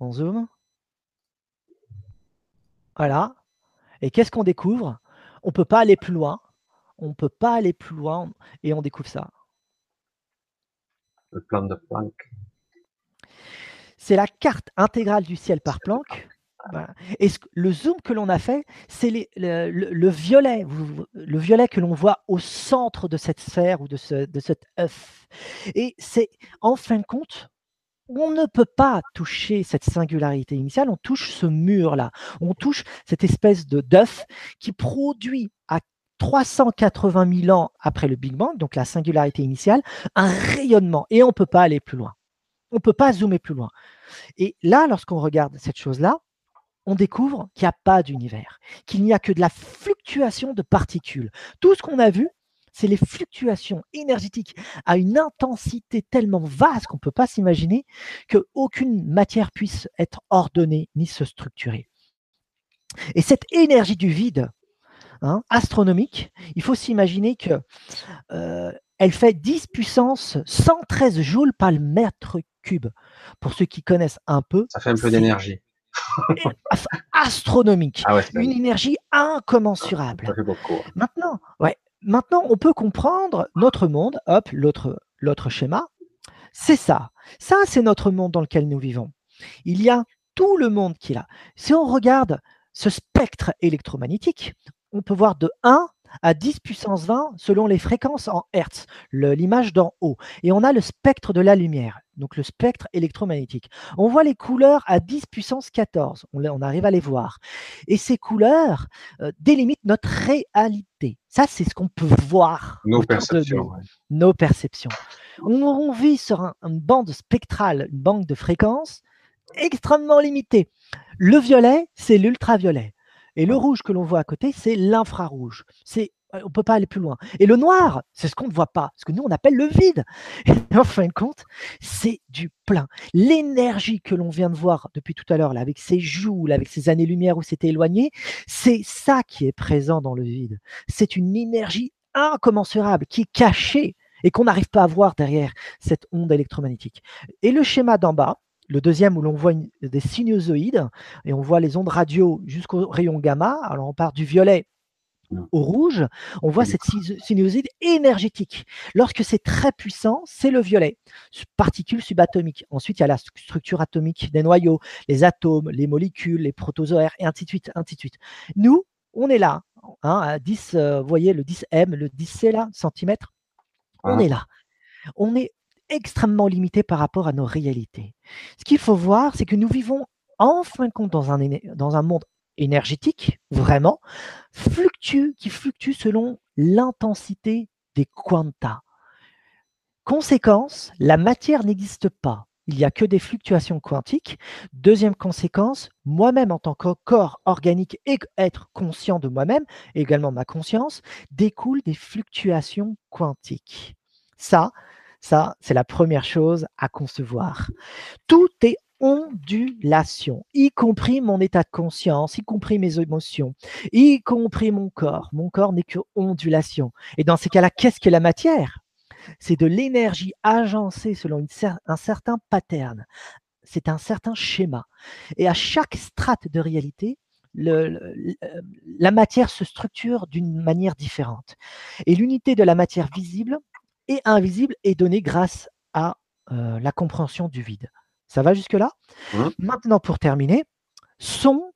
On zoome. Voilà. Et qu'est-ce qu'on découvre? On ne peut pas aller plus loin. On ne peut pas aller plus loin et on découvre ça. Le plan de Planck. C'est la carte intégrale du ciel par Planck. Et le zoom que l'on a fait, c'est le, violet, le violet que l'on voit au centre de cette sphère ou de, ce, cet œuf. Et c'est en fin de compte, on ne peut pas toucher cette singularité initiale, on touche ce mur-là, on touche cette espèce de d'œuf qui produit à 380 000 ans après le Big Bang, donc la singularité initiale, un rayonnement et on ne peut pas aller plus loin. On ne peut pas zoomer plus loin. Et là, lorsqu'on regarde cette chose-là, on découvre qu'il n'y a pas d'univers, qu'il n'y a que de la fluctuation de particules. Tout ce qu'on a vu, c'est les fluctuations énergétiques à une intensité tellement vaste qu'on ne peut pas s'imaginer qu'aucune matière puisse être ordonnée ni se structurer. Et cette énergie du vide, hein, astronomique, il faut s'imaginer que euh, elle fait 10 puissance 113 joules par le mètre cube. Pour ceux qui connaissent un peu. Ça fait un peu d'énergie. astronomique. Ah une énergie incommensurable. Beaucoup. Maintenant, ouais, Maintenant, on peut comprendre notre monde. Hop, l'autre, l'autre schéma. C'est ça. Ça, c'est notre monde dans lequel nous vivons. Il y a tout le monde qui est là. Si on regarde ce spectre électromagnétique, on peut voir de 1 à 10 puissance 20 selon les fréquences en Hertz, l'image d'en haut. Et on a le spectre de la lumière, donc le spectre électromagnétique. On voit les couleurs à 10 puissance 14, on, arrive à les voir. Et ces couleurs euh, délimitent notre réalité. Ça, c'est ce qu'on peut voir. Nos perceptions. Nos perceptions. On, vit sur une bande spectrale, une bande de fréquences extrêmement limitée. Le violet, c'est l'ultraviolet. Et le rouge que l'on voit à côté, c'est l'infrarouge. C'est on ne peut pas aller plus loin. Et le noir, c'est ce qu'on ne voit pas, ce que nous on appelle le vide. Et en fin de compte, c'est du plein. L'énergie que l'on vient de voir depuis tout à l'heure, là, avec ces joules, avec ces années-lumière où c'était éloigné, c'est ça qui est présent dans le vide. C'est une énergie incommensurable qui est cachée et qu'on n'arrive pas à voir derrière cette onde électromagnétique. Et le schéma d'en bas, le deuxième où l'on voit des sinusoïdes et on voit les ondes radio jusqu'au rayon gamma. Alors on part du violet mmh. au rouge, on voit cette sinusoïde énergétique. Lorsque c'est très puissant, c'est le violet, particules subatomiques. Ensuite, il y a la structure atomique des noyaux, les atomes, les molécules, les protozoaires, et ainsi de suite, ainsi de suite. Nous, on est là, hein, à 10, euh, vous voyez le 10M, le 10C là, centimètres, on est là. On est extrêmement limité par rapport à nos réalités. Ce qu'il faut voir, c'est que nous vivons en fin de compte dans un, dans un monde énergétique, vraiment, fluctue, qui fluctue selon l'intensité des quanta. Conséquence, la matière n'existe pas. Il n'y a que des fluctuations quantiques. Deuxième conséquence, moi-même en tant que corps organique et être conscient de moi-même, également ma conscience, découle des fluctuations quantiques. Ça, ça, c'est la première chose à concevoir. Tout est ondulation, y compris mon état de conscience, y compris mes émotions, y compris mon corps. Mon corps n'est que ondulation. Et dans ces cas-là, qu'est-ce que la matière? C'est de l'énergie agencée selon un certain pattern. C'est un certain schéma. Et à chaque strate de réalité, la matière se structure d'une manière différente. Et l'unité de la matière visible, et invisible est donné grâce à euh, la compréhension du vide. Ça va jusque-là? Mmh. Maintenant, pour terminer, son,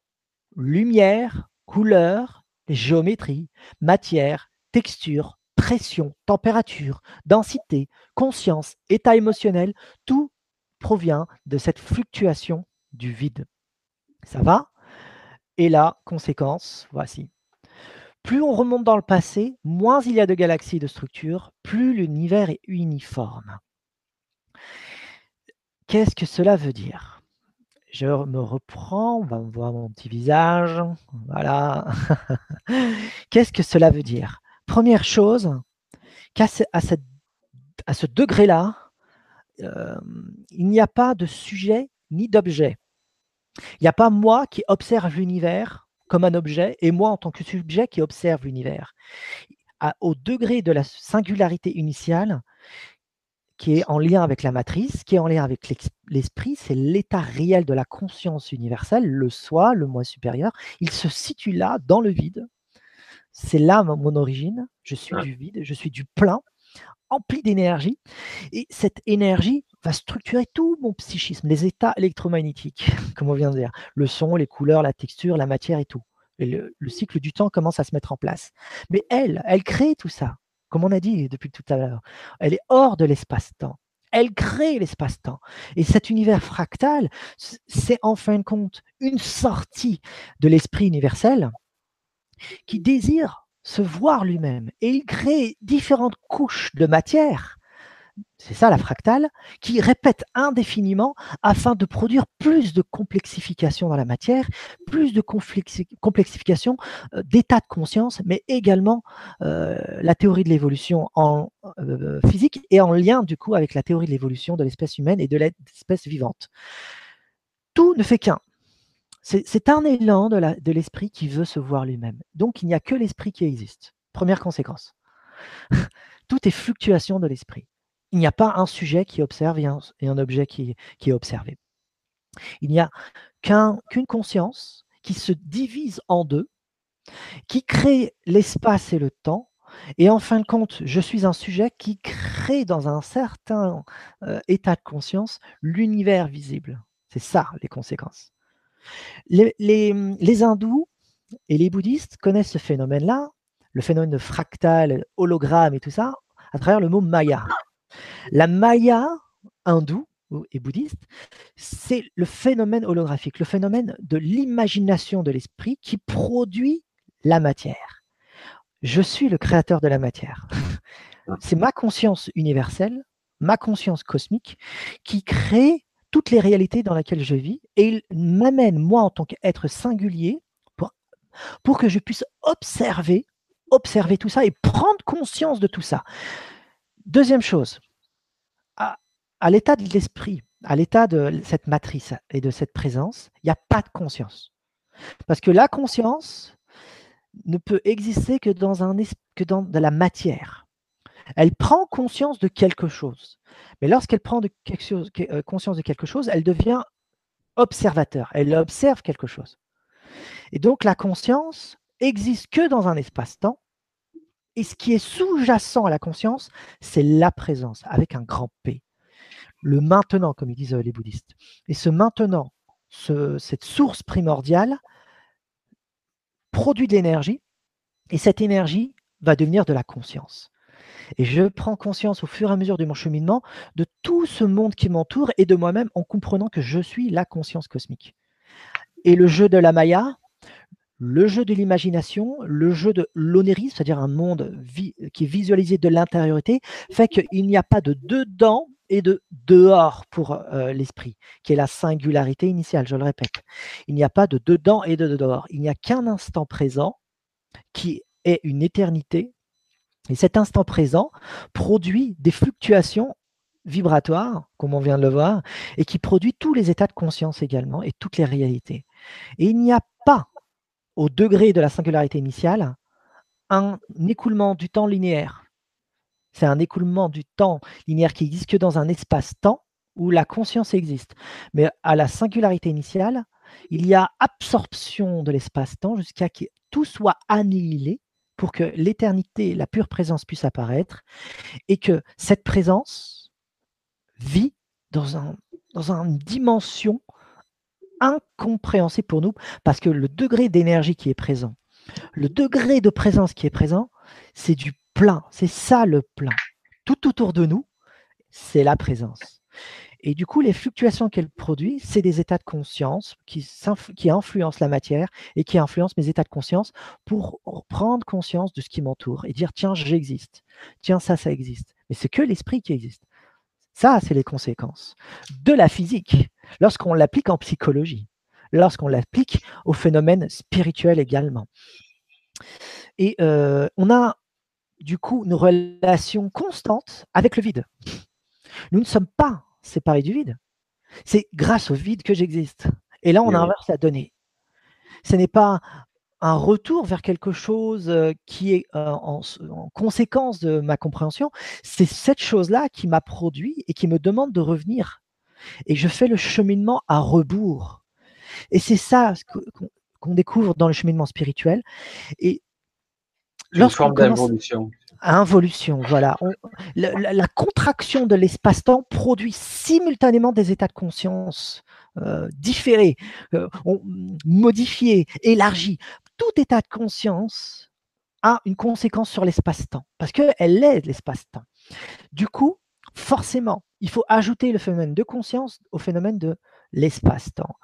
lumière, couleur, géométrie, matière, texture, pression, température, densité, conscience, état émotionnel, tout provient de cette fluctuation du vide. Ça va? Et la conséquence, voici plus on remonte dans le passé, moins il y a de galaxies de structures, plus l'univers est uniforme. Qu'est-ce que cela veut dire? Je me reprends, on va voir mon petit visage. Voilà. Qu'est-ce que cela veut dire? Première chose, qu'à ce degré-là, euh, il n'y a pas de sujet ni d'objet. Il n'y a pas moi qui observe l'univers comme un objet et moi en tant que subjet qui observe l'univers. Au degré de la singularité initiale, qui est en lien avec la matrice, qui est en lien avec l'esprit, c'est l'état réel de la conscience universelle, le soi, le moi supérieur. Il se situe là, dans le vide. C'est là mon origine. Je suis du vide, je suis du plein, empli d'énergie. Et cette énergie va structurer tout mon psychisme, les états électromagnétiques, comme on vient de dire, le son, les couleurs, la texture, la matière et tout. Et le, cycle du temps commence à se mettre en place. Mais elle, elle crée tout ça, comme on a dit depuis tout à l'heure. Elle est hors de l'espace-temps. elle crée l'espace-temps. Et cet univers fractal, c'est en fin de compte une sortie de l'esprit universel qui désire se voir lui-même. Et il crée différentes couches de matière c'est ça la fractale, qui répète indéfiniment afin de produire plus de complexification dans la matière, plus de complexification euh, d'état de conscience, mais également euh, la théorie de l'évolution en euh, physique et en lien du coup avec la théorie de l'évolution de l'espèce humaine et de l'espèce vivante. Tout ne fait qu'un. C'est un élan de l'esprit qui veut se voir lui-même. Donc il n'y a que l'esprit qui existe. Première conséquence. Tout est fluctuation de l'esprit il n'y a pas un sujet qui observe et un, objet qui, est observé. Il n'y a qu'une conscience qui se divise en deux, qui crée l'espace et le temps, et en fin de compte, je suis un sujet qui crée dans un certain euh, état de conscience l'univers visible. C'est ça les conséquences. Les, les, hindous et les bouddhistes connaissent ce phénomène-là, le phénomène de fractal, hologramme et tout ça, à travers le mot Maya. La Maya hindoue et bouddhiste, c'est le phénomène holographique, le phénomène de l'imagination de l'esprit qui produit la matière. Je suis le créateur de la matière. C'est ma conscience universelle, ma conscience cosmique, qui crée toutes les réalités dans lesquelles je vis et il m'amène, moi, en tant qu'être singulier, pour, pour que je puisse observer, observer tout ça et prendre conscience de tout ça. Deuxième chose, à, l'état de l'esprit, à l'état de cette matrice et de cette présence, il n'y a pas de conscience. Parce que la conscience ne peut exister que dans, un, que dans de la matière. Elle prend conscience de quelque chose. Mais lorsqu'elle prend euh, conscience de quelque chose, elle devient observateur. Elle observe quelque chose. Et donc la conscience existe que dans un espace-temps et ce qui est sous-jacent à la conscience, c'est la présence, avec un grand P. Le maintenant, comme ils disent euh, les bouddhistes. Et ce maintenant, cette source primordiale, produit de l'énergie, et cette énergie va devenir de la conscience. Et je prends conscience au fur et à mesure de mon cheminement de tout ce monde qui m'entoure et de moi-même en comprenant que je suis la conscience cosmique. Et le jeu de la Maya, le jeu de l'imagination, le jeu de l'onérisme, c'est-à-dire un monde qui est visualisé de l'intériorité, fait qu'il n'y a pas de dedans et de dehors pour euh, l'esprit, qui est la singularité initiale, je le répète. Il n'y a pas de dedans et de dehors. Il n'y a qu'un instant présent qui est une éternité. Et cet instant présent produit des fluctuations vibratoires, comme on vient de le voir, et qui produit tous les états de conscience également et toutes les réalités. Et il n'y a pas au degré de la singularité initiale un écoulement du temps linéaire. C'est un écoulement du temps linéaire qui existe que dans un espace-temps où la conscience existe. Mais à la singularité initiale, il y a absorption de l'espace-temps jusqu'à ce que tout soit annihilé pour que l'éternité, la pure présence puisse apparaître et que cette présence vit dans, un, dans une dimension incompréhensible pour nous parce que le degré d'énergie qui est présent, le degré de présence qui est présent, c'est du plein. C'est ça le plein. Tout autour de nous, c'est la présence. Et du coup, les fluctuations qu'elle produit, c'est des états de conscience qui, influencent la matière et qui influencent mes états de conscience pour prendre conscience de ce qui m'entoure et dire tiens, j'existe. Tiens, ça, ça existe. Mais c'est que l'esprit qui existe. Ça, c'est les conséquences de la physique lorsqu'on l'applique en psychologie, lorsqu'on l'applique au phénomène spirituel également. Et euh, on a du coup une relation constante avec le vide. Nous ne sommes pas séparés du vide. C'est grâce au vide que j'existe. Et là, on inverse la donnée. Ce n'est pas un retour vers quelque chose euh, qui est euh, en, conséquence de ma compréhension, c'est cette chose-là qui m'a produit et qui me demande de revenir. Et je fais le cheminement à rebours. Et c'est ça qu'on découvre dans le cheminement spirituel. Et une forme d'involution. Involution, voilà. la, contraction de l'espace-temps produit simultanément des états de conscience euh, différés, modifiés, élargis tout état de conscience a une conséquence sur l'espace-temps, parce qu'elle est l'espace-temps. Du coup, forcément, il faut ajouter le phénomène de conscience au phénomène de l'espace-temps.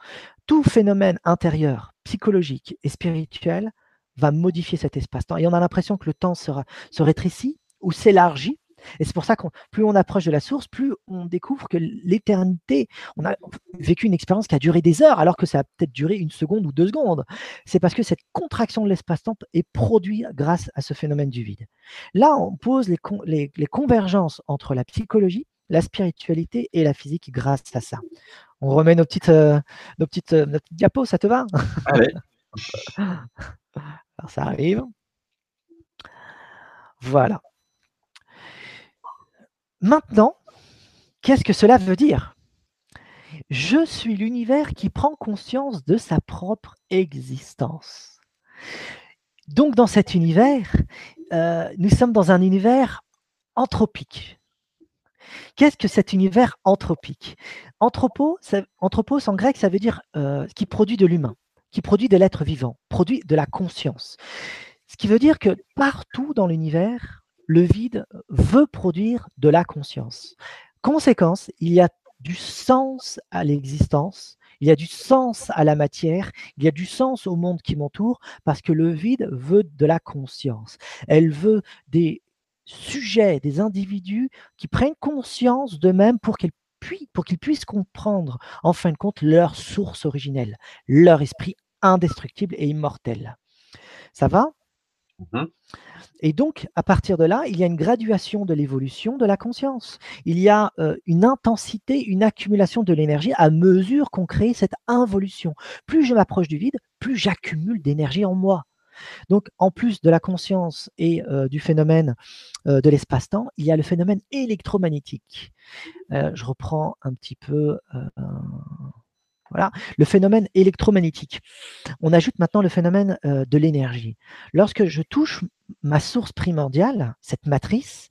Tout phénomène intérieur, psychologique et spirituel va modifier cet espace-temps. Et on a l'impression que le temps se rétrécit ou s'élargit. Et c'est pour ça que plus on approche de la source, plus on découvre que l'éternité, on a vécu une expérience qui a duré des heures, alors que ça a peut-être duré une seconde ou deux secondes. C'est parce que cette contraction de l'espace-temps est produite grâce à ce phénomène du vide. Là, on pose les, les convergences entre la psychologie, la spiritualité et la physique grâce à ça. On remet nos petites, euh, nos petites, euh, nos petites diapos, ça te va? Allez. Alors ça arrive. Voilà. Maintenant, qu'est-ce que cela veut dire? Je suis l'univers qui prend conscience de sa propre existence. Donc dans cet univers, euh, nous sommes dans un univers anthropique. Qu'est-ce que cet univers anthropique? Anthropo, Anthropos en grec, ça veut dire euh, qui produit de l'humain, qui produit de l'être vivant, produit de la conscience. Ce qui veut dire que partout dans l'univers, le vide veut produire de la conscience. Conséquence, il y a du sens à l'existence, il y a du sens à la matière, il y a du sens au monde qui m'entoure, parce que le vide veut de la conscience. Elle veut des sujets, des individus qui prennent conscience d'eux-mêmes pour qu'ils pour qu'ils puissent comprendre, en fin de compte, leur source originelle, leur esprit indestructible et immortel. Ça va? Mmh Et donc, à partir de là, il y a une graduation de l'évolution de la conscience. Il y a euh, une intensité, une accumulation de l'énergie à mesure qu'on crée cette involution. Plus je m'approche du vide, plus j'accumule d'énergie en moi. Donc, en plus de la conscience et euh, du phénomène euh, de l'espace-temps, il y a le phénomène électromagnétique. Je reprends un petit peu. Voilà, le phénomène électromagnétique. On ajoute maintenant le phénomène de l'énergie. Lorsque je touche ma source primordiale, cette matrice,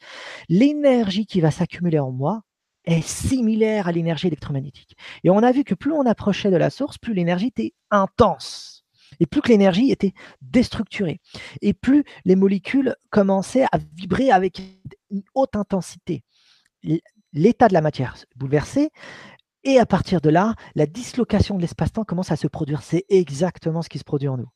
l'énergie qui va s'accumuler en moi est similaire à l'énergie électromagnétique. Et on a vu que plus on approchait de la source, plus l'énergie était intense et plus que l'énergie était déstructurée, et plus les molécules commençaient à vibrer avec une haute intensité. L'état de la matière bouleversé, et à partir de là, la dislocation de l'espace-temps commence à se produire. C'est exactement ce qui se produit en nous.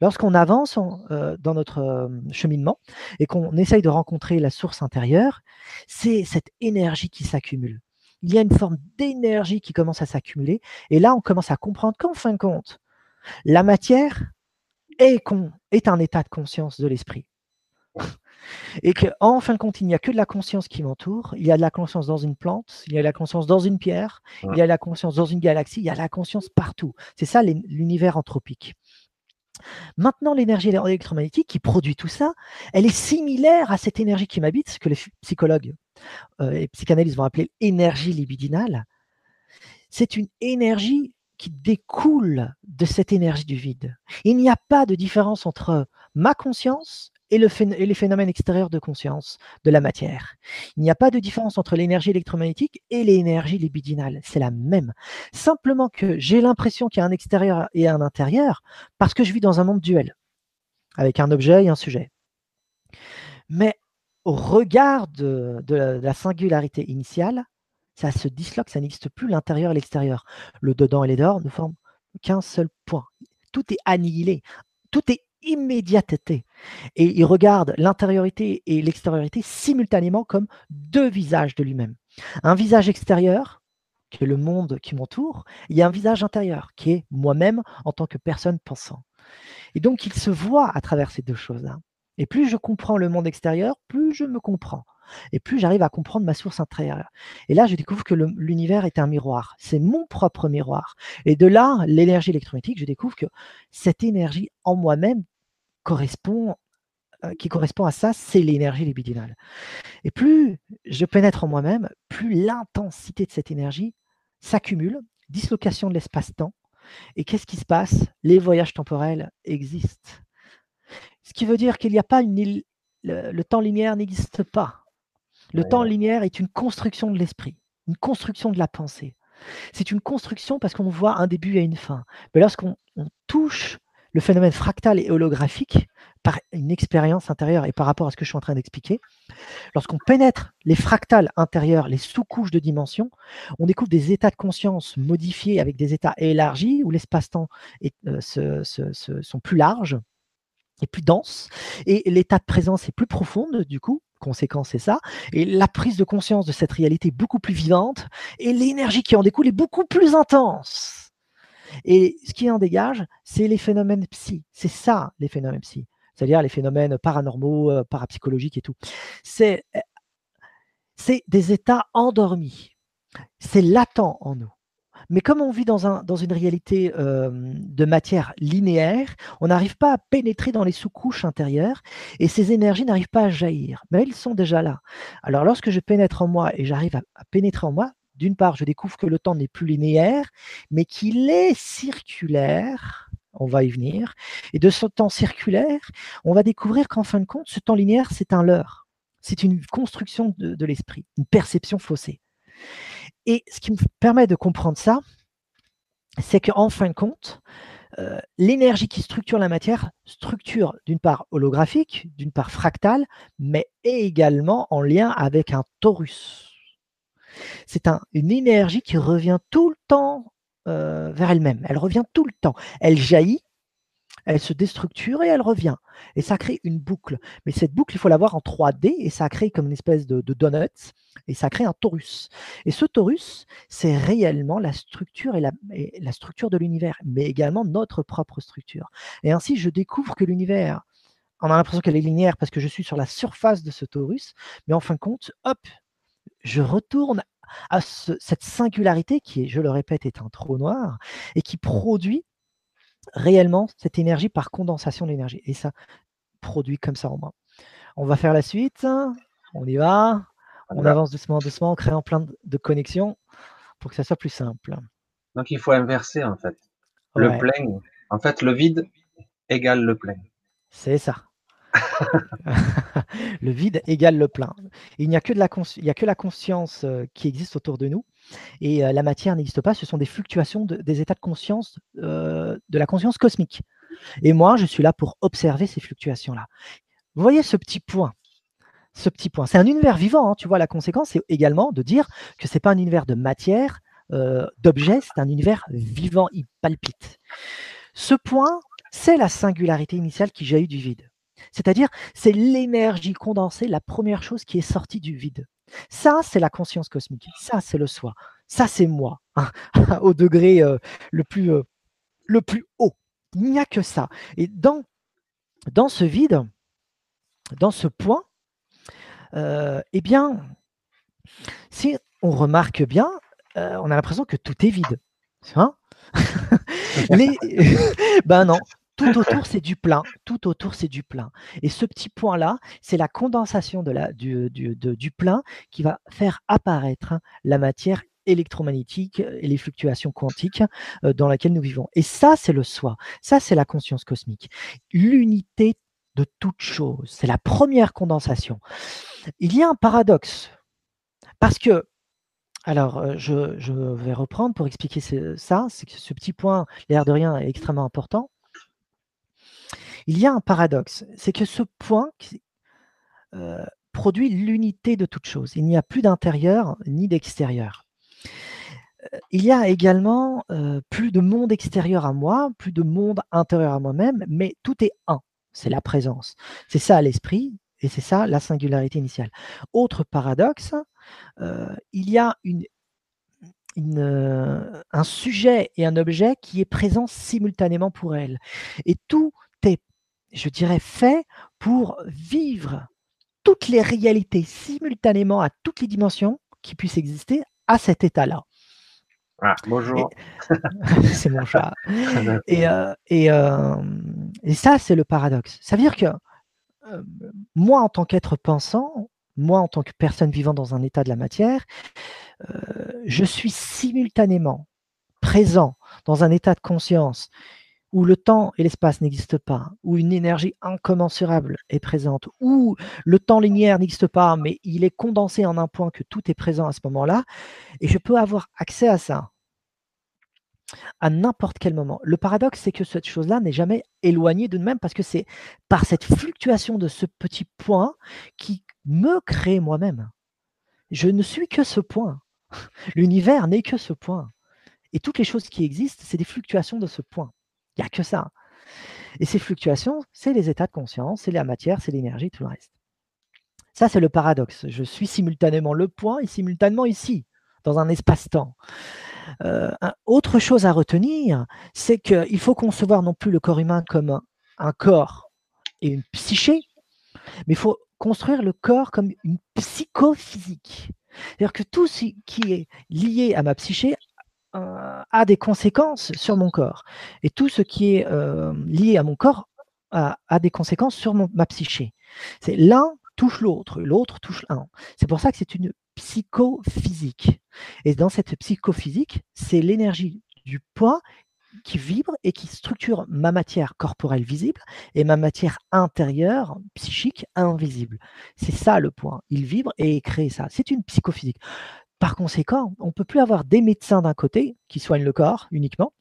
Lorsqu'on avance euh, dans notre euh, cheminement et qu'on essaye de rencontrer la source intérieure, c'est cette énergie qui s'accumule. Il y a une forme d'énergie qui commence à s'accumuler. Et là, on commence à comprendre qu'en fin de compte, la matière est, est un état de conscience de l'esprit. Et qu'en fin de compte, il n'y a que de la conscience qui m'entoure. Il y a de la conscience dans une plante, il y a de la conscience dans une pierre, il y a de la conscience dans une galaxie, il y a de la conscience partout. C'est ça l'univers anthropique. Maintenant, l'énergie électromagnétique qui produit tout ça, elle est similaire à cette énergie qui m'habite, ce que les psychologues euh, et psychanalystes vont appeler énergie libidinale. C'est une énergie qui découle de cette énergie du vide. Il n'y a pas de différence entre ma conscience et, le les phénomènes extérieurs de conscience de la matière. Il n'y a pas de différence entre l'énergie électromagnétique et l'énergie libidinale. C'est la même. Simplement que j'ai l'impression qu'il y a un extérieur et un intérieur parce que je vis dans un monde duel, avec un objet et un sujet. Mais au regard de la singularité initiale, ça se disloque, ça n'existe plus l'intérieur et l'extérieur. Le dedans et les dehors ne forment qu'un seul point. Tout est annihilé, tout est immédiateté. Et il regarde l'intériorité et l'extériorité simultanément comme deux visages de lui-même. Un visage extérieur, qui est le monde qui m'entoure, a un visage intérieur, qui est moi-même en tant que personne pensant. Et donc il se voit à travers ces deux choses-là. Et plus je comprends le monde extérieur, plus je me comprends et plus j'arrive à comprendre ma source intérieure. Et là, je découvre que l'univers est un miroir. C'est mon propre miroir. Et de là, l'énergie électromagnétique, je découvre que cette énergie en moi-même correspond euh, qui correspond à ça, c'est l'énergie libidinale. Et plus je pénètre en moi-même, plus l'intensité de cette énergie s'accumule, dislocation de l'espace-temps. Et qu'est-ce qui se passe? Les voyages temporels existent. Ce qui veut dire qu'il n'y a pas une... le temps linéaire n'existe pas. Le temps linéaire est une construction de l'esprit, une construction de la pensée. C'est une construction parce qu'on voit un début et une fin. Mais lorsqu'on touche le phénomène fractal et holographique par une expérience intérieure et par rapport à ce que je suis en train d'expliquer. Lorsqu'on pénètre les fractales intérieures, les sous-couches de dimension, on découvre des états de conscience modifiés avec des états élargis où l'espace-temps euh, sont plus larges et plus denses et l'état de présence est plus profonde du coup conséquence c'est ça et la prise de conscience de cette réalité beaucoup plus vivante et l'énergie qui en découle est beaucoup plus intense et ce qui en dégage, c'est les phénomènes psy. C'est ça, les phénomènes psy. C'est-à-dire les phénomènes paranormaux, euh, parapsychologiques et tout. Euh, c'est des états endormis. C'est latent en nous. Mais comme on vit dans, un, dans une réalité de matière linéaire, on n'arrive pas à pénétrer dans les sous-couches intérieures et ces énergies n'arrivent pas à jaillir. Mais elles sont déjà là. Alors lorsque je pénètre en moi et j'arrive à pénétrer en moi, d'une part, je découvre que le temps n'est plus linéaire, mais qu'il est circulaire. On va y venir. Et de ce temps circulaire, on va découvrir qu'en fin de compte, ce temps linéaire, c'est un leurre. C'est une construction de, l'esprit, une perception faussée. Et ce qui me permet de comprendre ça, c'est qu'en fin de compte, euh, l'énergie qui structure la matière structure d'une part holographique, d'une part fractale, mais également en lien avec un torus. C'est une énergie qui revient tout le temps euh, vers elle-même. Elle revient tout le temps. Elle jaillit, elle se déstructure et elle revient. Et ça crée une boucle. Mais cette boucle, il faut la voir en 3D et ça crée comme une espèce de, de donut et ça crée un torus. Et ce torus, c'est réellement la structure de l'univers, mais également notre propre structure. Et ainsi, je découvre que l'univers, on a l'impression qu'elle est linéaire parce que je suis sur la surface de ce torus, mais en fin de compte, hop, je retourne à cette singularité qui, je le répète, est un trou noir et qui produit réellement cette énergie par condensation d'énergie. Et ça produit comme ça en moi. On va faire la suite. On y va. On avance doucement, doucement, en créant plein de connexions pour que ça soit plus simple. Donc il faut inverser en fait. Le plein, en fait, le vide égale le plein. C'est ça. le vide égale le plein. Il n'y a, que la conscience euh, qui existe autour de nous et euh, la matière n'existe pas. Ce sont des fluctuations des états de conscience, euh, de la conscience cosmique. Et moi, je suis là pour observer ces fluctuations-là. Vous voyez ce petit point? Ce petit point. C'est un univers vivant, hein, tu vois, la conséquence, c'est également de dire que ce n'est pas un univers de matière, d'objets, c'est un univers vivant, il palpite. Ce point, c'est la singularité initiale qui jaillit du vide. C'est-à-dire, c'est l'énergie condensée, la première chose qui est sortie du vide. Ça, c'est la conscience cosmique. Ça, c'est le soi. Ça, c'est moi, hein, au degré euh, le, plus, euh, le plus haut. Il n'y a que ça. Et dans, ce vide, dans ce point, euh, eh bien, si on remarque bien, on a l'impression que tout est vide. Hein ben non, tout autour, c'est du plein. Tout autour, c'est du plein. Et ce petit point-là, c'est la condensation de la, du, du, plein qui va faire apparaître hein, la matière électromagnétique et les fluctuations quantiques euh, dans laquelle nous vivons. Et ça, c'est le soi. Ça, c'est la conscience cosmique. L'unité de toute chose. C'est la première condensation. Il y a un paradoxe. Parce que alors, euh, je, vais reprendre pour expliquer ça. Ce petit point, l'air de rien, est extrêmement important il y a un paradoxe, c'est que ce point euh, produit l'unité de toute chose. Il n'y a plus d'intérieur ni d'extérieur. Euh, il y a également euh, plus de monde extérieur à moi, plus de monde intérieur à moi-même, mais tout est un. C'est la présence. C'est ça l'esprit et c'est ça la singularité initiale. Autre paradoxe, il y a un sujet et un objet qui est présent simultanément pour elle. Et tout je dirais, fait pour vivre toutes les réalités simultanément à toutes les dimensions qui puissent exister à cet état-là. Ah, bonjour. c'est mon chat. et, euh, euh, et, ça, c'est le paradoxe. Ça veut dire que euh, moi, en tant qu'être pensant, moi, en tant que personne vivant dans un état de la matière, je suis simultanément présent dans un état de conscience où le temps et l'espace n'existent pas, où une énergie incommensurable est présente, où le temps linéaire n'existe pas, mais il est condensé en un point que tout est présent à ce moment-là, et je peux avoir accès à ça. à n'importe quel moment. Le paradoxe, c'est que cette chose-là n'est jamais éloignée de nous-mêmes parce que c'est par cette fluctuation de ce petit point qui me crée moi-même. Je ne suis que ce point. L'univers n'est que ce point. Et toutes les choses qui existent, c'est des fluctuations de ce point. Il n'y a que ça. Et ces fluctuations, c'est les états de conscience, c'est la matière, c'est l'énergie, tout le reste. Ça, c'est le paradoxe. Je suis simultanément le point et simultanément ici, dans un espace-temps. Euh, autre chose à retenir, c'est qu'il faut concevoir non plus le corps humain comme un, corps et une psyché, mais il faut construire le corps comme une psychophysique. C'est-à-dire que tout ce qui est lié à ma psyché a des conséquences sur mon corps. Et tout ce qui est euh, lié à mon corps a, des conséquences sur ma psyché. C'est l'un touche l'autre, l'autre touche l'un. C'est pour ça que c'est une psychophysique. Et dans cette psychophysique, c'est l'énergie du poids qui vibre et qui structure ma matière corporelle visible et ma matière intérieure, psychique, invisible. C'est ça le point. Il vibre et crée ça. C'est une psychophysique. Par conséquent, on ne peut plus avoir des médecins d'un côté qui soignent le corps uniquement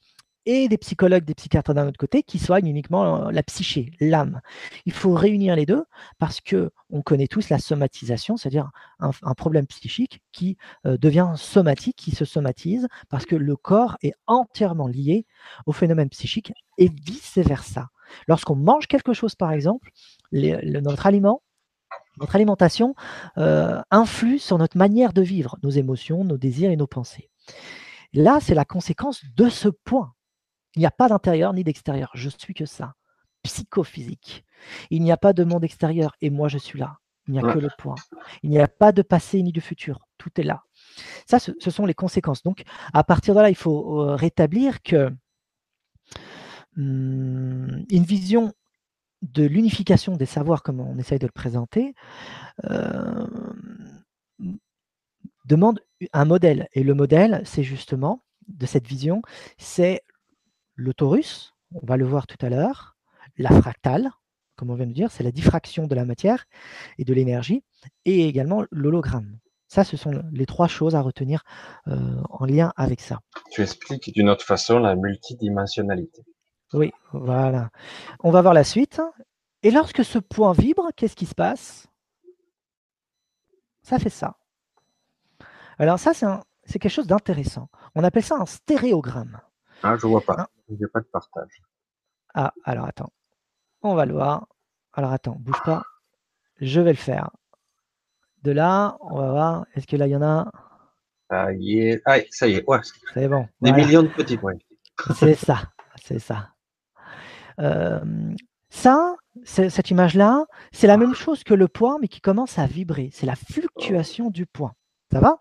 et des psychologues, des psychiatres d'un autre côté qui soignent uniquement la psyché, l'âme. Il faut réunir les deux parce que on connaît tous la somatisation, c'est-à-dire un, problème psychique qui euh, devient somatique, qui se somatise parce que le corps est entièrement lié au phénomène psychique et vice versa. Lorsqu'on mange quelque chose, par exemple, notre aliment notre alimentation euh, influe sur notre manière de vivre, nos émotions, nos désirs et nos pensées. Là, c'est la conséquence de ce point. Il n'y a pas d'intérieur ni d'extérieur. Je suis que ça. Psychophysique. Il n'y a pas de monde extérieur et moi je suis là. Il n'y a que le point. Il n'y a pas de passé ni de futur. Tout est là. Ça, ce, sont les conséquences. Donc, à partir de là, il faut euh, rétablir que hum, une vision de l'unification des savoirs, comme on essaye de le présenter, euh, demande un modèle. Et le modèle, c'est justement, de cette vision, c'est le torus, on va le voir tout à l'heure, la fractale, comme on vient de dire, c'est la diffraction de la matière et de l'énergie, et également l'hologramme. Ça, ce sont les trois choses à retenir euh, en lien avec ça. Tu expliques d'une autre façon la multidimensionnalité. Oui, voilà. On va voir la suite. Et lorsque ce point vibre, qu'est-ce qui se passe? Ça fait ça. Alors ça, c'est quelque chose d'intéressant. On appelle ça un stéréogramme. Ah, je vois pas. Hein? Je n'ai pas de partage. Ah, alors attends. On va le voir. Alors attends, bouge pas. Je vais le faire. De là, on va voir. Est-ce que là, il y en a? Ah, ça y est. Ouais. C'est bon. Des millions de petits points. C'est ça. C'est ça. Euh, ça, cette image-là, c'est la même chose que le point, mais qui commence à vibrer. C'est la fluctuation du point. Ça va?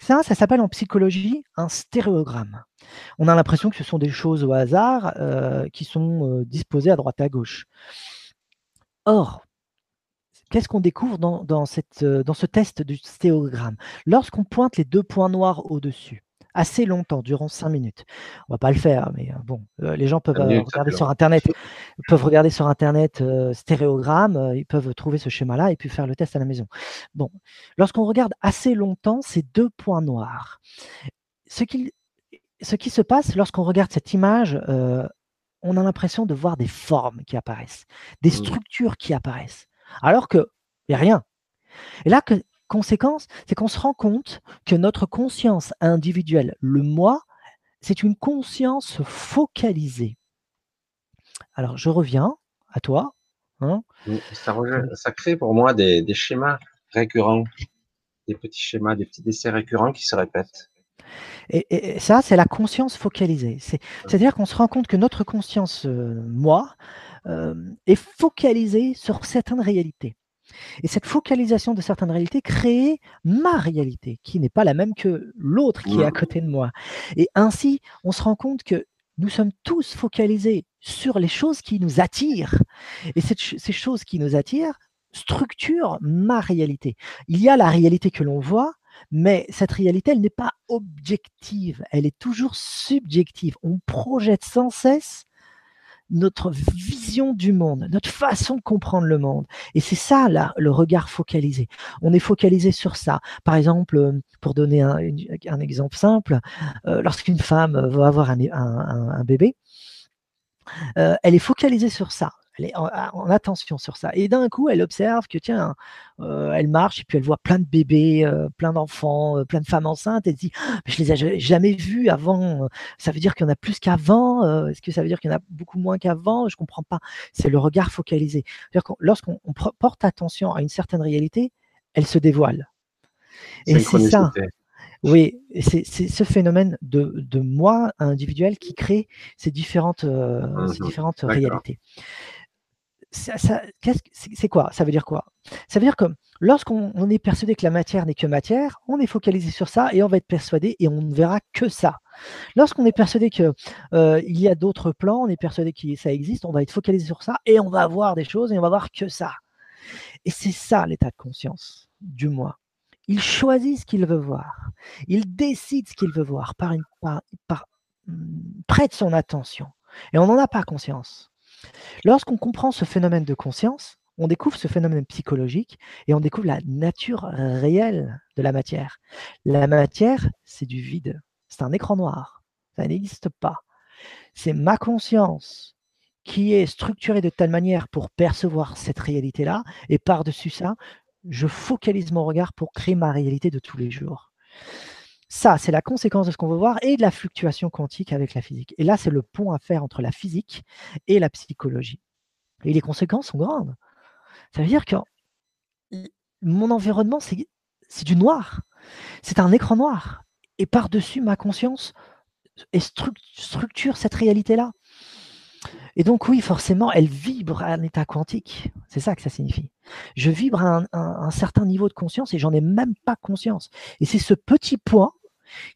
Ça, ça s'appelle en psychologie un stéréogramme. On a l'impression que ce sont des choses au hasard euh, qui sont euh, disposées à droite et à gauche. Or, qu'est-ce qu'on découvre dans, cette, dans ce test du stéréogramme? Lorsqu'on pointe les deux points noirs au-dessus, assez longtemps, durant cinq minutes. On va pas le faire, mais euh, bon, euh, les gens peuvent euh, regarder sur Internet, peuvent regarder sur Internet stéréogramme, ils peuvent trouver ce schéma-là et puis faire le test à la maison. Bon, lorsqu'on regarde assez longtemps ces deux points noirs, ce qui, ce qui se passe lorsqu'on regarde cette image, on a l'impression de voir des formes qui apparaissent, des mmh. structures qui apparaissent, alors que il n'y a rien. Et là, que, conséquence, c'est qu'on se rend compte que notre conscience individuelle, le moi, c'est une conscience focalisée. Alors, je reviens à toi. Hein. Ça, crée pour moi des, schémas récurrents, des petits schémas, des petits décès récurrents qui se répètent. Et, ça, c'est la conscience focalisée. C'est-à-dire qu'on se rend compte que notre conscience, euh, moi, euh, est focalisée sur certaines réalités. Et cette focalisation de certaines réalités crée ma réalité, qui n'est pas la même que l'autre qui est à côté de moi. Et ainsi, on se rend compte que nous sommes tous focalisés sur les choses qui nous attirent. Et ces choses qui nous attirent structurent ma réalité. Il y a la réalité que l'on voit, mais cette réalité, elle n'est pas objective, elle est toujours subjective. On projette sans cesse notre vision du monde, notre façon de comprendre le monde. Et c'est ça, là, le regard focalisé. On est focalisé sur ça. Par exemple, euh, pour donner un, exemple simple, euh, lorsqu'une femme va avoir un, bébé, euh, elle est focalisée sur ça elle est en, attention sur ça. Et d'un coup, elle observe que, tiens, euh, elle marche et puis elle voit plein de bébés, euh, plein d'enfants, euh, plein de femmes enceintes. Elle se dit, «Ah, je les ai jamais vus avant. Ça veut dire qu'il y en a plus qu'avant. Est-ce que ça veut dire qu'il y en a beaucoup moins qu'avant? Je comprends pas. C'est le regard focalisé. Lorsqu'on porte attention à une certaine réalité, elle se dévoile. Et c'est ça. Oui, c'est ce phénomène de, moi individuel qui crée ces différentes, mmh ces différentes réalités c'est quoi? Ça veut dire quoi? Ça veut dire que lorsqu'on est persuadé que la matière n'est que matière, on est focalisé sur ça et on va être persuadé et on ne verra que ça. Lorsqu'on est persuadé qu'il euh, y a d'autres plans, on est persuadé que ça existe, on va être focalisé sur ça et on va voir des choses et on va voir que ça. Et c'est ça l'état de conscience du moi. Il choisit ce qu'il veut voir. Il décide ce qu'il veut voir par, une, hmm, près son attention. Et on n'en a pas conscience. Lorsqu'on comprend ce phénomène de conscience, on découvre ce phénomène psychologique et on découvre la nature réelle de la matière. La matière, c'est du vide. C'est un écran noir. Ça n'existe pas. C'est ma conscience qui est structurée de telle manière pour percevoir cette réalité-là. Et par-dessus ça, je focalise mon regard pour créer ma réalité de tous les jours. Ça, c'est la conséquence de ce qu'on veut voir et de la fluctuation quantique avec la physique. Et là, c'est le pont à faire entre la physique et la psychologie. Et les conséquences sont grandes. Ça veut dire que mon environnement, c'est du noir. C'est un écran noir. Et par-dessus, ma conscience structure cette réalité-là. Et donc oui, forcément, elle vibre à un état quantique. C'est ça que ça signifie. Je vibre à un certain niveau de conscience et j'en ai même pas conscience. Et c'est ce petit point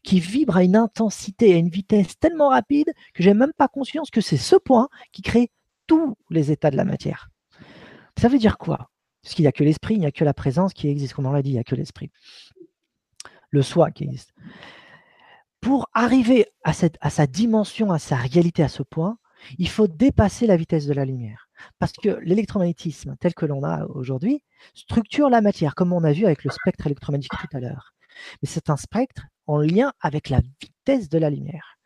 qui vibre à une intensité, à une vitesse tellement rapide que j'ai même pas conscience que c'est ce point qui crée tous les états de la matière. Ça veut dire quoi? Parce qu'il n'y a que l'esprit, il n'y a que la présence qui existe, comme on l'a dit, il n'y a que l'esprit. Le soi qui existe. Pour arriver à, cette, à sa dimension, à sa réalité, à ce point, il faut dépasser la vitesse de la lumière. Parce que l'électromagnétisme tel que l'on a aujourd'hui structure la matière, comme on a vu avec le spectre électromagnétique tout à l'heure. Mais c'est un spectre en lien avec la vitesse de la lumière.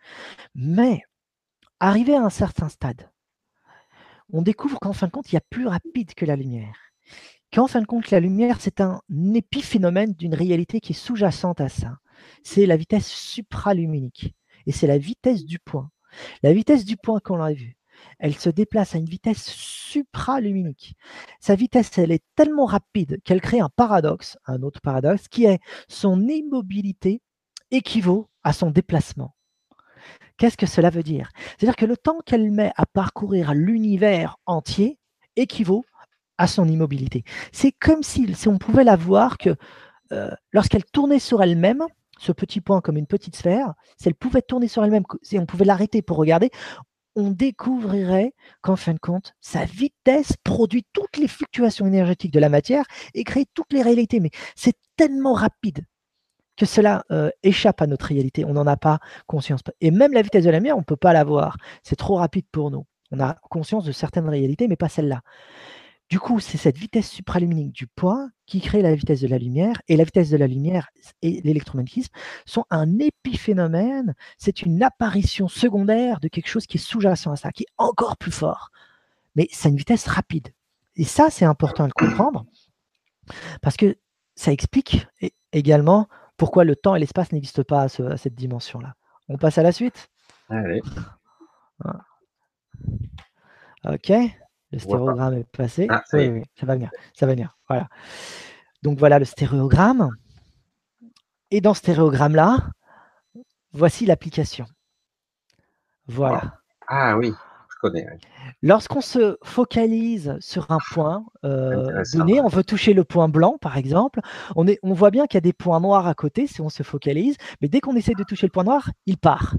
Mais, arrivé à un certain stade, on découvre qu'en fin de compte, il y a plus rapide que la lumière. Qu'en fin de compte, la lumière, c'est un épiphénomène d'une réalité qui est sous-jacente à ça. C'est la vitesse supraluminique. Et c'est la vitesse du point. La vitesse du point qu'on a vu, elle se déplace à une vitesse supraluminique. Sa vitesse, elle est tellement rapide qu'elle crée un paradoxe, un autre paradoxe, qui est son immobilité équivaut à son déplacement. Qu'est-ce que cela veut dire? C'est-à-dire que le temps qu'elle met à parcourir l'univers entier équivaut à son immobilité. C'est comme si, on pouvait la voir que euh, lorsqu'elle tournait sur elle-même, ce petit point comme une petite sphère, si elle pouvait tourner sur elle-même, si on pouvait l'arrêter pour regarder, on découvrirait qu'en fin de compte, sa vitesse produit toutes les fluctuations énergétiques de la matière et crée toutes les réalités. Mais c'est tellement rapide que cela euh, échappe à notre réalité. On n'en a pas conscience. Et même la vitesse de la lumière, on ne peut pas la voir. C'est trop rapide pour nous. On a conscience de certaines réalités, mais pas celle-là. Du coup, c'est cette vitesse supraluminique du point qui crée la vitesse de la lumière. Et la vitesse de la lumière et l'électromagnétisme sont un épiphénomène. C'est une apparition secondaire de quelque chose qui est sous-jacent à ça, qui est encore plus fort. Mais c'est une vitesse rapide. Et ça, c'est important à le comprendre parce que ça explique également pourquoi le temps et l'espace n'existent pas à, cette dimension-là. On passe à la suite? Allez. Ok. Le stéréogramme est passé. Ah, oui, ça va venir. Ça va venir. Voilà. Donc voilà le stéréogramme. Et dans ce stéréogramme-là, voici l'application. Voilà. Ah oui, Lorsqu'on se focalise sur un point euh, donné, on veut toucher le point blanc, par exemple, on, est, on voit bien qu'il y a des points noirs à côté si on se focalise, mais dès qu'on essaie de toucher le point noir, il part.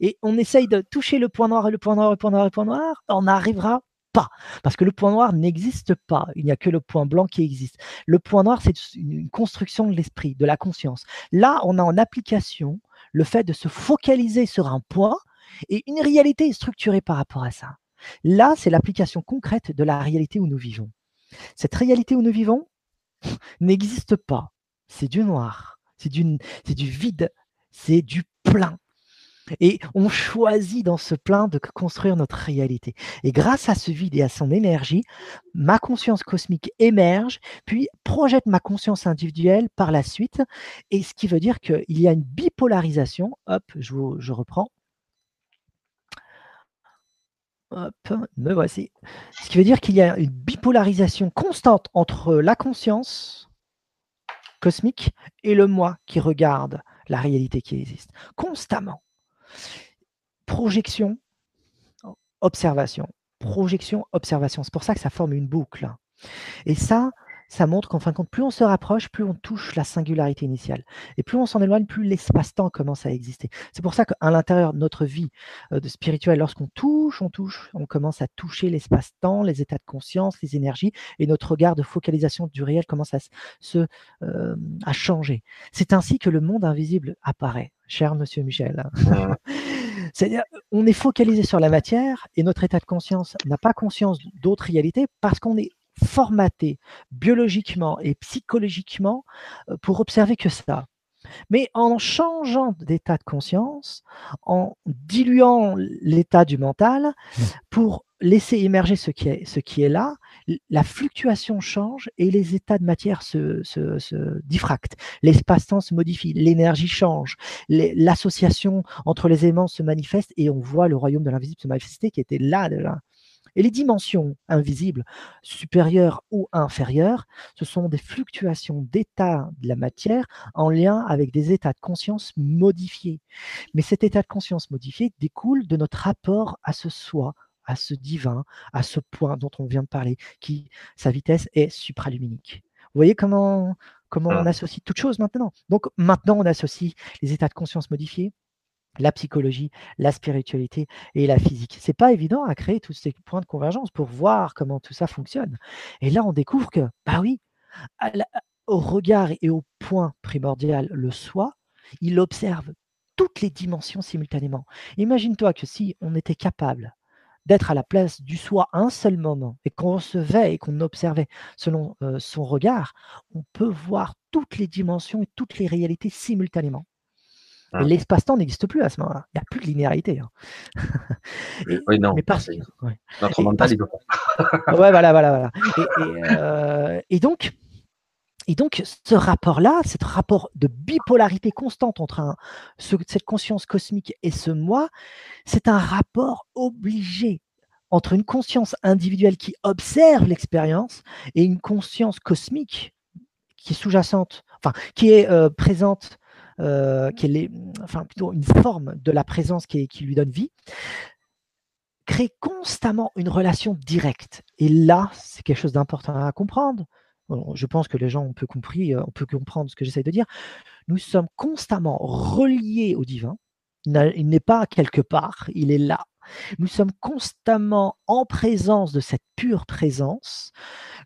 Et on essaye de toucher le point noir, le point noir, le point noir, le point noir, on n'arrivera pas. Parce que le point noir n'existe pas. Il n'y a que le point blanc qui existe. Le point noir, c'est une construction de l'esprit, de la conscience. Là, on a en application le fait de se focaliser sur un point et une réalité est structurée par rapport à ça. Là, c'est l'application concrète de la réalité où nous vivons. Cette réalité où nous vivons n'existe pas. C'est du noir, c'est du, vide, c'est du plein. Et on choisit dans ce plein de construire notre réalité. Et grâce à ce vide et à son énergie, ma conscience cosmique émerge, puis projette ma conscience individuelle par la suite. Et ce qui veut dire qu'il y a une bipolarisation. Hop, je reprends. Hop, me voici. Ce qui veut dire qu'il y a une bipolarisation constante entre la conscience cosmique et le moi qui regarde la réalité qui existe. Constamment. Projection, observation. Projection, observation. C'est pour ça que ça forme une boucle. Et ça, ça montre qu'en fin de compte, plus on se rapproche, plus on touche la singularité initiale. Et plus on s'en éloigne, plus l'espace-temps commence à exister. C'est pour ça qu'à l'intérieur de notre vie euh, de spirituelle, lorsqu'on touche, on touche, on commence à toucher l'espace-temps, les états de conscience, les énergies, et notre regard de focalisation du réel commence à, se, euh, à changer. C'est ainsi que le monde invisible apparaît, cher monsieur Michel. C'est-à-dire, on est focalisé sur la matière et notre état de conscience n'a pas conscience d'autres réalités parce qu'on est formaté biologiquement et psychologiquement euh, pour observer que ça. Mais en changeant d'état de conscience, en diluant l'état du mental, mmh. pour laisser émerger ce qui est, ce qui est là, la fluctuation change et les états de matière se, se, diffractent. L'espace-temps se modifie, l'énergie change, l'association entre les aimants se manifeste et on voit le royaume de l'invisible se manifester qui était là déjà. Et les dimensions invisibles, supérieures ou inférieures, ce sont des fluctuations d'état de la matière en lien avec des états de conscience modifiés. Mais cet état de conscience modifié découle de notre rapport à ce soi, à ce divin, à ce point dont on vient de parler, qui, sa vitesse est supraluminique. Vous voyez comment, comment on associe toutes choses maintenant? Donc maintenant, on associe les états de conscience modifiés la psychologie, la spiritualité et la physique. C'est pas évident à créer tous ces points de convergence pour voir comment tout ça fonctionne. Et là, on découvre que, bah oui, au regard et au point primordial, le soi, il observe toutes les dimensions simultanément. Imagine-toi que si on était capable d'être à la place du soi un seul moment et qu'on recevait et qu'on observait selon euh, son regard, on peut voir toutes les dimensions et toutes les réalités simultanément. Hein. L'espace-temps n'existe plus à ce moment-là. Il n'y a plus de linéarité. Hein. oui, non. Mais Notre mental, il doit Ouais, voilà, voilà, voilà. Euh, et, donc, et donc, ce rapport-là, ce rapport de bipolarité constante entre cette conscience cosmique et ce moi, c'est un rapport obligé entre une conscience individuelle qui observe l'expérience et une conscience cosmique qui est sous-jacente, enfin, qui est euh, présente euh, qu'elle est, plutôt une forme de la présence qui, qui lui donne vie, crée constamment une relation directe. Et là, c'est quelque chose d'important à comprendre. Je pense que les gens ont peu compris, euh, on peut comprendre ce que j'essaie de dire. Nous sommes constamment reliés au divin. Il n'est pas quelque part, il est là. Nous sommes constamment en présence de cette pure présence.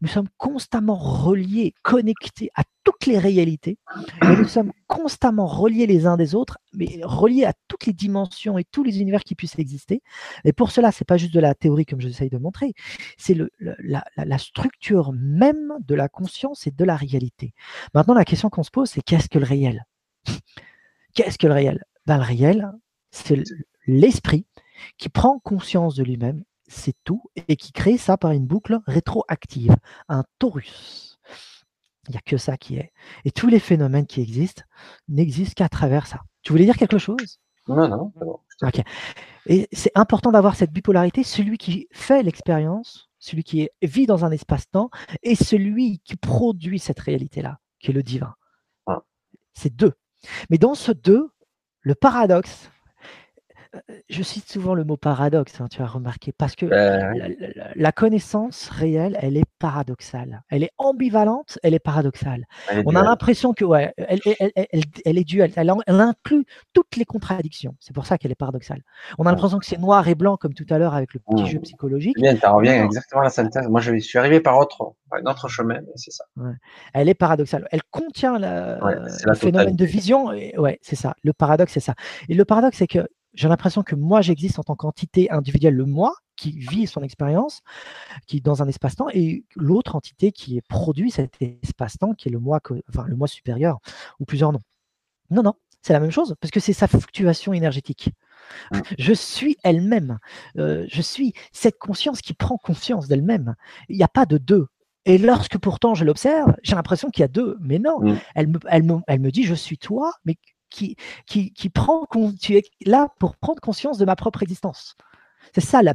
Nous sommes constamment reliés, connectés à toutes les réalités. Et nous sommes constamment reliés les uns des autres, mais reliés à toutes les dimensions et tous les univers qui puissent exister. Et pour cela, c'est pas juste de la théorie comme j'essaye de montrer, c'est la, structure même de la conscience et de la réalité. Maintenant, la question qu'on se pose, c'est qu'est-ce que le réel? Qu'est-ce que le réel? Ben, Le réel, c'est l'esprit qui prend conscience de lui-même, c'est tout, et qui crée ça par une boucle rétroactive, un torus. Il n'y a que ça qui est. Et tous les phénomènes qui existent n'existent qu'à travers ça. Tu voulais dire quelque chose? Non, non, non. Ok. Et c'est important d'avoir cette bipolarité, celui qui fait l'expérience, celui qui vit dans un espace-temps, et celui qui produit cette réalité-là, qui est le divin. Ah. C'est deux. Mais dans ce deux, le paradoxe, je cite souvent le mot paradoxe, hein, tu as remarqué, parce que la, connaissance réelle, elle est paradoxale. Elle est ambivalente, elle est paradoxale. On a l'impression que, ouais, elle, est duelle, elle, inclut toutes les contradictions. C'est pour ça qu'elle est paradoxale. On a l'impression que c'est noir et blanc, comme tout à l'heure avec le petit jeu mmh. psychologique. Bien, tu reviens exactement à la synthèse. Moi, je suis arrivé par autre, un autre chemin, c'est ça. Elle est paradoxale. Elle contient le phénomène de vision. ouais, c'est ça. Le paradoxe, c'est ça. Et le paradoxe, c'est que j'ai l'impression que moi, j'existe en tant qu'entité individuelle, le moi, qui vit son expérience, qui est dans un espace-temps, et l'autre entité qui produit cet espace-temps, qui est le moi, enfin, le moi supérieur, ou plusieurs noms. Non, non, c'est la même chose, parce que c'est sa fluctuation énergétique. Mmh. Je suis elle-même. Euh, je suis cette conscience qui prend conscience d'elle-même. Il n'y a pas de deux. Et lorsque pourtant je l'observe, j'ai l'impression qu'il y a deux. Mais non, mmh. elle, me, elle, me, elle me dit je suis toi, mais qui, prend, tu es là pour prendre conscience de ma propre existence. C'est ça la,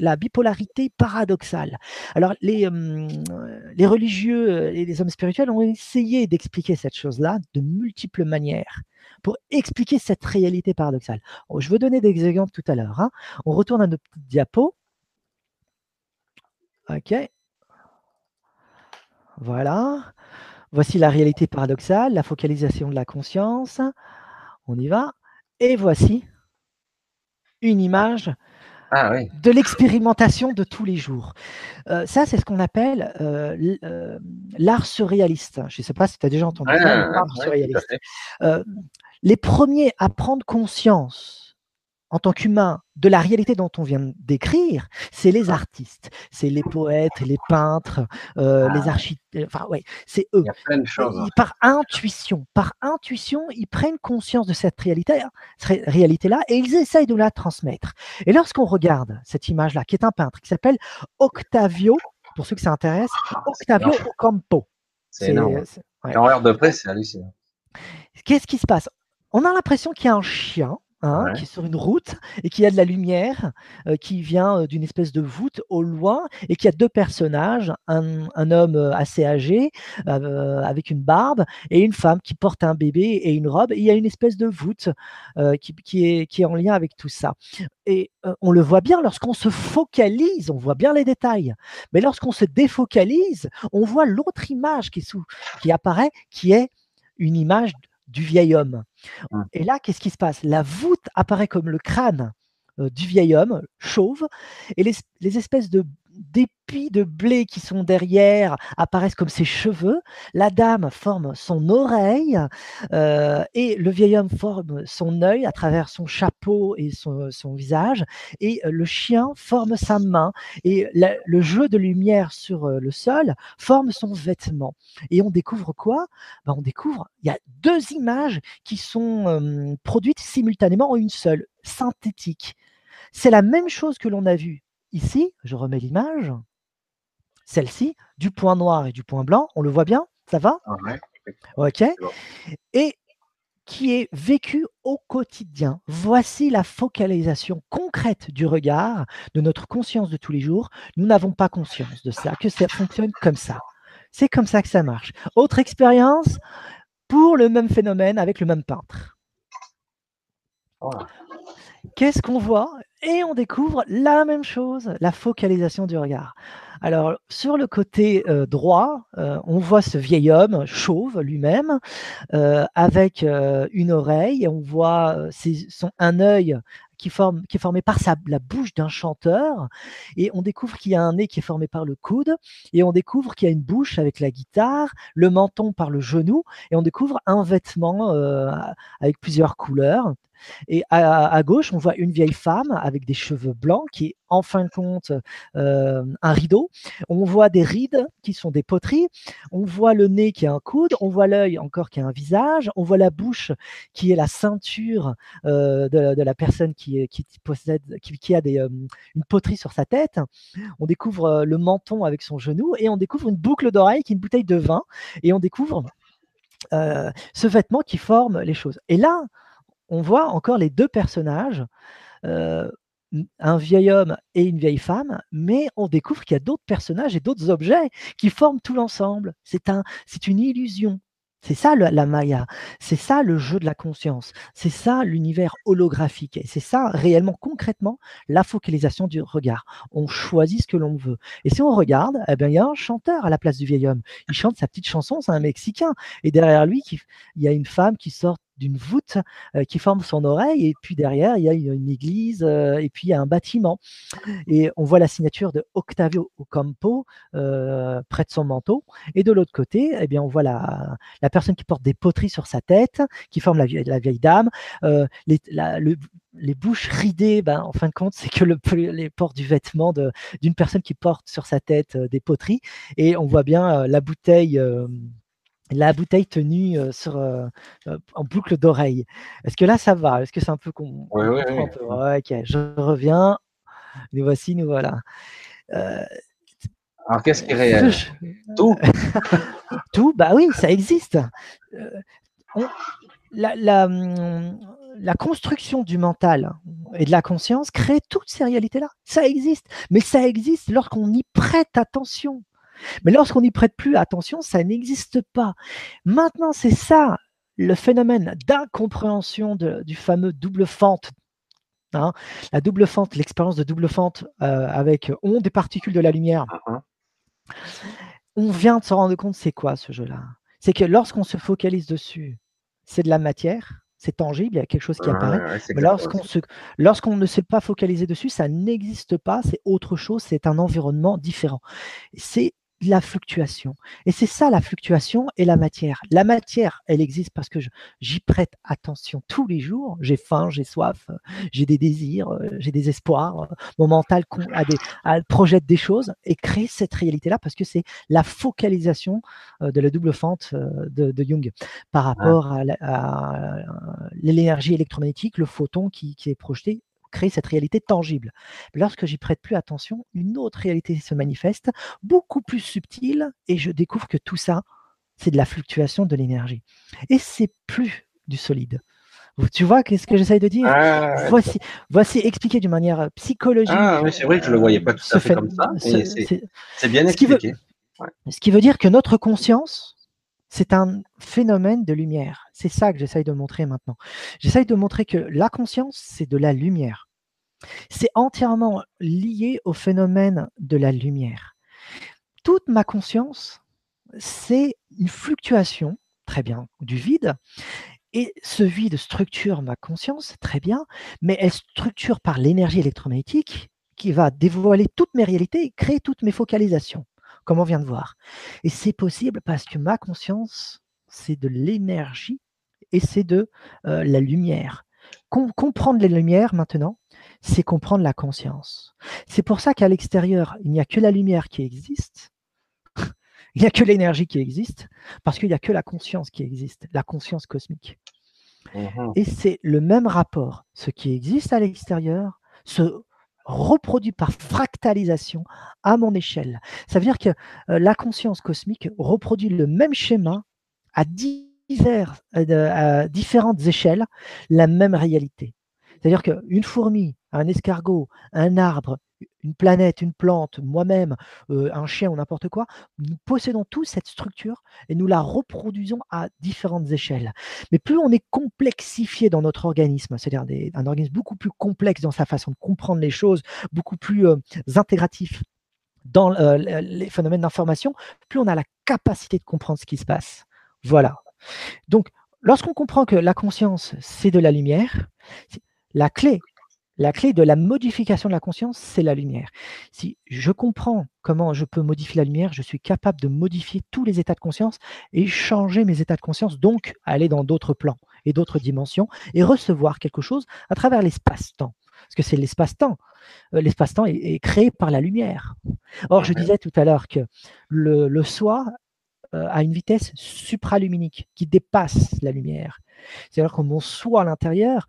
la, bipolarité paradoxale. Alors les, les religieux et les hommes spirituels ont essayé d'expliquer cette chose-là de multiples manières pour expliquer cette réalité paradoxale. je veux donner des exemples tout à l'heure. Hein. On retourne à notre diapo. OK. Voilà. Voici la réalité paradoxale, la focalisation de la conscience. On y va. Et voici une image ah de l'expérimentation de tous les jours. Euh, ça, c'est ce qu'on appelle euh, euh, l'art surréaliste. Je ne sais pas si tu as déjà entendu ça, l'art surréaliste. les premiers à prendre conscience en tant qu'humain de la réalité dont on vient d'écrire, c'est les artistes, c'est les poètes, les peintres, euh, les ah. architectes, enfin ouais, c'est eux. Il y a plein de choses. Hein. par intuition, par intuition, ils prennent conscience de cette réalité, réalité-là et ils essayent de la transmettre. Et lorsqu'on regarde cette image-là, qui est un peintre, qui s'appelle Octavio, pour ceux que ça intéresse, Octavio Ocampo. C'est énorme. En de près, c'est hallucinant. Qu'est-ce qui se passe? On a l'impression qu'il y a un chien Hein, qui est sur une route et qui a de la lumière euh, qui vient euh, d'une espèce de voûte au loin et qui a deux personnages, un, homme euh, assez âgé avec une barbe et une femme qui porte un bébé et une robe. il y a une espèce de voûte qui, est, qui est en lien avec tout ça. Et on le voit bien lorsqu'on se focalise, on voit bien les détails. Mais lorsqu'on se défocalise, on voit l'autre image qui, sous, qui apparaît, qui est une image du vieil homme. Mmh. Et là, qu'est-ce qui se passe? La voûte apparaît comme le crâne euh, du vieil homme, chauve, et les espèces de d'épis de blé qui sont derrière apparaissent comme ses cheveux. La dame forme son oreille euh, et le vieil homme forme son œil à travers son chapeau et son, visage. Et euh, le chien forme sa main. Et le jeu de lumière sur euh, le sol forme son vêtement. Et on découvre quoi? Ben, On découvre, il y a deux images qui sont produites simultanément en une seule, synthétique. C'est la même chose que l'on a vu Ici, je remets l'image. Celle-ci, du point noir et du point blanc, on le voit bien Ça va? Ok. Et qui est vécu au quotidien. Voici la focalisation concrète du regard, de notre conscience de tous les jours. Nous n'avons pas conscience de ça, que ça fonctionne comme ça. C'est comme ça que ça marche. Autre expérience pour le même phénomène avec le même peintre. Qu'est-ce qu'on voit? Et on découvre la même chose, la focalisation du regard. Alors, sur le côté euh, droit, euh, on voit ce vieil homme chauve lui-même, euh, avec une oreille, et on voit son, un œil qui, forme, qui est formé par sa, la bouche d'un chanteur, et on découvre qu'il y a un nez qui est formé par le coude, et on découvre qu'il y a une bouche avec la guitare, le menton par le genou, et on découvre un vêtement avec plusieurs couleurs, et à, gauche, on voit une vieille femme avec des cheveux blancs qui est en fin de compte euh, un rideau. On voit des rides qui sont des poteries. On voit le nez qui est un coude. On voit l'œil encore qui est un visage. On voit la bouche qui est la ceinture euh, de, la personne qui, possède, qui, a euh, une poterie sur sa tête. On découvre le menton avec son genou et on découvre une boucle d'oreille qui est une bouteille de vin. Et on découvre ce vêtement qui forme les choses. Et là, on voit encore les deux personnages, un vieil homme et une vieille femme, mais on découvre qu'il y a d'autres personnages et d'autres objets qui forment tout l'ensemble. C'est un, une illusion. C'est ça la Maya, c'est ça le jeu de la conscience, c'est ça l'univers holographique, et c'est ça réellement concrètement la focalisation du regard. On choisit ce que l'on veut. Et si on regarde, eh bien, il y a un chanteur à la place du vieil homme. Il chante sa petite chanson, c'est un Mexicain. Et derrière lui, il y a une femme qui sort d'une voûte euh, qui forme son oreille. Et puis derrière, il y a une, église euh, et puis il y a un bâtiment. Et on voit la signature de Octavio Ocampo euh, près de son manteau. Et de l'autre côté, eh bien, on voit la, la, personne qui porte des poteries sur sa tête, qui forme la, la vieille dame. Les, le, les bouches ridées, ben, en fin de compte, c'est que le, les portes du vêtement d'une personne qui porte sur sa tête des poteries. Et on voit bien la bouteille la bouteille tenue sur, en boucle d'oreille. Est-ce que là, ça va? Est-ce que c'est un peu con Oui, oui, oui. ok, je reviens. Nous voici, nous voilà. Alors, qu'est-ce qui est réel? Tout? Tout, bah oui, ça existe. la, hum, la, construction du mental et de la conscience crée toutes ces réalités-là. Ça existe, mais ça existe lorsqu'on y prête attention. Mais lorsqu'on n'y prête plus attention, ça n'existe pas. Maintenant, c'est ça le phénomène d'incompréhension du fameux double fente. Hein. la double fente, l'expérience de double fente euh, avec ondes et particules de la lumière. Uh-huh. On vient de se rendre compte, c'est quoi ce jeu-là? C'est que lorsqu'on se focalise dessus, c'est de la matière, c'est tangible, il y a quelque chose qui apparaît. mais lorsqu'on lorsqu'on ne s'est pas focalisé dessus, ça n'existe pas, c'est autre chose, c'est un environnement différent. C'est la fluctuation. Et c'est ça la fluctuation et la matière. La matière, elle existe parce que j'y prête attention tous les jours. J'ai faim, j'ai soif, euh, j'ai des désirs, euh, j'ai des espoirs. Euh, mon mental a des, projette des choses et crée cette réalité-là parce que c'est la focalisation de la double fente de, Jung par rapport à l'énergie électromagnétique, le photon qui est projeté créer cette réalité tangible. Lorsque j'y prête plus attention, une autre réalité se manifeste, beaucoup plus subtile, et je découvre que tout ça, c'est de la fluctuation de l'énergie. Et c'est plus du solide. Tu vois qu'est-ce que j'essaye de dire? Ah, voici, voici expliqué d'une manière euh, psychologique. Ah oui, c'est vrai que je ne le voyais pas tout à fait comme ça. C'est bien expliqué. ce qui veut dire que notre conscience, c'est un phénomène de lumière. C'est ça que j'essaye de montrer maintenant. J'essaye de montrer que la conscience, c'est de la lumière. C'est entièrement lié au phénomène de la lumière. Toute ma conscience, c'est une fluctuation, très bien, du vide. Et ce vide structure ma conscience, très bien, mais elle structure par l'énergie électromagnétique qui va dévoiler toutes mes réalités et créer toutes mes focalisations comme on vient de voir. Et c'est possible parce que ma conscience, c'est de l'énergie et c'est de euh, la lumière. comprendre les lumières maintenant, c'est comprendre la conscience. C'est pour ça qu'à l'extérieur, il n'y a que la lumière qui existe, il n'y a que l'énergie qui existe, parce qu'il n'y a que la conscience qui existe, la conscience cosmique. Mmh et c'est le même rapport. Ce qui existe à l'extérieur se reproduit par fractalisation à mon échelle. Ça veut dire que euh, la conscience cosmique reproduit le même schéma à, divers, euh, à différentes échelles, la même réalité. C'est-à-dire qu'une fourmi, un escargot, un arbre, une planète, une plante, moi-même, un chien ou n'importe quoi, nous possédons tous cette structure et nous la reproduisons à différentes échelles. Mais plus on est complexifié dans notre organisme, c'est-à-dire un organisme beaucoup plus complexe dans sa façon de comprendre les choses, beaucoup plus intégratif dans les phénomènes d'information, plus on a la capacité de comprendre ce qui se passe. Voilà. Donc, lorsqu'on comprend que la conscience, c'est de la lumière, la clé la clé de la modification de la conscience, c'est la lumière. Si je comprends comment je peux modifier la lumière, je suis capable de modifier tous les états de conscience et changer mes états de conscience, donc aller dans d'autres plans et d'autres dimensions et recevoir quelque chose à travers l'espace-temps. Parce que c'est l'espace-temps. Euh, l'espace-temps est, créé par la lumière. Or, je disais tout à l'heure que le, soi euh, a une vitesse supraluminique qui dépasse la lumière. C'est-à-dire que mon soi à l'intérieur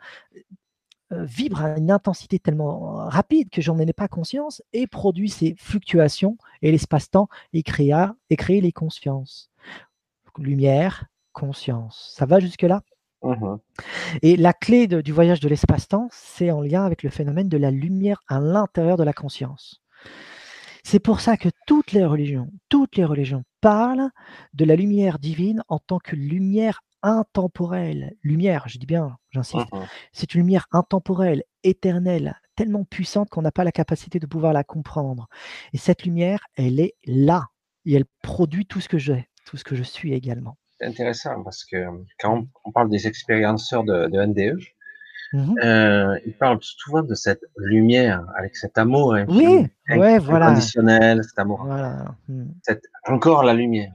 vibre à une intensité tellement rapide que j'en ai pas conscience et produit ces fluctuations et l'espace-temps et crée, et les consciences. Lumière, conscience. Ça va jusque-là? Mmh Et la clé du voyage de l'espace-temps, c'est en lien avec le phénomène de la lumière à l'intérieur de la conscience. C'est pour ça que toutes les religions, toutes les religions parlent de la lumière divine en tant que lumière intemporelle, lumière, je dis bien, j'insiste, mmh c'est une lumière intemporelle, éternelle, tellement puissante qu'on n'a pas la capacité de pouvoir la comprendre. Et cette lumière, elle est là, et elle produit tout ce que j'ai, tout ce que je suis également. C'est intéressant parce que quand on parle des expérienceurs de, NDE, mmh euh, ils parlent souvent de cette lumière, avec cet amour oui, ouais, voilà. inconditionnel, cet amour. Mmh. encore la lumière.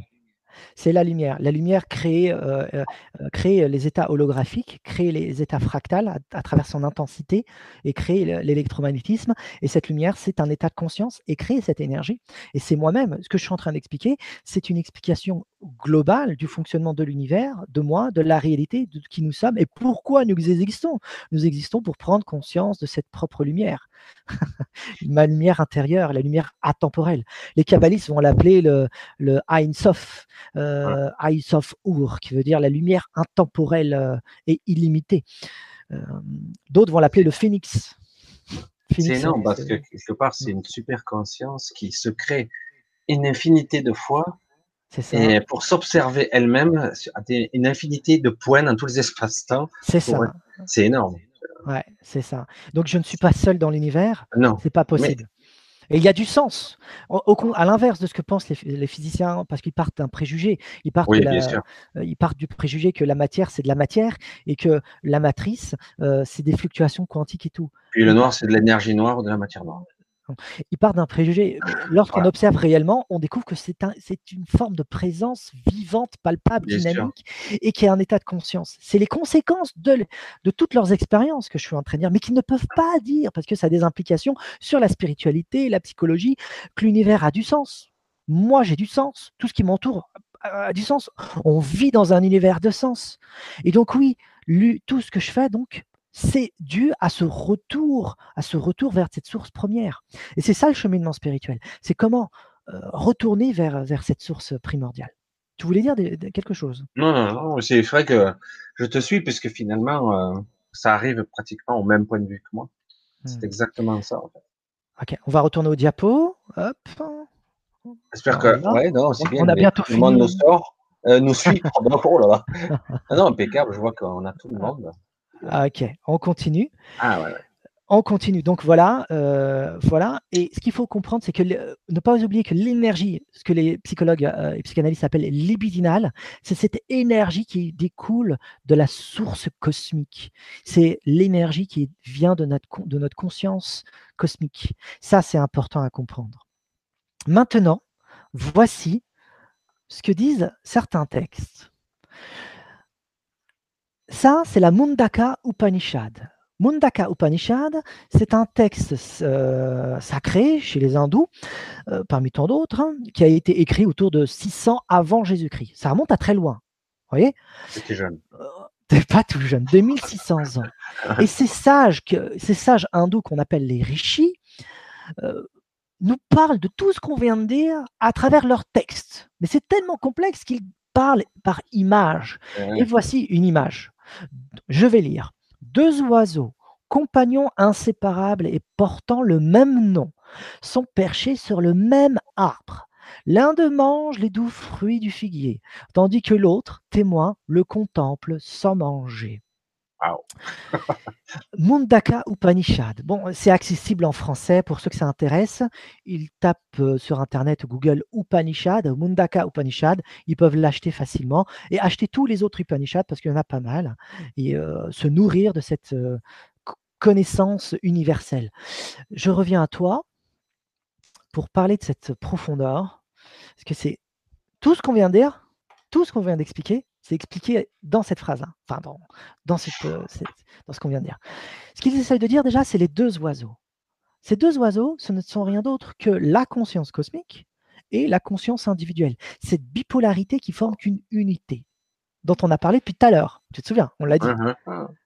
C'est la lumière. La lumière crée, euh, euh, euh, crée les états holographiques, crée les états fractales à, travers son intensité et crée l'électromagnétisme. Et cette lumière, c'est un état de conscience et crée cette énergie. Et c'est moi-même, ce que je suis en train d'expliquer, c'est une explication globale du fonctionnement de l'univers, de moi, de la réalité, de qui nous sommes et pourquoi nous existons. Nous existons pour prendre conscience de cette propre lumière. Ma lumière intérieure, la lumière atemporelle. Les kabbalistes vont l'appeler le, le Ein Sof, euh, Sof Ur, qui veut dire la lumière intemporelle euh, et illimitée. Euh, d'autres vont l'appeler le phénix. C'est énorme parce que quelque part, c'est une super conscience qui se crée une infinité de fois et pour s'observer elle-même, une infinité de points dans tous les espaces-temps. C'est ça. C'est énorme. Ouais, c'est ça. Donc je ne suis pas seul dans l'univers. Non. C'est pas possible. Et il y a du sens. Au, à l'inverse de ce que pensent les, physiciens, parce qu'ils partent d'un préjugé. Ils partent, euh, ils partent du préjugé que la matière, c'est de la matière et que la matrice, euh, c'est des fluctuations quantiques et tout. Puis le noir, c'est de l'énergie noire ou de la matière noire. Il part d'un préjugé. Lorsqu'on observe réellement, on découvre que c'est une forme de présence vivante, palpable, dynamique, et qui est un état de conscience. C'est les conséquences de, de toutes leurs expériences que je suis en train de dire, mais qu'ils ne peuvent pas dire, parce que ça a des implications sur la spiritualité, la psychologie, que l'univers a du sens. Moi, j'ai du sens. Tout ce qui m'entoure a du sens. On vit dans un univers de sens. Et donc oui, tout ce que je fais, donc, c'est dû à ce retour, à ce retour vers cette source première. Et c'est ça le cheminement spirituel. C'est comment euh, retourner vers, vers cette source primordiale. Tu voulais dire quelque chose? Non, non, non, c'est vrai que je te suis puisque finalement, euh, ça arrive pratiquement au même point de vue que moi. C'est hmm. exactement ça. En fait. Ok, on va retourner au diapo. Hop. J'espère que, ouais, non, c'est bien. On a bientôt fini. Le monde nous sort, euh, nous suit. oh là là. Ah non, impeccable. Je vois qu'on a tout le monde. Ah, ok, on continue. Ah ouais. On continue. Donc voilà, euh, voilà. Et ce qu'il faut comprendre, c'est que ne pas oublier que l'énergie, ce que les psychologues euh, et psychanalystes appellent libidinale, c'est cette énergie qui découle de la source cosmique. C'est l'énergie qui vient de notre, de notre conscience cosmique. Ça, c'est important à comprendre. Maintenant, voici ce que disent certains textes. Ça, c'est la Mundaka Upanishad. Mundaka Upanishad, c'est un texte euh, sacré chez les hindous, euh, parmi tant d'autres, hein, qui a été écrit autour de 600 avant Jésus-Christ. Ça remonte à très loin. Vous voyez? C'était jeune. Euh, pas tout jeune, 2600 ans. Et ces sages, que, ces sages hindous qu'on appelle les rishis, nous parlent de tout ce qu'on vient de dire à travers leurs textes. Mais c'est tellement complexe qu'ils parlent par image. Et voici une image. Je vais lire. Deux oiseaux, compagnons inséparables et portant le même nom, sont perchés sur le même arbre. L'un d'eux mange les doux fruits du figuier, tandis que l'autre, témoin, le contemple sans manger. Mundaka Upanishad. Bon, c'est accessible en français pour ceux que ça intéresse. Ils tapent euh, sur internet Google Upanishad, Mundaka Upanishad. Ils peuvent l'acheter facilement et acheter tous les autres Upanishads parce qu'il y en a pas mal et euh, se nourrir de cette euh, connaissance universelle. Je reviens à toi pour parler de cette profondeur parce que c'est tout ce qu'on vient de dire, tout ce qu'on vient d'expliquer, c'est expliqué dans cette phrase, hein. enfin dans, dans, euh, dans ce qu'on vient de dire. Ce qu'ils essayent de dire déjà, c'est les deux oiseaux. Ces deux oiseaux, ce ne sont rien d'autre que la conscience cosmique et la conscience individuelle. Cette bipolarité qui forme qu'une unité, dont on a parlé depuis tout à l'heure. Tu te souviens On l'a dit.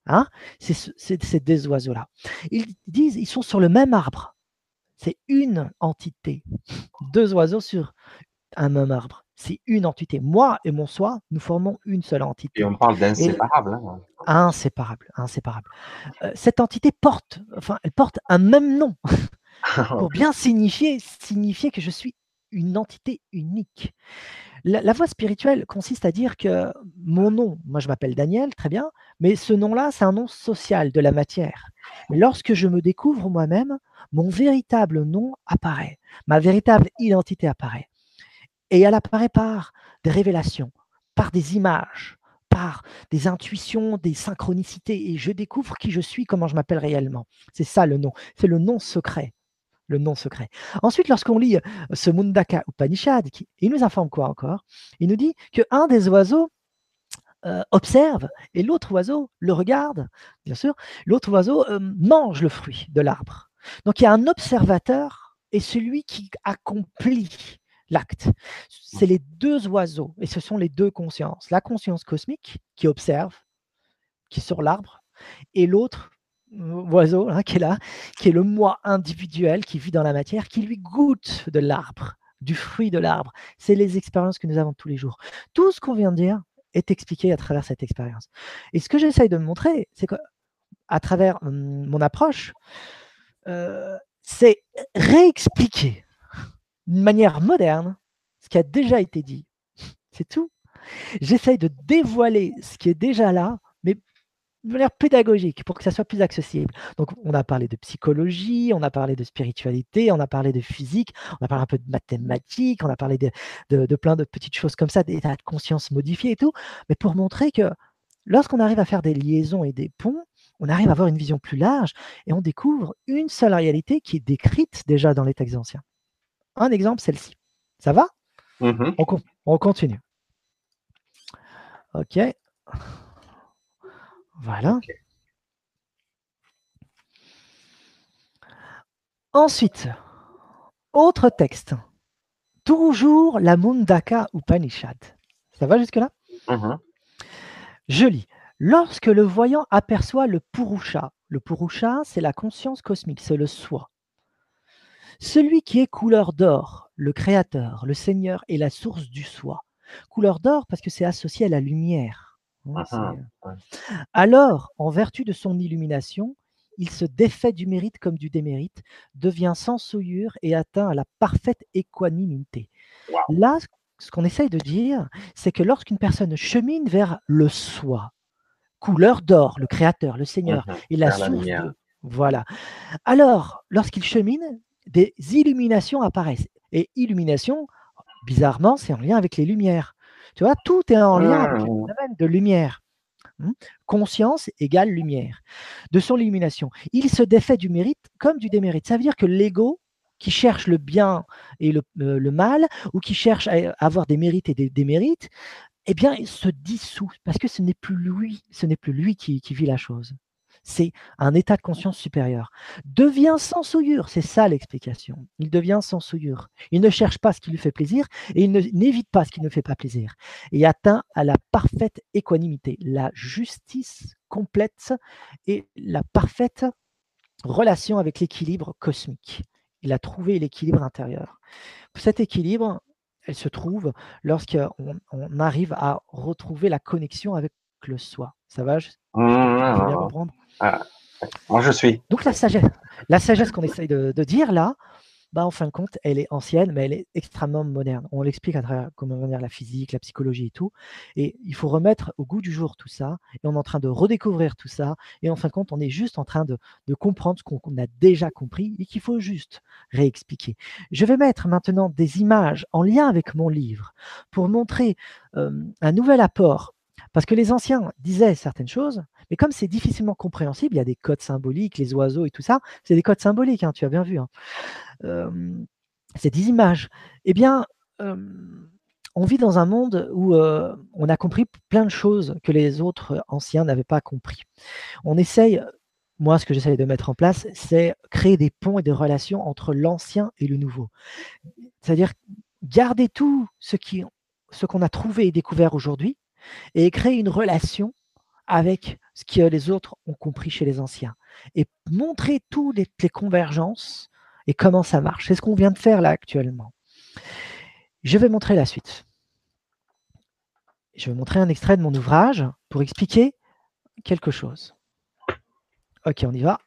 Hein c'est ces deux oiseaux-là. Ils disent, ils sont sur le même arbre. C'est une entité. Deux oiseaux sur un même arbre c'est une entité. Moi et mon soi, nous formons une seule entité. Et on parle d'inséparable. Hein. Inséparable, inséparable. Euh, cette entité porte, enfin, elle porte un même nom pour bien signifier, signifier que je suis une entité unique. La, la, voie spirituelle consiste à dire que mon nom, moi je m'appelle Daniel, très bien, mais ce nom-là, c'est un nom social de la matière. Mais lorsque je me découvre moi-même, mon véritable nom apparaît, ma véritable identité apparaît. Et elle apparaît par des révélations, par des images, par des intuitions, des synchronicités. Et je découvre qui je suis, comment je m'appelle réellement. C'est ça le nom. C'est le nom secret le nom secret. Ensuite, lorsqu'on lit ce Mundaka Upanishad, il nous informe quoi encore? Il nous dit qu'un des oiseaux euh, observe et l'autre oiseau le regarde, bien sûr. L'autre oiseau euh, mange le fruit de l'arbre. Donc il y a un observateur et celui qui accomplit l'acte. C'est les deux oiseaux et ce sont les deux consciences. La conscience cosmique qui observe, qui est sur l'arbre, et l'autre euh, oiseau hein, qui est là, qui est le moi individuel qui vit dans la matière, qui lui goûte de l'arbre, du fruit de l'arbre. C'est les expériences que nous avons tous les jours. Tout ce qu'on vient de dire, est expliqué à travers cette expérience. Et ce que j'essaye de montrer, c'est qu'à travers hum, mon approche, euh, c'est réexpliquer d'une manière moderne ce qui a déjà été dit. C'est tout. J'essaye de dévoiler ce qui est déjà là de manière pédagogique pour que ça soit plus accessible. Donc, on a parlé de psychologie, on a parlé de spiritualité, on a parlé de physique, on a parlé un peu de mathématiques, on a parlé de, de, plein de petites choses comme ça, d'état de conscience modifié et tout, mais pour montrer que lorsqu'on arrive à faire des liaisons et des ponts, on arrive à avoir une vision plus large et on découvre une seule réalité qui est décrite déjà dans les textes anciens. Un exemple, celle-ci. Ça va? Mmh on, on continue. Ok. Voilà. Ensuite, autre texte. Toujours la Mundaka Upanishad. Ça va jusque-là? Mm-hmm. Je lis. Lorsque le voyant aperçoit le Purusha, le Purusha, c'est la conscience cosmique, c'est le soi. Celui qui est couleur d'or, le créateur, le Seigneur est la source du soi. Couleur d'or parce que c'est associé à la lumière. Ah ah, euh, alors, en vertu de son illumination, il se défait du mérite comme du démérite, devient sans souillure et atteint à la parfaite équanimité. Là, ce qu'on essaye de dire, c'est que lorsqu'une personne chemine vers le soi, couleur d'or, le Créateur, le Seigneur, mmh et la source de... Voilà. Alors, lorsqu'il chemine, des illuminations apparaissent. Et illumination, bizarrement, c'est en lien avec les lumières. Tu vois, tout est en lien avec le mmh. phénomène de lumière. Hmm? Conscience égale lumière. De son illumination. Il se défait du mérite comme du démérite. Ça veut dire que l'ego, qui cherche le bien et le, euh, mal, ou qui cherche à avoir des mérites et des démérites, eh bien, il se dissout parce que ce n'est plus lui, ce n'est plus lui qui vit la chose c'est un état de conscience supérieur. Devient sans souillure, c'est ça l'explication. Il devient sans souillure. Il ne cherche pas ce qui lui fait plaisir et il n'évite pas ce qui ne fait pas plaisir. Et atteint à la parfaite équanimité, la justice complète et la parfaite relation avec l'équilibre cosmique. Il a trouvé l'équilibre intérieur. Cet équilibre, elle se trouve lorsqu'on on arrive à retrouver la connexion avec le soi. Ça va? Je, mmh, bien comprendre ah, moi, je suis. Donc, la sagesse, la sagesse qu'on essaye de, dire là, bah, en fin de compte, elle est ancienne, mais elle est extrêmement moderne. On l'explique à travers comment dire la physique, la psychologie et tout. Et il faut remettre au goût du jour tout ça. Et on est en train de redécouvrir tout ça. Et en fin de compte, on est juste en train de, comprendre ce qu'on a déjà compris et qu'il faut juste réexpliquer. Je vais mettre maintenant des images en lien avec mon livre pour montrer euh, un nouvel apport. Parce que les anciens disaient certaines choses, mais comme c'est difficilement compréhensible, il y a des codes symboliques, les oiseaux et tout ça, c'est des codes symboliques, hein, tu as bien vu. Hein. c'est des images. Eh bien, on vit dans un monde où on a compris plein de choses que les autres anciens n'avaient pas compris. On essaye, moi, ce que j'essaye de mettre en place, c'est créer des ponts et des relations entre l'ancien et le nouveau. C'est-à-dire garder tout ce ce qu'on a trouvé et découvert aujourd'hui et créer une relation avec ce que les autres ont compris chez les anciens et montrer toutes les, convergences et comment ça marche. C'est ce qu'on vient de faire là actuellement. Je vais montrer la suite. Je vais montrer un extrait de mon ouvrage pour expliquer quelque chose. Ok, on y va.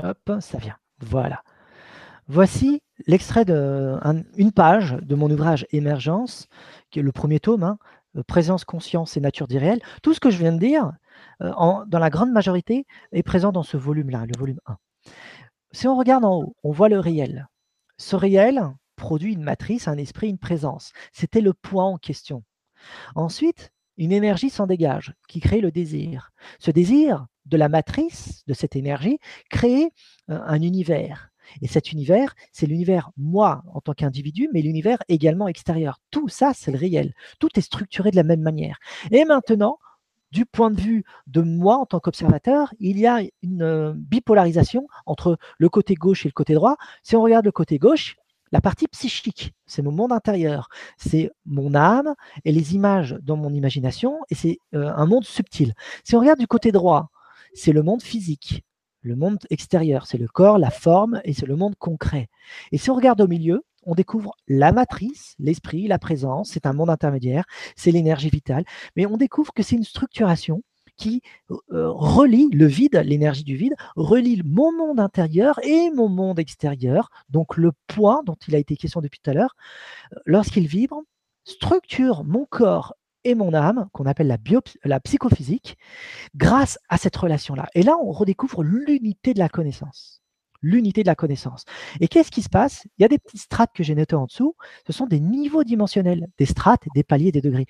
Hop, ça vient. Voilà. Voici l'extrait d'une page de mon ouvrage Émergence, qui est le premier tome, hein, euh, Présence, conscience et nature d'irréel. Tout ce que je viens de dire, euh, dans la grande majorité, est présent dans ce volume-là, le volume 1. Si on regarde en haut, on voit le réel. Ce réel produit une matrice, un esprit, une présence. C'était le point en question. Ensuite, une énergie s'en dégage qui crée le désir. Ce désir de la matrice de cette énergie crée euh, un univers. Et cet univers, c'est l'univers moi en tant qu'individu, mais l'univers également extérieur. Tout ça, c'est le réel. Tout est structuré de la même manière. Et maintenant, du point de vue de moi en tant qu'observateur, il y a une euh, bipolarisation entre le côté gauche et le côté droit. Si on regarde le côté gauche, la partie psychique, c'est mon monde intérieur, c'est mon âme et les images dans mon imagination, et c'est euh, un monde subtil. Si on regarde du côté droit, c'est le monde physique, le monde extérieur, c'est le corps, la forme, et c'est le monde concret. Et si on regarde au milieu, on découvre la matrice, l'esprit, la présence, c'est un monde intermédiaire, c'est l'énergie vitale, mais on découvre que c'est une structuration qui euh, relie le vide, l'énergie du vide, relie mon monde intérieur et mon monde extérieur, donc le point dont il a été question depuis tout à l'heure, euh, lorsqu'il vibre, structure mon corps et mon âme, qu'on appelle la, psychophysique, grâce à cette relation-là. Et là, on redécouvre l'unité de la connaissance. L'unité de la connaissance. Et qu'est-ce qui se passe? Il y a des petites strates que j'ai notées en dessous. Ce sont des niveaux dimensionnels, des strates, des paliers, des degrés.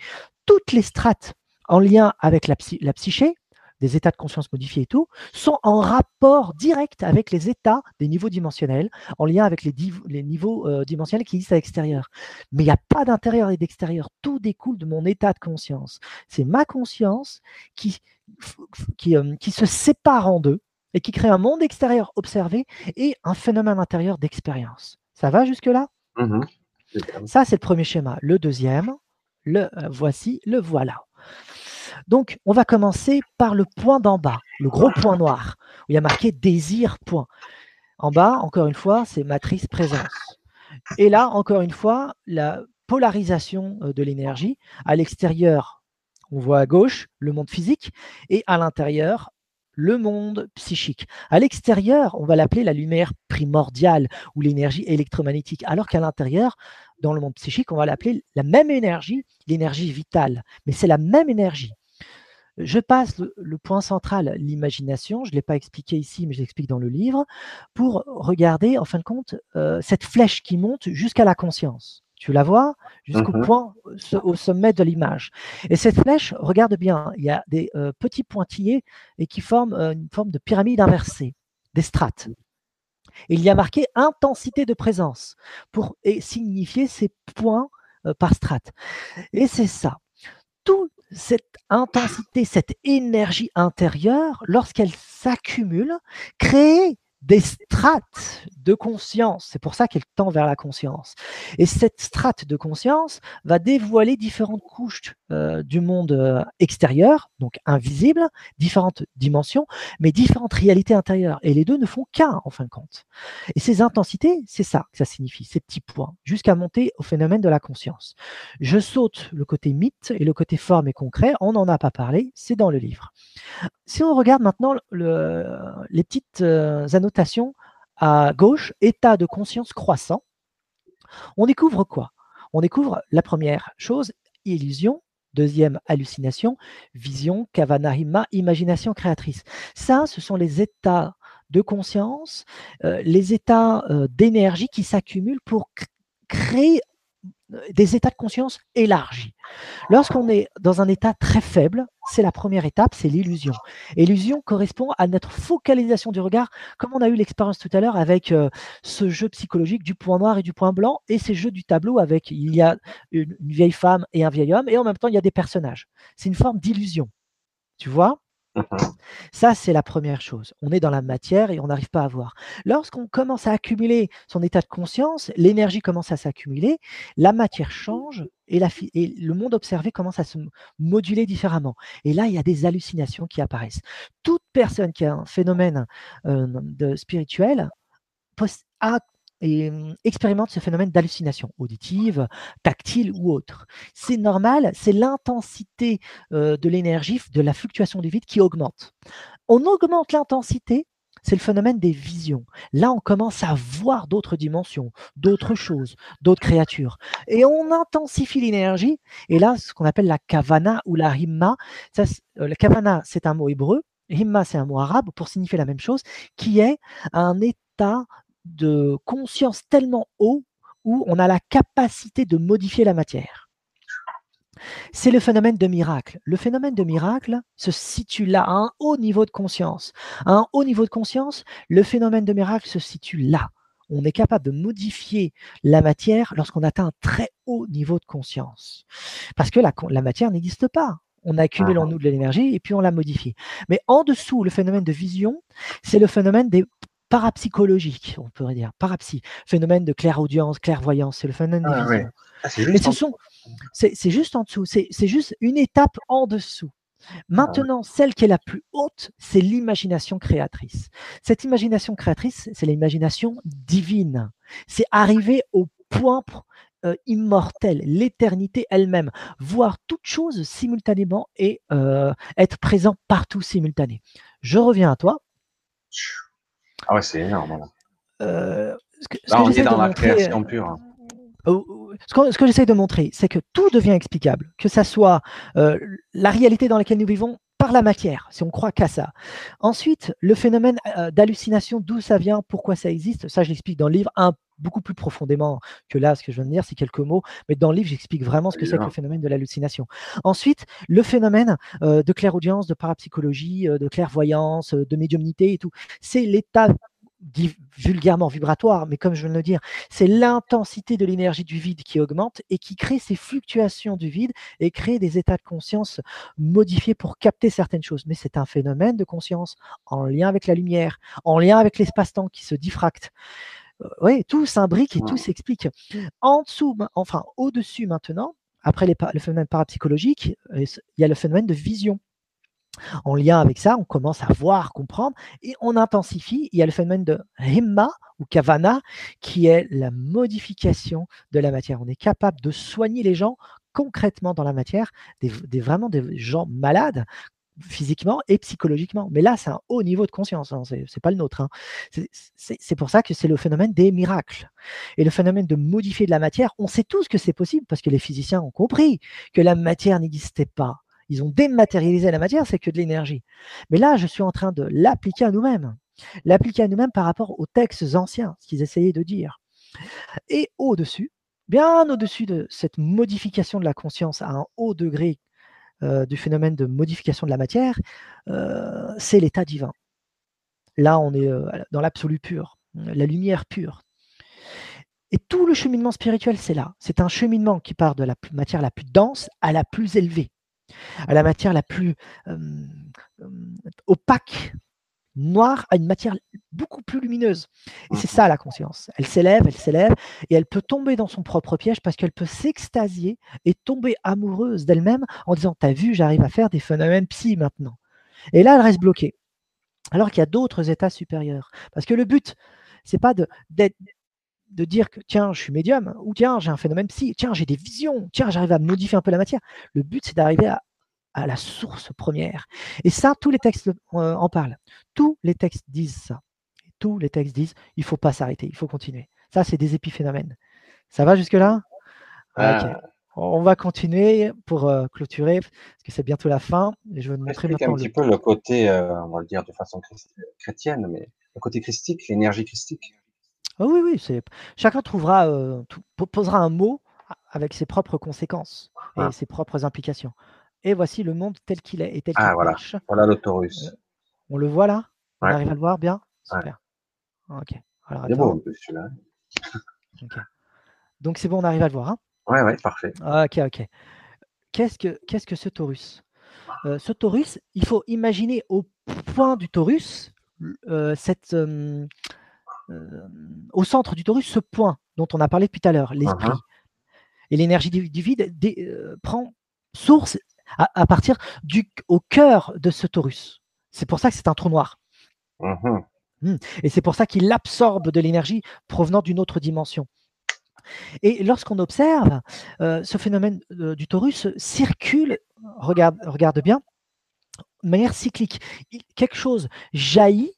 Toutes les strates en lien avec la, la psyché, des états de conscience modifiés et tout, sont en rapport direct avec les états des niveaux dimensionnels, en lien avec les, les niveaux euh, dimensionnels qui existent à l'extérieur. Mais il n'y a pas d'intérieur et d'extérieur. Tout découle de mon état de conscience. C'est ma conscience qui, qui, euh, qui se sépare en deux et qui crée un monde extérieur observé et un phénomène intérieur d'expérience. Ça va jusque-là? Mmh Ça, c'est le premier schéma. Le deuxième, le euh, voici, le voilà. Donc, on va commencer par le point d'en bas, le gros point noir, où il y a marqué désir point. En bas, encore une fois, c'est matrice présence. Et là, encore une fois, la polarisation euh, de l'énergie. À l'extérieur, on voit à gauche le monde physique et à l'intérieur, le monde psychique. À l'extérieur, on va l'appeler la lumière primordiale ou l'énergie électromagnétique, alors qu'à l'intérieur, dans le monde psychique, on va l'appeler la même énergie, l'énergie vitale. Mais c'est la même énergie. Je passe le, point central, l'imagination. Je ne l'ai pas expliqué ici, mais je l'explique dans le livre, pour regarder, en fin de compte, euh, cette flèche qui monte jusqu'à la conscience. Tu la vois? Jusqu'au mmh point, au sommet de l'image. Et cette flèche, regarde bien, il y a des euh, petits pointillés et qui forment euh, une forme de pyramide inversée, des strates. il y a marqué intensité de présence pour signifier ces points par strate. Et c'est ça. Tout cette intensité, cette énergie intérieure, lorsqu'elle s'accumule, crée des strates de conscience. C'est pour ça qu'elle tend vers la conscience. Et cette strate de conscience va dévoiler différentes couches euh, du monde euh, extérieur, donc invisible, différentes dimensions, mais différentes réalités intérieures. Et les deux ne font qu'un, en fin de compte. Et ces intensités, c'est ça que ça signifie, ces petits points, jusqu'à monter au phénomène de la conscience. Je saute le côté mythe et le côté forme et concret, on n'en a pas parlé, c'est dans le livre. Si on regarde maintenant les petites euh, annotations à gauche, état de conscience croissant, on découvre quoi? On découvre la première chose, illusion, deuxième hallucination, vision, kavanahima, imagination créatrice. Ça, ce sont les états de conscience, euh, les états euh, d'énergie qui s'accumulent pour créer des états de conscience élargis. Lorsqu'on est dans un état très faible, c'est la première étape, c'est l'illusion. L'illusion correspond à notre focalisation du regard, comme on a eu l'expérience tout à l'heure avec euh, ce jeu psychologique du point noir et du point blanc, et ces jeux du tableau avec il y a une vieille femme et un vieil homme, et en même temps il y a des personnages. C'est une forme d'illusion. Tu vois? Ça, c'est la première chose. On est dans la matière et on n'arrive pas à voir. Lorsqu'on commence à accumuler son état de conscience, l'énergie commence à s'accumuler, la matière change et, le monde observé commence à se moduler différemment. Et là, il y a des hallucinations qui apparaissent. Toute personne qui a un phénomène euh, spirituel a et mmh, expérimente ce phénomène d'hallucination auditive, tactile ou autre. C'est normal, c'est l'intensité de l'énergie, de la fluctuation du vide qui augmente. On augmente l'intensité, c'est le phénomène des visions. Là, on commence à voir d'autres dimensions, d'autres choses, d'autres créatures. Et on intensifie l'énergie. Et là, ce qu'on appelle la kavana ou la himma, ça, la kavana, c'est un mot hébreu. Himma, c'est un mot arabe pour signifier la même chose, qui est un état de conscience tellement haut où on a la capacité de modifier la matière. c'est le phénomène de miracle. Le phénomène de miracle se situe là, à un haut niveau de conscience. À un haut niveau de conscience, le phénomène de miracle se situe là. On est capable de modifier la matière lorsqu'on atteint un très haut niveau de conscience. Parce que la, la matière n'existe pas. On accumule en ah. nous de l'énergie et puis on la modifie. Mais en dessous, le phénomène de vision, c'est le phénomène des parapsychologiques, on pourrait dire, parapsy, phénomène de clairaudience, clairvoyance, c'est le phénomène de ah, vision. Ah, Mais ce sont, c'est juste en dessous, c'est juste une étape en dessous. Maintenant, celle qui est la plus haute, c'est l'imagination créatrice. Cette imagination créatrice, c'est l'imagination divine. C'est arriver au point euh, immortel, l'éternité elle-même, voir toute chose simultanément et euh, être présent partout simultané. Je reviens à toi. Ah ouais, c'est énorme. Euh, Là, on est dans la création pure. Hein ce que, j'essaie de montrer, c'est que tout devient explicable, que ça soit euh, la réalité dans laquelle nous vivons par la matière, si on croit qu'à ça. Ensuite, le phénomène euh, d'hallucination, d'où ça vient, pourquoi ça existe, ça je l'explique dans le livre un, beaucoup plus profondément que là, ce que je viens de dire, c'est quelques mots, mais dans le livre, j'explique vraiment ce que c'est que le phénomène de l'hallucination. Ensuite, le phénomène euh, de clairaudience, de parapsychologie, de clairvoyance, de médiumnité et tout, c'est l'état vulgairement vibratoire, mais comme je viens de le dire, c'est l'intensité de l'énergie du vide qui augmente et qui crée ces fluctuations du vide et crée des états de conscience modifiés pour capter certaines choses. Mais c'est un phénomène de conscience en lien avec la lumière, en lien avec l'espace-temps qui se diffracte. Oui, tout s'imbrique et tout s'explique. En dessous, enfin au-dessus maintenant, après le phénomène parapsychologique, euh, il y a le phénomène de vision. En lien avec ça, on commence à voir, comprendre, et on intensifie. Il y a le phénomène de himma ou kavana, qui est la modification de la matière. On est capable de soigner les gens concrètement dans la matière, des, vraiment des gens malades physiquement et psychologiquement. Mais là, c'est un haut niveau de conscience, hein, c'est pas le nôtre. Hein. C'est pour ça que c'est le phénomène des miracles. Et le phénomène de modifier de la matière, on sait tous que c'est possible parce que les physiciens ont compris que la matière n'existait pas. Ils ont dématérialisé la matière, c'est que de l'énergie. Mais là, je suis en train de l'appliquer à nous-mêmes. L'appliquer à nous-mêmes par rapport aux textes anciens, ce qu'ils essayaient de dire. Et au-dessus, bien au-dessus de cette modification de la conscience à un haut degré euh, du phénomène de modification de la matière, euh, c'est l'état divin. Là, on est euh, dans l'absolu pur, la lumière pure. Et tout le cheminement spirituel, c'est là. C'est un cheminement qui part de la matière la plus dense à la plus élevée à la matière la plus opaque, noire, à une matière beaucoup plus lumineuse. Et c'est ça la conscience. Elle s'élève, elle s'élève, et elle peut tomber dans son propre piège parce qu'elle peut s'extasier et tomber amoureuse d'elle-même en disant T'as vu, j'arrive à faire des phénomènes psy maintenant. Et là, elle reste bloquée. Alors qu'il y a d'autres états supérieurs. Parce que le but, c'est pas de, de dire que tiens, je suis médium, ou tiens, j'ai un phénomène psy, tiens, j'ai des visions, tiens, j'arrive à modifier un peu la matière. Le but, c'est d'arriver à, la source première. Et ça, tous les textes euh, en parlent. Tous les textes disent ça. tous les textes disent il faut pas s'arrêter, il faut continuer. Ça, c'est des épiphénomènes. Ça va jusque-là? Ah. On va continuer pour euh, clôturer, parce que c'est bientôt la fin. Et je vais vous montrer maintenant. un petit peu le côté, euh, on va le dire de façon chrétienne, mais le côté christique, l'énergie christique. Ah oui, oui, chacun trouvera, euh, posera un mot avec ses propres conséquences et ah. ses propres implications. Et voici le monde tel qu'il est et tel Ah qu'il voilà, voilà l'autorus. Euh, on le voit là? On arrive à le voir? Bien Super. Ok. Alors beau celui-là. Donc c'est bon, on arrive à le voir. Hein? Ouais, ouais, parfait. ok, ok. Qu'est-ce que, qu'est-ce que ce taurus euh, Ce taurus, il faut imaginer au point du taurus cette, au centre du torus ce point dont on a parlé depuis tout à l'heure, l'esprit. Uh-huh. Et l'énergie du, vide euh, prend source à, partir du au cœur de ce torus. C'est pour ça que c'est un trou noir. Uh-huh. Hmm. Et c'est pour ça qu'il absorbe de l'énergie provenant d'une autre dimension. Et lorsqu'on observe, euh, ce phénomène euh, du torus circule, regarde, regarde bien, de manière cyclique. quelque chose jaillit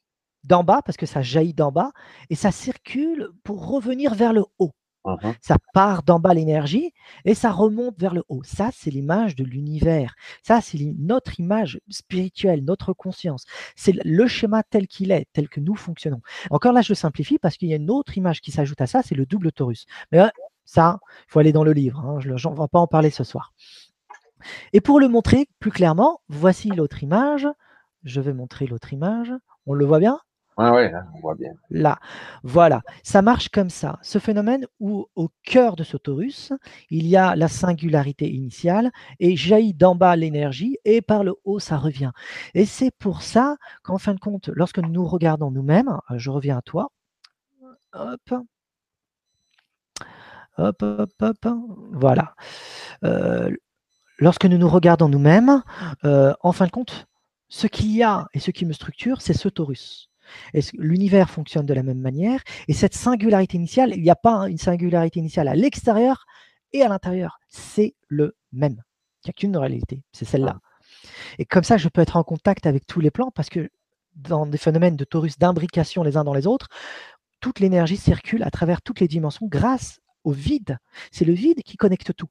d'en bas, parce que ça jaillit d'en bas, et ça circule pour revenir vers le haut. Mmh ça part d'en bas l'énergie et ça remonte vers le haut. Ça, c'est l'image de l'univers. Ça, c'est notre image spirituelle, notre conscience. C'est le schéma tel qu'il est, tel que nous fonctionnons. Encore là, je simplifie parce qu'il y a une autre image qui s'ajoute à ça, c'est le double torus. Mais ça, il faut aller dans le livre. Hein, je ne vais pas en parler ce soir. Et pour le montrer plus clairement, voici l'autre image. Je vais montrer l'autre image. On le voit bien? On voit bien. Là, voilà, ça marche comme ça. Ce phénomène où au cœur de ce torus, il y a la singularité initiale et jaillit d'en bas l'énergie et par le haut, ça revient. Et c'est pour ça qu'en fin de compte, lorsque nous regardons nous-mêmes, euh, je reviens à toi, hop, hop, hop, hop, voilà. Euh, lorsque nous nous regardons nous-mêmes, euh, en fin de compte, ce qu'il y a et ce qui me structure, c'est ce torus. L'univers fonctionne de la même manière? Et cette singularité initiale, il n'y a pas une singularité initiale à l'extérieur et à l'intérieur. C'est le même. Il n'y a qu'une réalité, c'est celle-là. Et comme ça, je peux être en contact avec tous les plans parce que dans des phénomènes de torus d'imbrication les uns dans les autres, toute l'énergie circule à travers toutes les dimensions grâce au vide. C'est le vide qui connecte tout.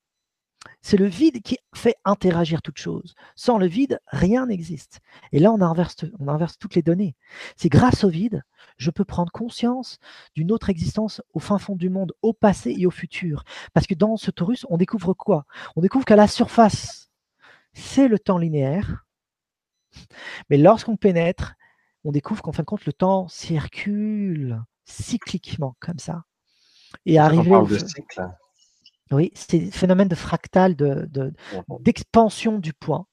C'est le vide qui fait interagir toute chose. Sans le vide, rien n'existe. Et là, on inverse, on inverse toutes les données. C'est grâce au vide, je peux prendre conscience d'une autre existence au fin fond du monde, au passé et au futur. Parce que dans ce torus, on découvre quoi? On découvre qu'à la surface, c'est le temps linéaire. Mais lorsqu'on pénètre, on découvre qu'en fin de compte, le temps circule cycliquement, comme ça. Et arriver. On parle de cycle. Oui, c'est le phénomène de fractal, d'expansion du point.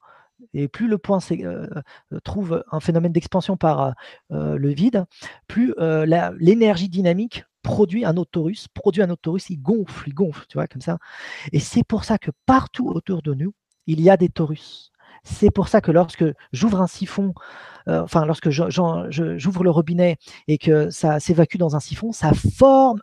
Et plus le point euh, euh, trouve un phénomène d'expansion par euh, le vide, plus l'énergie dynamique produit un autorus, produit un autorus, il gonfle, il gonfle, tu vois, comme ça. Et c'est pour ça que partout autour de nous, il y a des torus. C'est pour ça que lorsque j'ouvre un siphon, enfin lorsque j'ouvre le robinet et que ça s'évacue dans un siphon, ça forme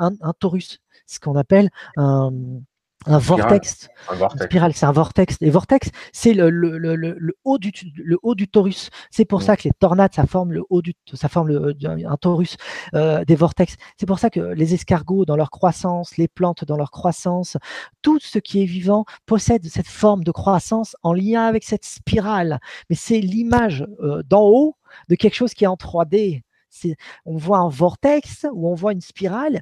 un, un torus ce qu'on appelle un, vortex. Un spirale, c'est un vortex. Et vortex, c'est le, le, le, le, haut du, le haut du torus. C'est pour mm. ça que les tornades, ça forme le haut du, ça forme le, un torus, euh, des vortex. C'est pour ça que les escargots, dans leur croissance, les plantes dans leur croissance, tout ce qui est vivant possède cette forme de croissance en lien avec cette spirale. Mais c'est l'image euh, d'en haut de quelque chose qui est en 3D. On voit un vortex ou on voit une spirale,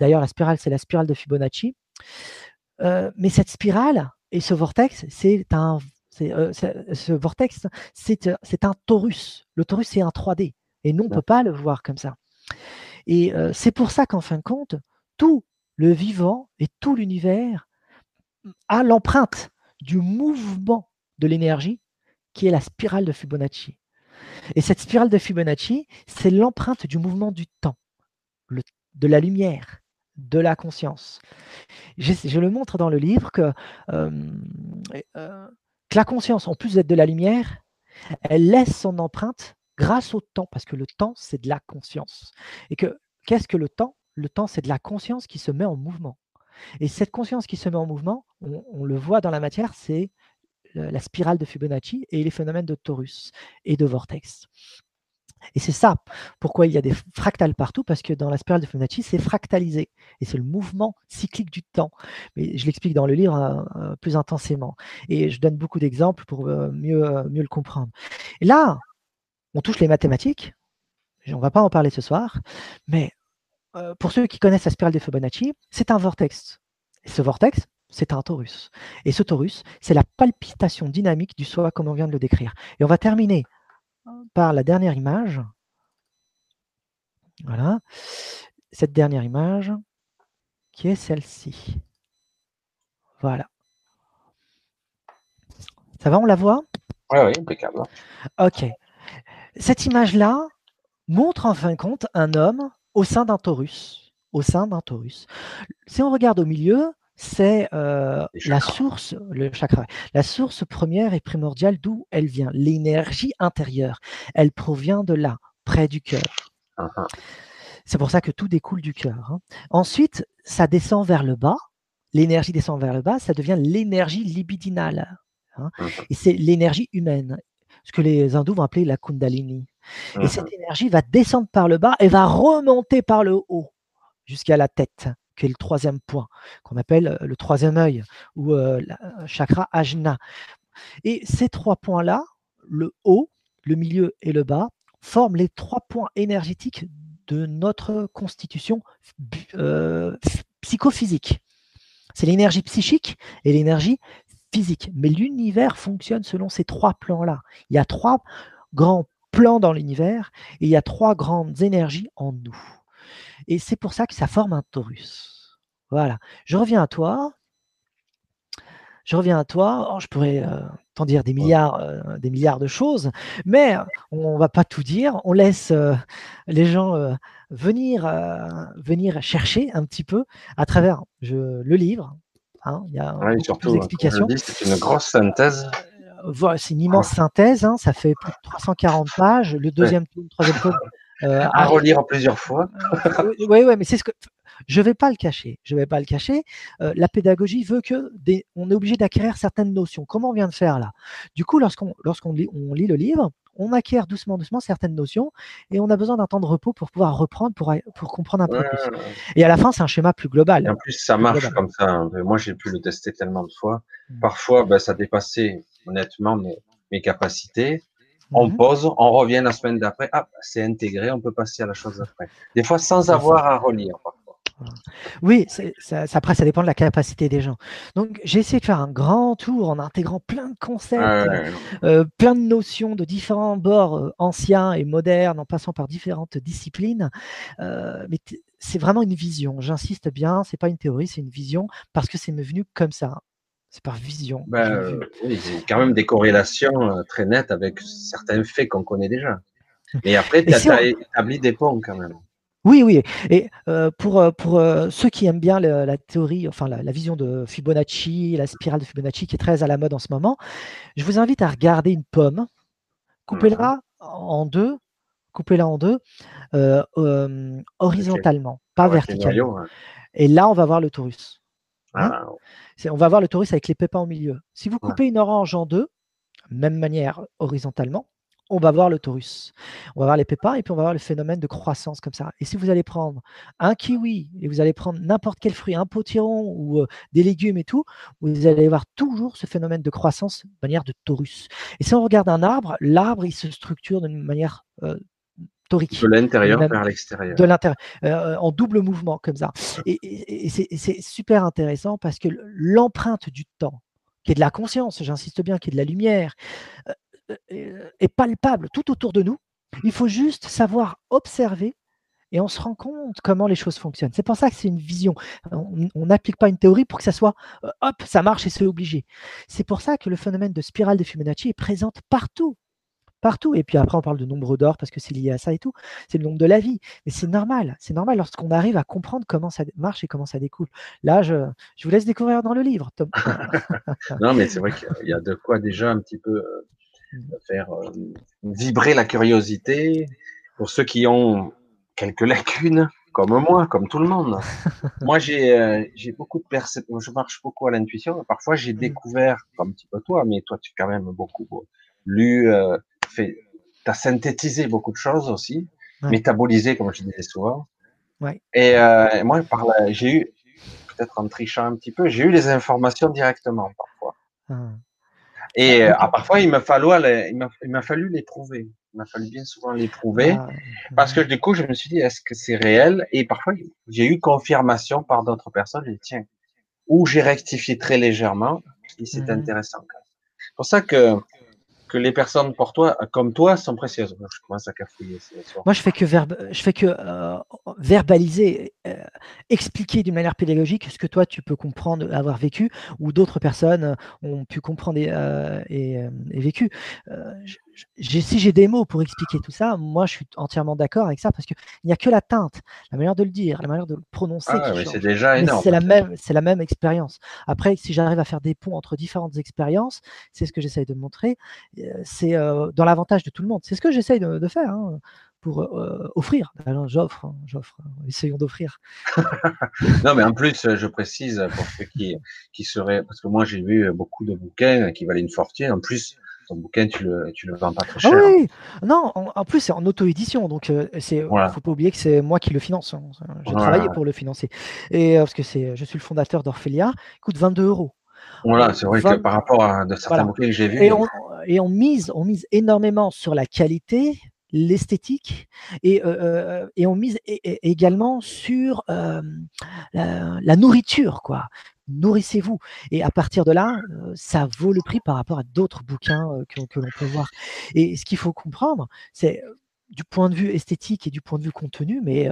D'ailleurs, la spirale, c'est la spirale de Fibonacci. Euh, mais cette spirale et ce vortex, c'est un, euh, ce vortex, c'est un torus. Le torus, c'est un 3D. Et nous, on ne peut pas le voir comme ça. Et euh, c'est pour ça qu'en fin de compte, tout le vivant et tout l'univers a l'empreinte du mouvement de l'énergie qui est la spirale de Fibonacci. Et cette spirale de Fibonacci, c'est l'empreinte du mouvement du temps. Le de la lumière, de la conscience. Je, le montre dans le livre que, euh, euh, que la conscience, en plus d'être de la lumière, elle laisse son empreinte grâce au temps, parce que le temps, c'est de la conscience. Et que qu'est-ce que le temps? Le temps, c'est de la conscience qui se met en mouvement. Et cette conscience qui se met en mouvement, on, le voit dans la matière, c'est la spirale de Fibonacci et les phénomènes de torus et de vortex. Et c'est ça pourquoi il y a des fractales partout, parce que dans la spirale de Fibonacci, c'est fractalisé. Et c'est le mouvement cyclique du temps. Mais je l'explique dans le livre euh, euh, plus intensément. Et je donne beaucoup d'exemples pour euh, mieux, mieux le comprendre. Et là, on touche les mathématiques. On ne va pas en parler ce soir. Mais pour ceux qui connaissent la spirale de Fibonacci, c'est un vortex. Et ce vortex, c'est un torus. Et ce torus, c'est la palpitation dynamique du soi comme on vient de le décrire. Et on va terminer par la dernière image. Voilà. Cette dernière image qui est celle-ci. Voilà. Ça va, on la voit? Oui, oui, impeccable. Ok. Cette image-là montre en fin de compte un homme au sein d'un taurus. Au sein d'un taurus. Si on regarde au milieu, c'est euh, la source, le chakra, la source première et primordiale d'où elle vient, l'énergie intérieure. Elle provient de là, près du cœur. C'est pour ça que tout découle du cœur. Hein. Ensuite, ça descend vers le bas. L'énergie descend vers le bas, ça devient l'énergie libidinale. Hein. Et c'est l'énergie humaine, ce que les hindous vont appeler la kundalini. Et cette énergie va descendre par le bas et va remonter par le haut jusqu'à la tête qui est le troisième point, qu'on appelle le troisième œil, ou chakra ajna. Et ces trois points-là, le haut, le milieu et le bas, forment les trois points énergétiques de notre constitution psychophysique. C'est l'énergie psychique et l'énergie physique. Mais l'univers fonctionne selon ces trois plans-là. Il y a trois grands plans dans l'univers et il y a trois grandes énergies en nous. Et c'est pour ça que ça forme un torus. Voilà. Je reviens à toi. Je reviens à toi. Oh, je pourrais euh, t'en dire des milliards, euh, des milliards de choses, mais on ne va pas tout dire. On laisse euh, les gens venir, venir chercher un petit peu à travers le livre. Hein. il y a surtout, explications. C'est une grosse synthèse voilà, c'est une immense synthèse, hein, ça fait plus de 340 pages. Le deuxième tome, le troisième tome. Euh, à relire en plusieurs fois. oui, oui, mais c'est ce que. Je ne vais pas le cacher. Je vais pas le cacher. Euh, la pédagogie veut que des... on est obligé d'acquérir certaines notions. Comment on vient de faire là? Du coup, lorsqu'on lorsqu'on lit, on lit le livre, on acquiert doucement, doucement certaines notions et on a besoin d'un temps de repos pour pouvoir reprendre, pour, pour comprendre un peu plus. Et à la fin, c'est un schéma plus global. Et en plus, ça marche comme ça. Hein. Moi, j'ai pu le tester tellement de fois. Mmh. Parfois, ben, ça dépassait honnêtement mes, capacités. On mhm. pose, on revient la semaine d'après, ah, c'est intégré, on peut passer à la chose d'après. Des fois sans avoir à relire. Oui, ça, après, ça dépend de la capacité des gens. Donc, j'ai essayé de faire un grand tour en intégrant plein de concepts, euh, plein de notions de différents bords euh, anciens et modernes, en passant par différentes disciplines. Euh, mais c'est vraiment une vision. J'insiste bien, c'est pas une théorie, c'est une vision parce que c'est venu comme ça. C'est par vision. Ben, euh, oui, il y a quand même des corrélations euh, très nettes avec certains faits qu'on connaît déjà. Et après, tu as, établi des ponts quand même. Oui, oui. Et euh, pour, pour ceux qui aiment bien la, théorie, enfin la, vision de Fibonacci, la spirale de Fibonacci qui est très à la mode en ce moment, je vous invite à regarder une pomme, coupez-la mhm. en deux, coupez-la en deux, horizontalement, pas verticalement. Et là, on va voir le torus. Hein ah, on va voir le taurus avec les pépins au milieu. Si vous coupez une orange en deux, même manière horizontalement, on va voir le taurus. On va voir les pépins et puis on va voir le phénomène de croissance comme ça. Et si vous allez prendre un kiwi et vous allez prendre n'importe quel fruit, un potiron ou euh, des légumes et tout, vous allez voir toujours ce phénomène de croissance de manière de taurus. Et si on regarde un arbre, l'arbre il se structure d'une manière euh, de l'intérieur vers l'extérieur. De l'intérieur, euh, en double mouvement comme ça. Et, c'est super intéressant parce que l'empreinte du temps, qui est de la conscience, j'insiste bien, qui est de la lumière, euh, euh, est palpable tout autour de nous. Il faut juste savoir observer et on se rend compte comment les choses fonctionnent. C'est pour ça que c'est une vision. On n'applique pas une théorie pour que ça soit hop, ça marche et c'est obligé. C'est pour ça que le phénomène de spirale de Fibonacci est présent partout partout. Et puis après, on parle de nombre d'or parce que c'est lié à ça et tout. C'est le nombre de la vie. Mais c'est normal. C'est normal lorsqu'on arrive à comprendre comment ça marche et comment ça découle. Là, je, je vous laisse découvrir dans le livre, Tom. non, mais c'est vrai qu'il y a de quoi déjà un petit peu euh, mmh. faire euh, vibrer la curiosité pour ceux qui ont quelques lacunes. Comme moi, comme tout le monde. moi, j'ai euh, beaucoup de perception. Je marche beaucoup à l'intuition. Parfois, j'ai mmh. découvert, comme un petit peu toi, mais toi, tu as quand même beaucoup lu, fait, tu as synthétisé beaucoup de choses aussi, métabolisé, comme je disais souvent. Et euh, moi, j'ai eu, peut-être en trichant un petit peu, j'ai eu les informations directement parfois. Ah. Et euh, ah, parfois, il m'a fallu, il m'a fallu les prouver. Il m'a fallu bien souvent les prouver. Ah, parce que du coup, je me suis dit, est-ce que c'est réel? Et parfois, j'ai eu confirmation par d'autres personnes. J'ai dit, tiens, ou j'ai rectifié très légèrement. Et c'est mmh intéressant. C'est pour ça que que les personnes pour toi, comme toi sont précieuses. Moi, je fais que, je fais que euh, verbaliser, euh, expliquer d'une manière pédagogique ce que toi, tu peux comprendre, avoir vécu, ou d'autres personnes ont pu comprendre et, euh, et, vécu si j'ai des mots pour expliquer tout ça, moi je suis entièrement d'accord avec ça parce qu'il n'y a que la teinte, la manière de le dire, la manière de le prononcer. Ah, c'est déjà énorme. C'est la même, c'est la même expérience. Après, si j'arrive à faire des ponts entre différentes expériences, c'est ce que j'essaye de montrer. Euh, c'est euh, dans l'avantage de tout le monde. C'est ce que j'essaye de, faire. Hein, pour euh, offrir. j'offre, hein, j'offre. Essayons d'offrir. non, mais en plus, je précise pour ceux qui, qui seraient, parce que moi j'ai vu beaucoup de bouquins qui valaient une fortune. En plus, ton bouquin, tu le, tu le vends pas très ah cher. oui, non, en, plus, c'est en auto-édition. Donc, euh, c'est, faut pas oublier que c'est moi qui le finance. Hein. J'ai travaillé pour le financer. Et euh, parce que c'est, je suis le fondateur d'Orphelia. Il coûte 22 euros. Voilà, c'est vrai que par rapport à de certains bouquins que j'ai vus. Et, on, et on, mise, on mise énormément sur la qualité, l'esthétique et, euh, et on mise également sur la, la, nourriture quoi nourrissez-vous. Et à partir de là, ça vaut le prix par rapport à d'autres bouquins que, que l'on peut voir. Et ce qu'il faut comprendre, c'est du point de vue esthétique et du point de vue contenu, mais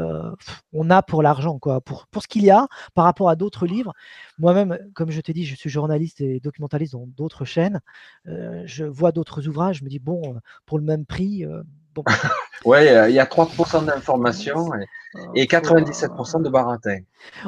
on a pour l'argent, quoi. Pour, pour ce qu'il y a par rapport à d'autres livres. Moi-même, comme je t'ai dit, je suis journaliste et documentaliste dans d'autres chaînes. je vois d'autres ouvrages, je me dis, bon, pour le même prix, oui, il y a 3% d'informations et, 97% de baratin.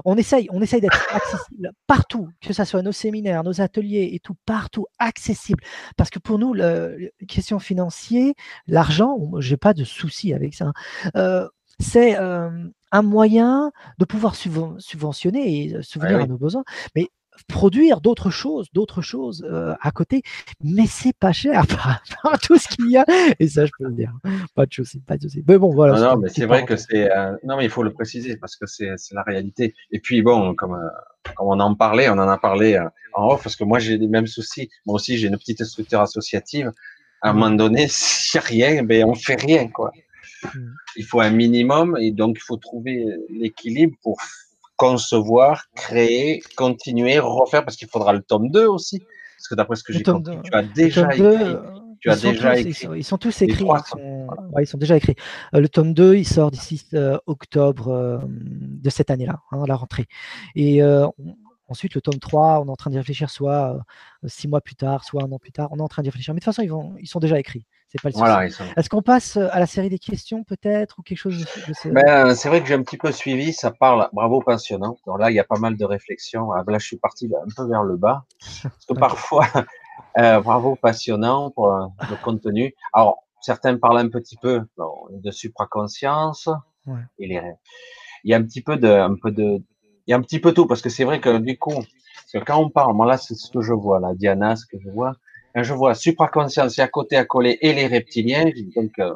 On essaye, on essaye d'être accessible partout, que ce soit nos séminaires, nos ateliers et tout, partout accessible. Parce que pour nous, la question financière, l'argent, j'ai pas de souci avec ça. Hein. Euh, c'est euh, un moyen de pouvoir subventionner et subvenir à nos besoins. Mais produire d'autres choses, d'autres choses euh, à côté, mais c'est pas cher par, tout ce qu'il y a. Et ça, je peux le dire. Pas de souci, pas de souci. Mais bon, voilà. Non, mais c'est vrai que c'est. Euh, non, mais il faut le préciser parce que c'est la réalité. Et puis bon, comme, euh, comme on en parlait, on en a parlé en off, parce que moi j'ai les mêmes soucis. Moi aussi, j'ai une petite structure associative. À un moment donné, a rien, ben on fait rien, quoi. Mmh. Il faut un minimum et donc il faut trouver l'équilibre pour concevoir, créer, continuer, refaire, parce qu'il faudra le tome 2 aussi. Parce que d'après ce que j'ai compris, tu as déjà écrit. tu as déjà écrit. Ils sont, tous écrits. Ils sont, ils sont, déjà écrits. Euh, le tome 2, il sort d'ici euh, octobre euh, de cette année-là, hein, la rentrée. Et ensuite, le tome 3, on est en train d'y réfléchir soit six mois plus tard, soit un an plus tard. On est en train d'y réfléchir. Mais de toute façon, ils, vont, ils sont déjà écrits. C'est pas le voilà, Est-ce qu'on passe euh, à la série des questions peut-être ou quelque chose de, ben, C'est vrai que j'ai un petit peu suivi, ça parle, bravo passionnant. Donc là, il y a pas mal de réflexions. Ah, ben là, je suis parti un peu vers le bas. Parce que parfois, euh, bravo passionnant pour euh, le contenu. Alors, certains parlent un petit peu de supraconscience. Ouais. Il y a un petit peu de, un peu de, il y a un petit peu tout parce que c'est vrai que du coup, quand on parle, moi là, c'est ce que je vois, là, Diana, ce que je vois, je vois supraconscience, et à côté à coller et les reptiliens. Donc, euh,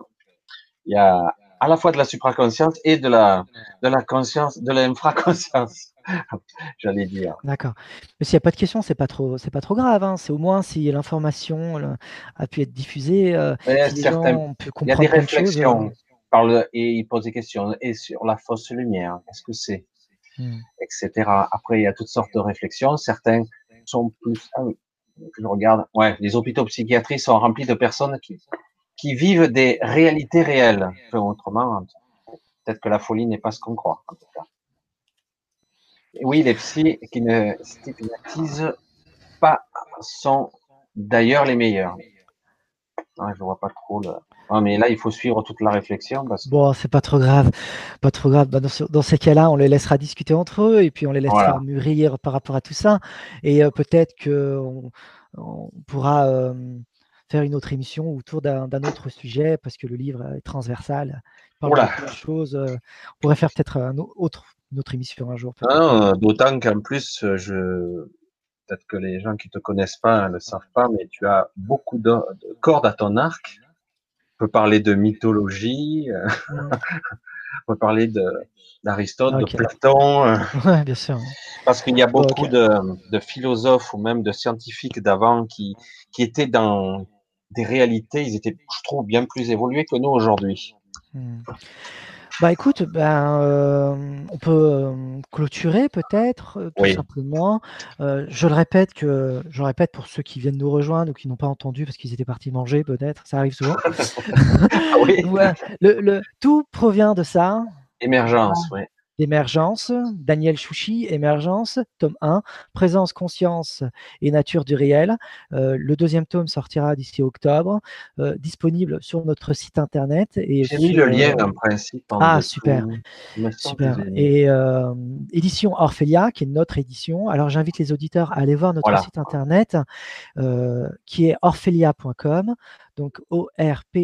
il y a à la fois de la supraconscience et de la, de la conscience, de l'infraconscience. J'allais dire. D'accord. Mais s'il n'y a pas de questions, c'est pas trop, c'est pas trop grave. Hein. C'est au moins si l'information a pu être diffusée, euh, si comprendre il y a des réflexions. Euh. et ils posent des questions. Et sur la fausse lumière, qu'est-ce que c'est, hmm. etc. Après, il y a toutes sortes de réflexions. Certains sont plus. Ah je regarde, ouais, les hôpitaux psychiatriques sont remplis de personnes qui, qui vivent des réalités réelles. autrement, peut-être que la folie n'est pas ce qu'on croit, oui, les psys qui ne stigmatisent pas sont d'ailleurs les meilleurs. Je je vois pas trop le. Mais là, il faut suivre toute la réflexion. Parce Bon, c'est pas trop grave. Pas trop grave. Bah, dans, ces cas-là, on les laissera discuter entre eux et puis on les laissera mûrir par rapport à tout ça. Et euh, peut-être qu'on on pourra euh, faire une autre émission autour d'un autre sujet parce que le livre est transversal. Il parle de choses. Euh, on pourrait faire peut-être un autre, une autre émission un jour. Ah, d'autant qu'en plus, je peut-être que les gens qui te connaissent pas ne le savent pas, mais tu as beaucoup de, cordes à ton arc. On peut parler de mythologie, euh, on peut parler d'Aristote, de, Platon. Euh. Ouais, bien sûr. Parce qu'il y a beaucoup de, de, philosophes ou même de scientifiques d'avant qui, qui étaient dans des réalités, ils étaient, je trouve, bien plus évolués que nous aujourd'hui. Hmm. Bah écoute, ben, euh, on peut euh, clôturer peut-être, euh, tout simplement. je le répète que je le répète pour ceux qui viennent nous rejoindre ou qui n'ont pas entendu parce qu'ils étaient partis manger peut-être, ça arrive souvent. Ah le, tout provient de ça. Émergence, oui. Émergence, Daniel Chouchi, Émergence, tome 1, Présence, conscience et nature du réel. Euh, le deuxième tome sortira d'ici octobre, euh, disponible sur notre site internet. J'ai mis le lien en principe. ah, super. super. Et euh, édition Orphelia, qui est notre édition. Alors j'invite les auditeurs à aller voir notre site internet, qui est orphelia.com, donc O-R-P-H-E-L-Y-A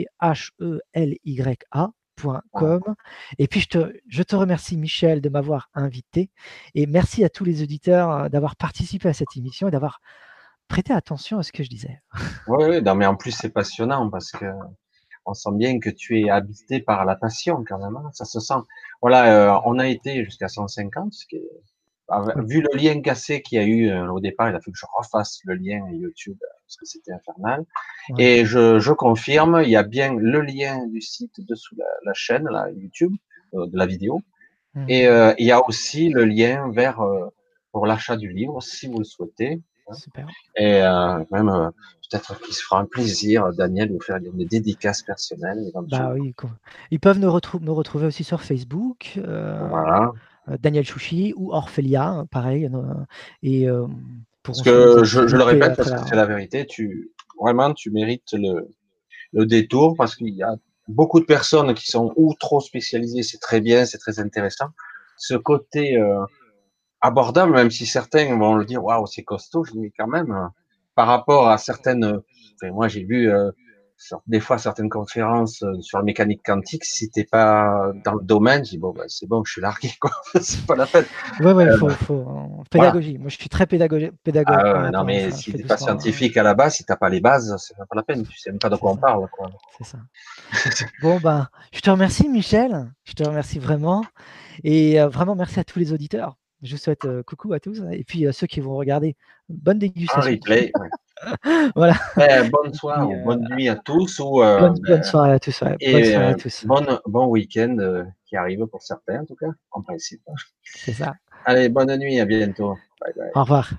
et puis, je te, je te remercie, Michel, de m'avoir invité. Et merci à tous les auditeurs euh, d'avoir participé à cette émission et d'avoir prêté attention à ce que je disais. Oui, oui mais en plus, c'est passionnant parce que on sent bien que tu es habité par la passion quand même. Hein. Ça se sent. Voilà, euh, on a été jusqu'à 150, ce qui est vu le lien cassé qu'il y a eu euh, au départ, il a fallu que je refasse le lien YouTube euh, parce que c'était infernal. Et je, je, confirme, il y a bien le lien du site dessous la, la chaîne, là, YouTube, euh, de la vidéo. Mmh. Et il y a aussi le lien vers pour l'achat du livre, si vous le souhaitez. Super. Et même peut-être qu'il se fera un plaisir, Daniel, de vous faire une dédicace personnelle. Bah oui, ils peuvent me, me retrouver aussi sur Facebook. Voilà. Daniel Chouchi ou Orphelia, pareil. et parce que je, je, le répète parce que c'est la vérité. Tu vraiment, tu mérites le, le détour parce qu'il y a beaucoup de personnes qui sont ou trop spécialisées, c'est très bien, c'est très intéressant. Ce côté euh, abordable, même si certains vont le dire, waouh, c'est costaud, je dis quand même, euh, par rapport à certaines, moi j'ai vu euh, des fois certaines conférences euh, sur la mécanique quantique, si t'es pas dans le domaine, je dis bon, bah, c'est bon, je suis largué, quoi. c'est pas la peine. Ouais, ouais, il faut, faut, pédagogie. Moi, je suis très pédagogique. pédagogue ah, non, mais si t'es pas scientifique à la base, si t'as pas les bases, c'est pas la peine. Tu sais même pas de quoi on parle, quoi. C'est ça. bon, bah, je te remercie, Michel. Je te remercie vraiment. Et vraiment, merci à tous les auditeurs. Je vous souhaite coucou à tous. Et puis, ceux qui vont regarder, bonne dégustation. replay, voilà. Eh, bonne soirée, bonne nuit à tous. Ou, bonne, bonne, soirée à tous. et, bonne soirée à tous. Bon, week-end qui arrive pour certains, en tout cas, en principe. C'est ça. Allez, bonne nuit, à bientôt. Bye bye. Au revoir.